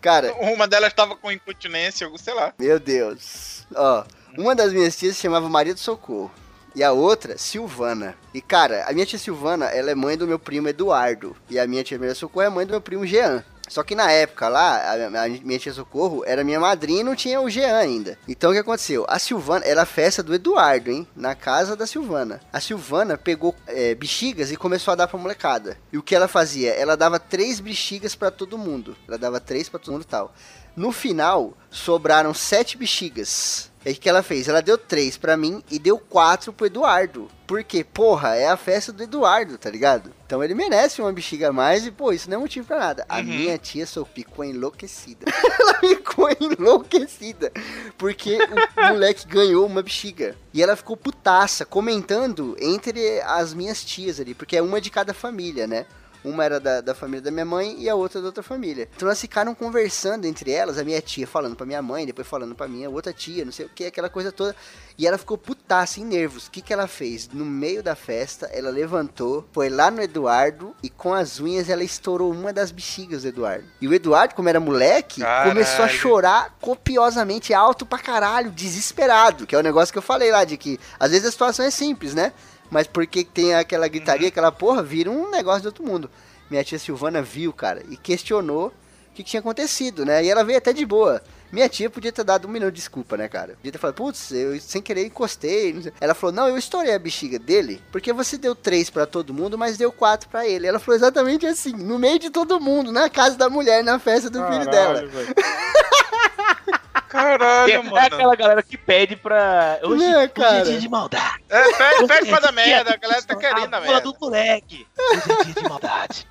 A: Cara,
D: Uma delas tava com incontinência, sei lá.
A: Meu Deus. Ó, uma das minhas tias se chamava Maria do Socorro. E a outra, Silvana. E, cara, a minha tia Silvana, ela é mãe do meu primo Eduardo. E a minha tia Maria Socorro é mãe do meu primo Jean. Só que na época lá, a, minha tia Socorro era minha madrinha e não tinha o Jean ainda. Então o que aconteceu? A Silvana, era a festa do Eduardo, hein? Na casa da Silvana. A Silvana pegou é, bexigas e começou a dar pra molecada. E o que ela fazia? Ela dava três bexigas pra todo mundo. Ela dava três pra todo mundo e tal. No final, sobraram sete bexigas. E o que ela fez? Ela deu três pra mim e deu quatro pro Eduardo. Porque, porra, é a festa do Eduardo, tá ligado? Então ele merece uma bexiga a mais e, pô, isso não é motivo pra nada. A
D: Uhum.
A: minha tia Sophie ficou enlouquecida. ela ficou enlouquecida. Porque o moleque ganhou uma bexiga. E ela ficou putaça, comentando entre as minhas tias ali. Porque é uma de cada família, né? Uma era da, da família da minha mãe e a outra da outra família. Então elas ficaram conversando entre elas, a minha tia falando pra minha mãe, depois falando pra minha outra tia, não sei o que, aquela coisa toda. E ela ficou putaça, em nervos. O que, que ela fez? No meio da festa, ela levantou, foi lá no Eduardo e com as unhas ela estourou uma das bexigas do Eduardo. E o Eduardo, como era moleque,
D: Caralho.
A: começou a chorar copiosamente, alto pra caralho, desesperado. Que é o negócio que eu falei lá, de que às vezes a situação é simples, né? Mas porque tem aquela gritaria, aquela porra, vira um negócio de outro mundo. Minha tia Silvana viu, cara, e questionou o que, que tinha acontecido, né? E ela veio até de boa. Minha tia podia ter dado um minuto de desculpa, né, cara? Podia ter falado, putz, eu sem querer encostei. Ela falou, não, eu estourei a bexiga dele, porque você deu três pra todo mundo, mas deu quatro pra ele. Ela falou exatamente assim, no meio de todo mundo, na casa da mulher, na festa do filho dela.
C: Caralho, É
D: mano.
C: aquela galera que pede pra. Hoje,
A: Né,
C: hoje
A: cara?
C: é dia de maldade.
D: É, pede, pede pra dar
C: Hoje é
D: merda, a galera tá querendo a merda.
C: do moleque. Hoje é dia de maldade.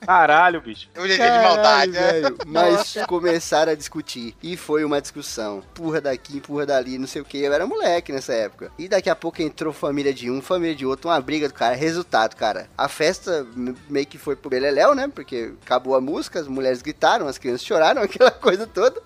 C: Caralho, bicho.
D: Hoje é dia de maldade, né?
A: velho. Mas começaram a discutir. E foi uma discussão. Empurra daqui, empurra dali, não sei o que. Eu era moleque nessa época. E daqui a pouco entrou família de um, família de outro, uma briga do cara. Resultado, cara. A festa meio que foi pro Beleléu, né? Porque acabou a música, as mulheres gritaram, as crianças choraram, aquela coisa toda.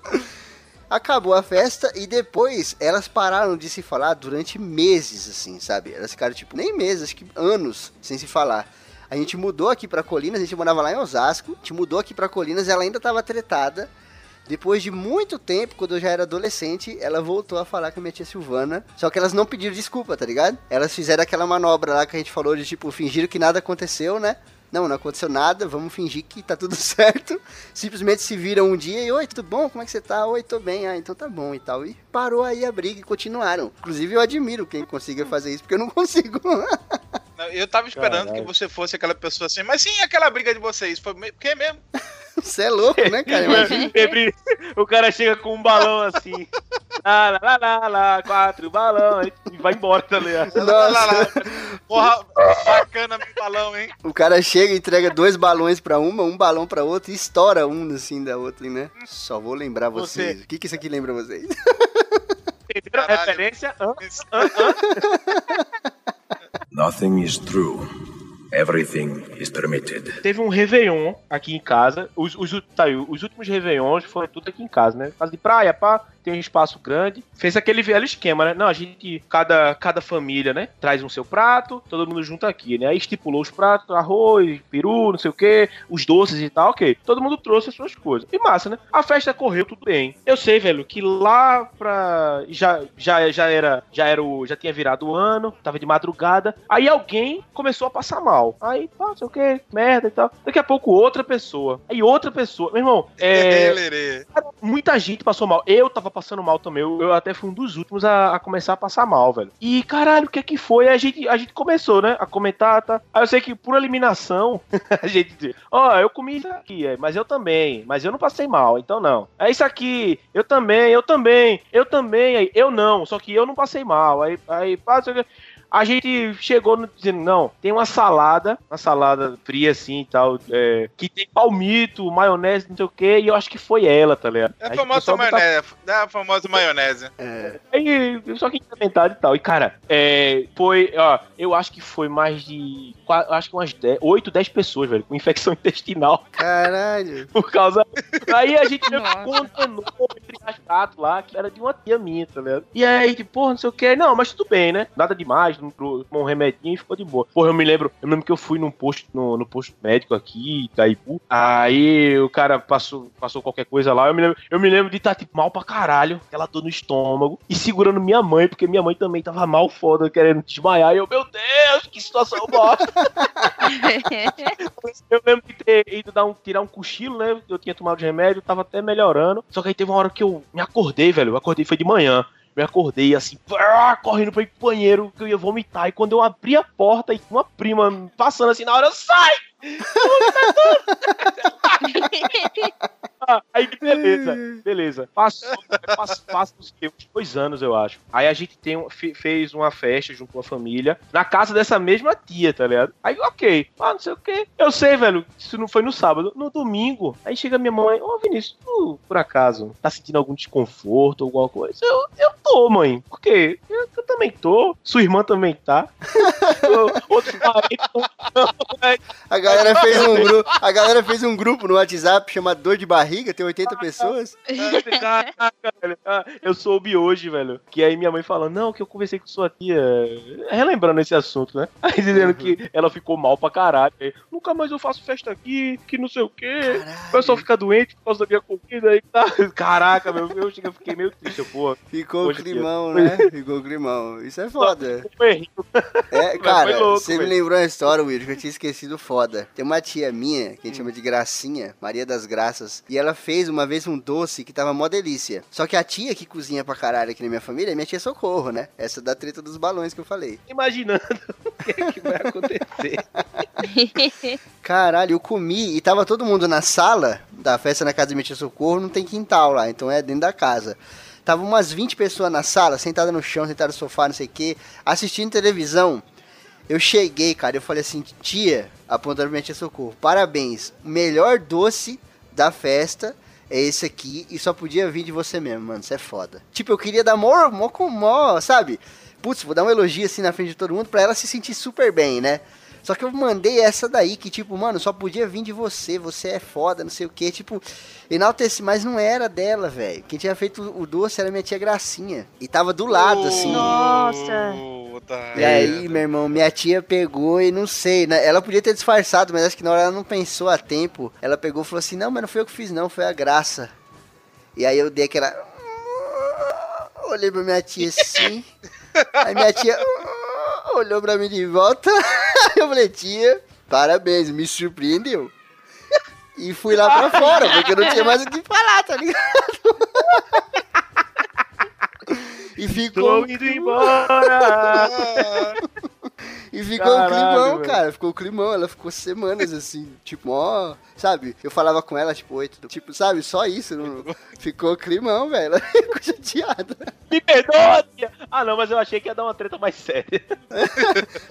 A: Acabou a festa e depois elas pararam de se falar durante meses, assim, sabe? Elas ficaram, tipo, nem meses, acho que anos sem se falar. A gente mudou aqui pra Colinas, a gente morava lá em Osasco, a gente mudou aqui pra Colinas ela ainda tava tretada. Depois de muito tempo, quando eu já era adolescente, ela voltou a falar com a minha tia Silvana. Só que elas não pediram desculpa, tá ligado? Elas fizeram aquela manobra lá que a gente falou de tipo, fingiram que nada aconteceu, né? Não, não aconteceu nada, vamos fingir que tá tudo certo. Simplesmente se viram um dia e, oi, tudo bom? Como é que você tá? Oi, tô bem. Ah, então tá bom e tal. E parou aí a briga e continuaram. Inclusive, eu admiro quem consiga fazer isso, porque eu não consigo.
D: Eu tava esperando
C: Caralho.
D: que você fosse aquela pessoa assim, mas sim, aquela briga de vocês. Foi me- que mesmo?
A: Você é louco, né, cara? Imagina.
C: O cara chega com um balão assim. Lá, lá, lá, lá, lá, quatro balão. E vai embora, tá ligado?
D: Lá, lá, Porra, bacana meu balão, hein?
A: o cara chega e entrega dois balões pra uma, um balão pra outra e estoura um assim da outra, né? Só vou lembrar
C: Você.
A: vocês. O que, que isso aqui lembra vocês?
C: Entenderam referência?
F: Nothing is true. Everything is permitted.
C: Teve um Réveillon aqui em casa. Os, os, tá os últimos Réveillons foram tudo aqui em casa, né? Casa de praia, pá, tem um espaço grande. Fez aquele velho esquema, né? Não, a gente, cada, cada família, né? Traz um seu prato, todo mundo junto aqui, né? Aí estipulou os pratos, arroz, peru, não sei o que, os doces e tal, ok. Todo mundo trouxe as suas coisas. E massa, né? A festa correu tudo bem. Eu sei, velho, que lá pra. Já, já, já era. Já era o. Já tinha virado o ano, tava de madrugada. Aí alguém começou a passar mal. Aí, pá, não sei o que, merda e tal. Daqui a pouco outra pessoa. Aí outra pessoa. Meu irmão, é. Muita gente passou mal. Eu tava passando mal também. Eu, até fui um dos últimos a, a começar a passar mal, velho. E caralho, o que é que foi? A gente, a gente começou, né? A comentar, tá? Aí eu sei que por eliminação, a gente Ó, eu comi isso aqui, é, mas eu também. Mas eu não passei mal, então não. É isso aqui, eu também, eu também, eu também. Aí, eu não, só que eu não passei mal. Aí, aí passa. A gente chegou no- dizendo, não, tem uma salada, uma salada fria assim e tal, é, que tem palmito, maionese, não sei o que, e eu acho que foi ela, tá ligado?
D: É a famosa
C: botar-
D: maionese. É a famosa maionese.
A: É.
C: Aí, só que inventado e tal. E, cara, é, foi, ó, eu acho que foi mais de, acho que umas 10, 8, 10 pessoas, velho, com infecção intestinal
A: Caralho.
C: por causa... Aí a gente condenou entre as lá, que era de uma tia minha, tá ligado? E aí, tipo, porra, não sei o que, não, mas tudo bem, né? Nada demais, tomou um remedinho e ficou de boa. Porra, eu me lembro, eu me lembro que eu fui num posto, no, no posto médico aqui, Itaipu, aí o cara passou, passou qualquer coisa lá, eu me lembro, eu me lembro de estar, tipo, mal pra caralho, aquela dor no estômago, e segurando minha mãe, porque minha mãe também tava mal foda, querendo desmaiar, e eu, meu Deus, que situação bosta. Eu lembro de ter ido dar um, tirar um cochilo, né? Eu tinha tomado de remédio, tava até melhorando. Só que aí teve uma hora que eu me acordei, velho. Eu acordei, foi de manhã. Me acordei assim, correndo pro banheiro, que eu ia vomitar. E quando eu abri a porta e uma prima passando assim na hora, sai! Ah, aí beleza, beleza. Passou, passou, passou uns dois anos, eu acho. Aí a gente tem, fe- fez uma festa junto com a família, na casa dessa mesma tia, tá ligado? Aí, ok. Ah, não sei o quê. Eu sei, velho, isso não foi no sábado. No domingo, aí chega minha mãe, ô Vinícius, tu, por acaso, tá sentindo algum desconforto, alguma coisa? Eu, eu tô, mãe. Por quê? Eu, eu também tô. Sua irmã também tá. Outro parente
A: A galera fez um grupo, a galera fez um grupo no WhatsApp chamado Dor de Barriga, tem 80 pessoas.
C: Caraca, velho. Eu soube hoje, velho. Que aí minha mãe falando, não, que eu conversei com sua tia. Relembrando esse assunto, né? Aí dizendo que ela ficou mal pra caralho. Aí, Nunca mais eu faço festa aqui, que não sei o quê. O pessoal fica doente por causa da minha comida aí tá. Caraca, meu, eu fiquei meio triste, pô.
A: Ficou o
C: Hoje em dia.
A: climão, né? Ficou o climão. Isso é foda. É, cara,
C: louco,
A: você me lembrou uma história, Will, que eu tinha esquecido foda. Tem uma tia minha, que a gente chama de Gracinha, Maria das Graças, e ela fez uma vez um doce que tava mó delícia. Só que a tia que cozinha pra caralho aqui na minha família é minha tia Socorro, né? Essa da treta dos balões que eu falei.
C: imaginando o que, é que vai acontecer.
A: Caralho, eu comi e tava todo mundo na sala da festa na casa da minha tia Socorro, não tem quintal lá, então é dentro da casa. Tava umas 20 pessoas na sala, sentada no chão, sentada no sofá, não sei o que, assistindo televisão. Eu cheguei, cara, eu falei assim, tia, apontando pra minha tia Socorro, parabéns, melhor doce da festa é esse aqui e só podia vir de você mesmo, mano, isso é foda. Tipo, eu queria dar mó, mó com mó, sabe? Putz, vou dar um elogio assim na frente de todo mundo pra ela se sentir super bem, né? Só que eu mandei essa daí, que tipo, mano, só podia vir de você, você é foda, não sei o que, tipo, enalteci, mas não era dela, velho. Quem tinha feito o doce era minha tia Gracinha. E tava do lado, assim.
B: Nossa.
A: E aí, meu irmão, minha tia pegou e não sei, né? Ela podia ter disfarçado, mas acho que na hora ela não pensou a tempo. Ela pegou e falou assim: Não, mas não foi eu que fiz, não, foi a graça. E aí eu dei aquela. Olhei pra minha tia assim. aí minha tia olhou pra mim de volta. eu falei: Tia, parabéns, me surpreendeu. E fui lá pra fora, porque eu não tinha mais o que falar, tá ligado? E ficou.
C: Tô indo embora!
A: E ficou
C: Caralho,
A: um climão,
C: velho.
A: cara. Ficou um climão. Ela ficou semanas assim, tipo, ó. Sabe? Eu falava com ela, tipo, oi, tudo. Tipo, sabe? Só isso. Não... Ficou climão, velho. Ela ficou chateada.
C: Me perdoa, tia! Ah, não, mas eu achei que ia dar uma treta mais séria.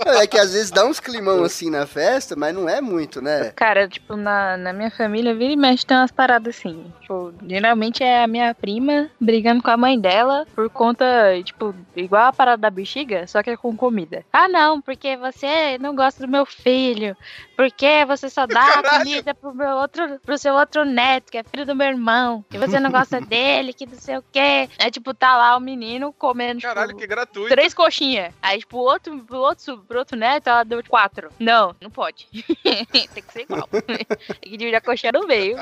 A: É que às vezes dá uns climão assim na festa, mas não é muito, né?
B: Cara, tipo, na, na minha família, vira e mexe tem umas paradas assim. Tipo, geralmente é a minha prima brigando com a mãe dela por conta, tipo, igual a parada da bexiga, só que é com comida. Ah, não, porque você não gosta do meu filho. Porque você só dá a
D: Caralho.
B: comida pro, meu outro, pro seu outro neto, que é filho do meu irmão. E você não gosta dele, que não sei o quê. É tipo, tá lá o menino comendo, tipo,
D: Caralho, que gratuito.
B: três coxinhas. Aí, tipo, outro, pro outro, pro outro neto, ela deu quatro. Não, não pode. Tem que ser igual. Tem que dividir a coxinha no meio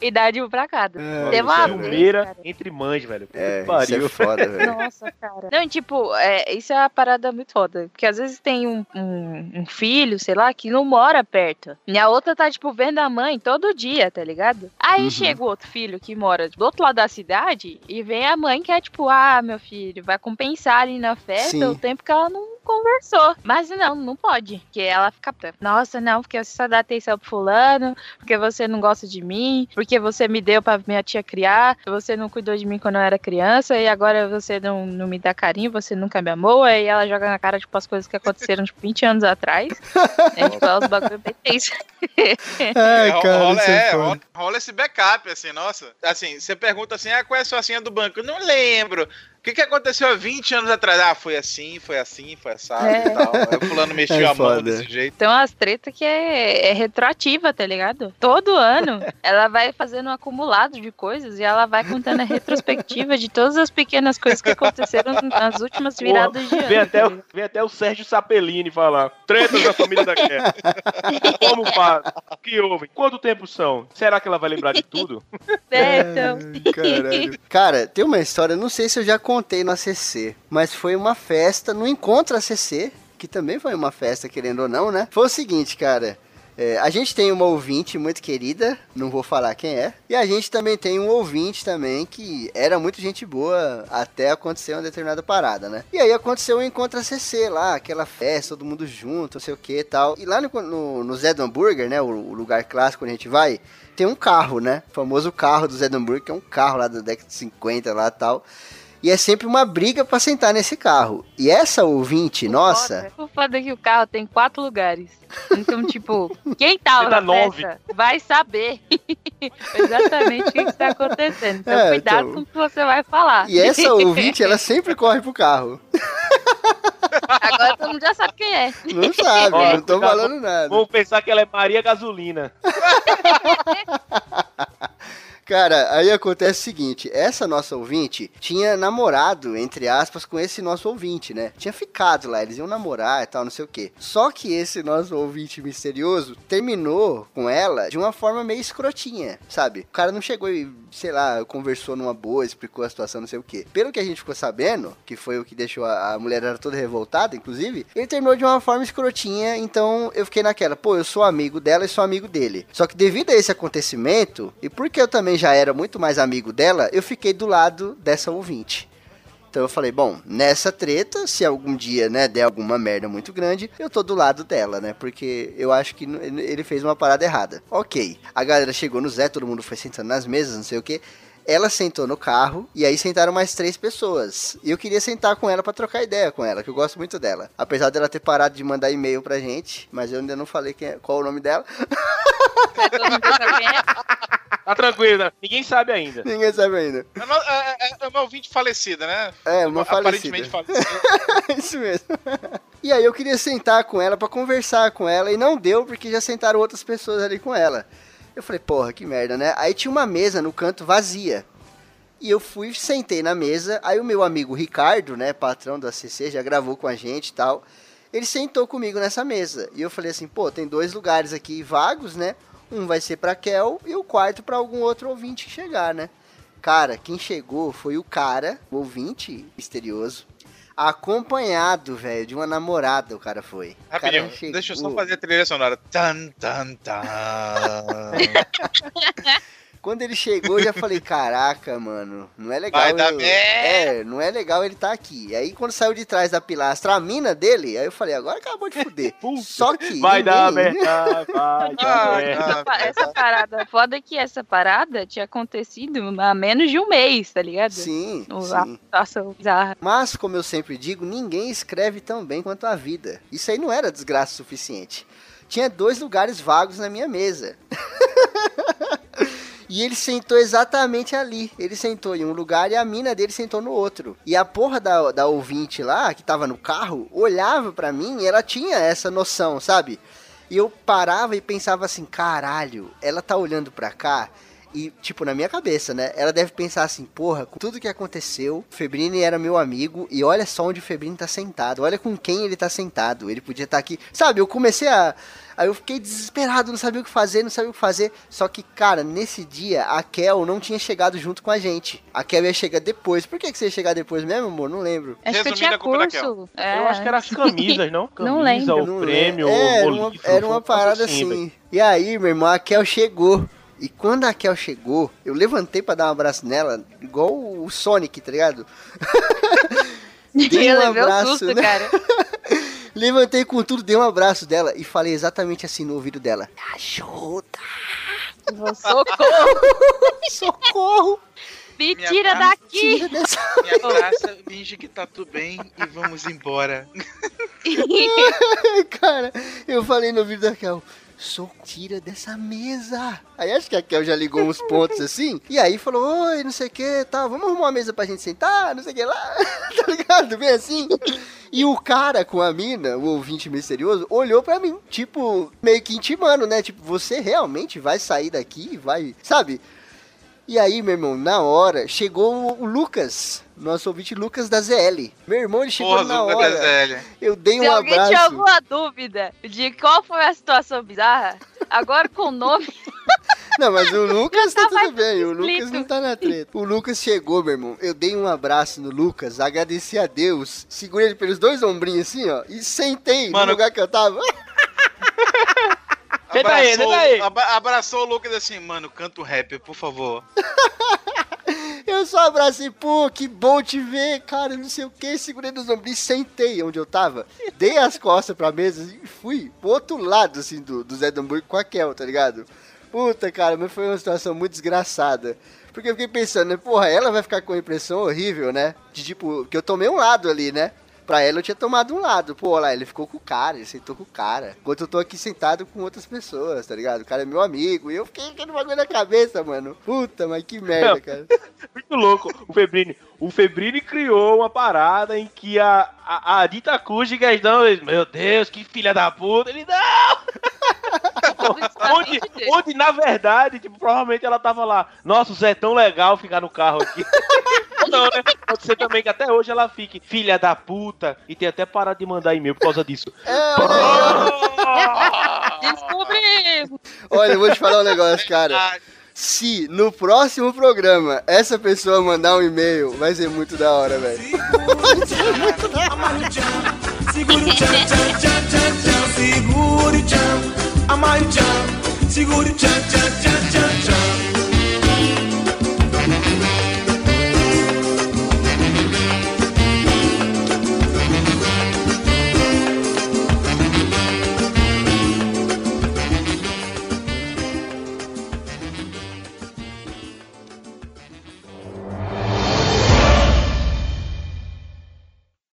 B: e dar de um pra cada. Teve uma vez, cara.
C: entre mães, velho.
A: É,
C: que pariu.
A: isso é foda, velho.
B: Nossa, cara. Não, tipo, é, isso é uma parada muito foda. Porque às vezes tem um, um, um filho, sei lá, que não mora perto. E a outra tá, tipo, vendo a mãe todo dia, tá ligado? Aí
A: Uhum.
B: chega o outro filho que mora do outro lado da cidade e vem a mãe que é, tipo, ah, meu filho, vai compensar ali na festa
A: Sim.
B: o tempo que ela não conversou. Mas não, não pode. Porque ela fica. Nossa, não, porque você só dá atenção pro fulano, porque você não gosta de mim, porque você me deu pra minha tia criar, você não cuidou de mim quando eu era criança, e agora você não, não me dá carinho, você nunca me amou. Aí ela joga na cara, tipo, as coisas que aconteceram, tipo, 20 anos atrás. é, tipo, é os bagulho bem tenso.
D: É,
A: cara,
D: rola,
A: é
D: é, rola, rola esse backup, assim, nossa. Assim, você pergunta assim, ah, qual é a sua senha do banco? Não lembro. O que, que aconteceu há 20 anos atrás? Ah, foi assim, foi assim, foi assado
B: É.
D: e tal. Aí o fulano mexeu
A: É
D: a mão desse jeito.
B: Então as tretas que é, é retroativa, tá ligado? Todo ano ela vai fazendo um acumulado de coisas e ela vai contando a retrospectiva de todas as pequenas coisas que aconteceram nas últimas viradas de ano.
C: Vem até, o, vem até o Sérgio Sapelini falar. Tretas da família da Cat. Como faz? O que houve? Quanto tempo são? Será que ela vai lembrar de tudo?
B: É, então.
A: Caralho. Cara, tem uma história, não sei se eu já contei no ACC, mas foi uma festa no Encontro ACC, que também foi uma festa, querendo ou não, né? Foi o seguinte, cara. é, a gente tem uma ouvinte muito querida, não vou falar quem é, e a gente também tem um ouvinte também que era muito gente boa até acontecer uma determinada parada, né? E aí aconteceu o Encontro ACC lá, aquela festa, todo mundo junto, não sei o que e tal. E lá no, no, no Zé do Hambúrguer, né, o, o lugar clássico onde a gente vai, tem um carro, né? O famoso carro do Zé do Hambúrguer, que é um carro lá da década de 50 lá e tal. E é sempre uma briga pra sentar nesse carro. E essa ouvinte, nossa,
B: O foda é que o carro tem quatro lugares. Então, tipo, quem tava
C: Senta
B: na festa vai saber exatamente o que está acontecendo. Então,
A: É,
B: cuidado
A: então.
B: com o que você vai falar.
A: e essa ouvinte, ela sempre corre pro carro.
B: Agora todo mundo já sabe quem é.
A: Não sabe,
C: Ó,
A: não tô
C: cuidado.
A: falando nada.
C: Vamos pensar que ela é Maria Gasolina.
A: Cara, aí acontece o seguinte, essa nossa ouvinte tinha namorado, entre aspas, com esse nosso ouvinte, né? Tinha ficado lá, eles iam namorar e tal, não sei o quê. Só que esse nosso ouvinte misterioso terminou com ela de uma forma meio escrotinha, sabe? O cara não chegou e, sei lá, conversou numa boa, explicou a situação, não sei o quê. Pelo que a gente ficou sabendo, que foi o que deixou a, a mulher era toda revoltada, inclusive, ele terminou de uma forma escrotinha, então eu fiquei naquela, pô, eu sou amigo dela e sou amigo dele. Só que devido a esse acontecimento, e porque eu também já era muito mais amigo dela, eu fiquei do lado dessa ouvinte. Então eu falei, bom, nessa treta, se algum dia, né, der alguma merda muito grande, eu tô do lado dela, né? Porque eu acho que ele fez uma parada errada. Ok. A galera chegou no Zé, todo mundo foi sentando nas mesas, não sei o que. Ela sentou no carro e aí sentaram mais três pessoas. E eu queria sentar com ela pra trocar ideia com ela, que eu gosto muito dela. Apesar dela ter parado de mandar e-mail pra gente, mas eu ainda não falei quem é- qual o nome dela.
C: Tá tranquilo, né? ninguém sabe ainda.
A: Ninguém sabe ainda.
D: É uma, é, é- é uma ouvinte falecida, né?
A: É, uma falecida.
D: Aparentemente falecida.
A: Isso mesmo. E aí eu queria sentar com ela pra conversar com ela e não deu porque já sentaram outras pessoas ali com ela. Eu falei, porra, que merda, né? Aí tinha uma mesa no canto vazia. E eu fui, sentei na mesa, aí o meu amigo Ricardo, né, patrão do ACC, já gravou com a gente e tal. Ele sentou comigo nessa mesa. E eu falei assim, pô, tem dois lugares aqui vagos, né? Um vai ser pra Kel e o quarto pra algum outro ouvinte que chegar, né? Cara, quem chegou foi o cara, o ouvinte misterioso, acompanhado, velho, de uma namorada o cara foi. O cara
D: Rapidinho,
A: chegou-
D: deixa eu só fazer a trilha sonora. Tan, tan, tan.
A: Quando ele chegou, eu já falei, caraca, mano, não é legal.
D: Vai dar
A: eu-
D: merda.
A: É, não é legal ele tá aqui. Aí quando saiu de trás da pilastra a mina dele, aí eu falei, agora acabou de fuder. Só que
C: Vai
A: ninguém-
C: dar merda, vai dar
D: Vai
C: merda.
B: Essa, pa- essa parada, foda é que essa parada tinha acontecido há menos de um mês, tá ligado?
A: Sim,
B: O-
A: sim.
B: A situação bizarra.
A: Mas, como eu sempre digo, ninguém escreve tão bem quanto a vida. Isso aí não era desgraça suficiente. Tinha dois lugares vagos na minha mesa. E ele sentou exatamente ali. Ele sentou em um lugar e a mina dele sentou no outro. E a porra da, da ouvinte lá, que tava no carro, olhava pra mim e ela tinha essa noção, sabe? E eu parava e pensava assim, caralho, ela tá olhando pra cá e, tipo, na minha cabeça, né? Ela deve pensar assim, porra, com tudo que aconteceu, Febrini era meu amigo e olha só onde o Febrini tá sentado. Olha com quem ele tá sentado. Ele podia estar aqui. Sabe, eu comecei a. Aí eu fiquei desesperado, não sabia o que fazer, não sabia o que fazer. Só que, cara, nesse dia, a Kel não tinha chegado junto com a gente. A Kel ia chegar depois. Por que, que você ia chegar depois mesmo, amor? Não lembro.
B: Acho que eu tinha
D: a culpa é da
B: curso. É.
C: Eu acho que era as camisas, não? Camisa,
B: Não lembro.
C: o
A: Não
C: prêmio,
A: lembro. É,
C: o
A: era uma, era uma
C: um
A: parada assim.
C: velho.
A: E aí, meu irmão, a Kel chegou. E quando a Kel chegou, eu levantei pra dar um abraço nela, igual o Sonic, tá ligado? Dei um
B: um
A: abraço,
B: susto,
A: né?
B: cara.
A: Levantei com tudo, dei um abraço dela e falei exatamente assim no ouvido dela. Ajuda!
B: Socorro!
A: Socorro!
B: Me
D: Me
B: tira
D: abraça,
B: daqui!
A: Tira dessa...
D: Me abraça, finge que tá tudo bem e vamos embora.
A: Cara, eu falei no ouvido da Kel. Sou tira dessa mesa. Aí acho que a Kel já ligou uns pontos assim. E aí falou: Oi, não sei o que, tal. Vamos arrumar uma mesa pra gente sentar, não sei o que lá. tá ligado? Bem assim. E o cara com a mina, o ouvinte misterioso, olhou pra mim, tipo, meio que intimando, né? Tipo, você realmente vai sair daqui? Vai. Sabe? E aí, meu irmão, na hora, chegou o Lucas, nosso ouvinte Lucas da ZL. Meu irmão, ele chegou
D: Porra,
A: na hora. Eu dei um
B: Se alguém
A: abraço.
B: tinha alguma dúvida de qual foi a situação bizarra, agora com o nome.
A: Não, mas o Lucas tá
B: tava
A: tudo bem, o Lucas não tá na treta. O Lucas chegou, meu irmão. Eu dei um abraço no Lucas, agradeci a Deus, segurei ele pelos dois ombrinhos assim, ó, e sentei
D: Mano,
A: no lugar que eu tava.
C: Senta aí,
D: Abraçou-
C: senta aí.
D: abra- abraçou o Lucas assim, mano, canta o rap, por favor.
A: Eu só abracei, pô, que bom te ver, cara, não sei o que, segurei nos ombrinhos, sentei onde eu tava, dei as costas pra mesa e fui pro outro lado, assim, do, do Zé do Hambúrguer com a Kel, tá ligado? Puta, cara, mas foi uma situação muito desgraçada. Porque eu fiquei pensando, né, porra, ela vai ficar com a impressão horrível, né? De tipo, que eu tomei um lado ali, né? Pra ela eu tinha tomado um lado. Pô, lá, ele ficou com o cara, ele sentou com o cara. Enquanto eu tô aqui sentado com outras pessoas, tá ligado? O cara é meu amigo. E eu fiquei com aquele bagulho na cabeça, mano. Puta, mas que merda, cara.
C: Muito louco. O Febrini. O Febrini criou uma parada em que a, a, a Dita Kujigas não. Meu Deus, que filha da puta. Ele não! onde, onde, na verdade, tipo, provavelmente ela tava lá. Nossa, o Zé é tão legal ficar no carro aqui. não, né? Pode ser também que até hoje ela fique filha da puta e tem até parado de mandar e-mail por causa disso.
A: É! Olha, eu vou te falar um negócio, cara. Se no próximo programa essa pessoa mandar um e-mail, vai ser muito da hora, velho. Vai ser muito da hora.
G: Segure o tchan, tchan, tchan, tchan, tchan. Segure o tchan, amai o tchan. Segure o tchan, tchan, tchan, tchan, tchan.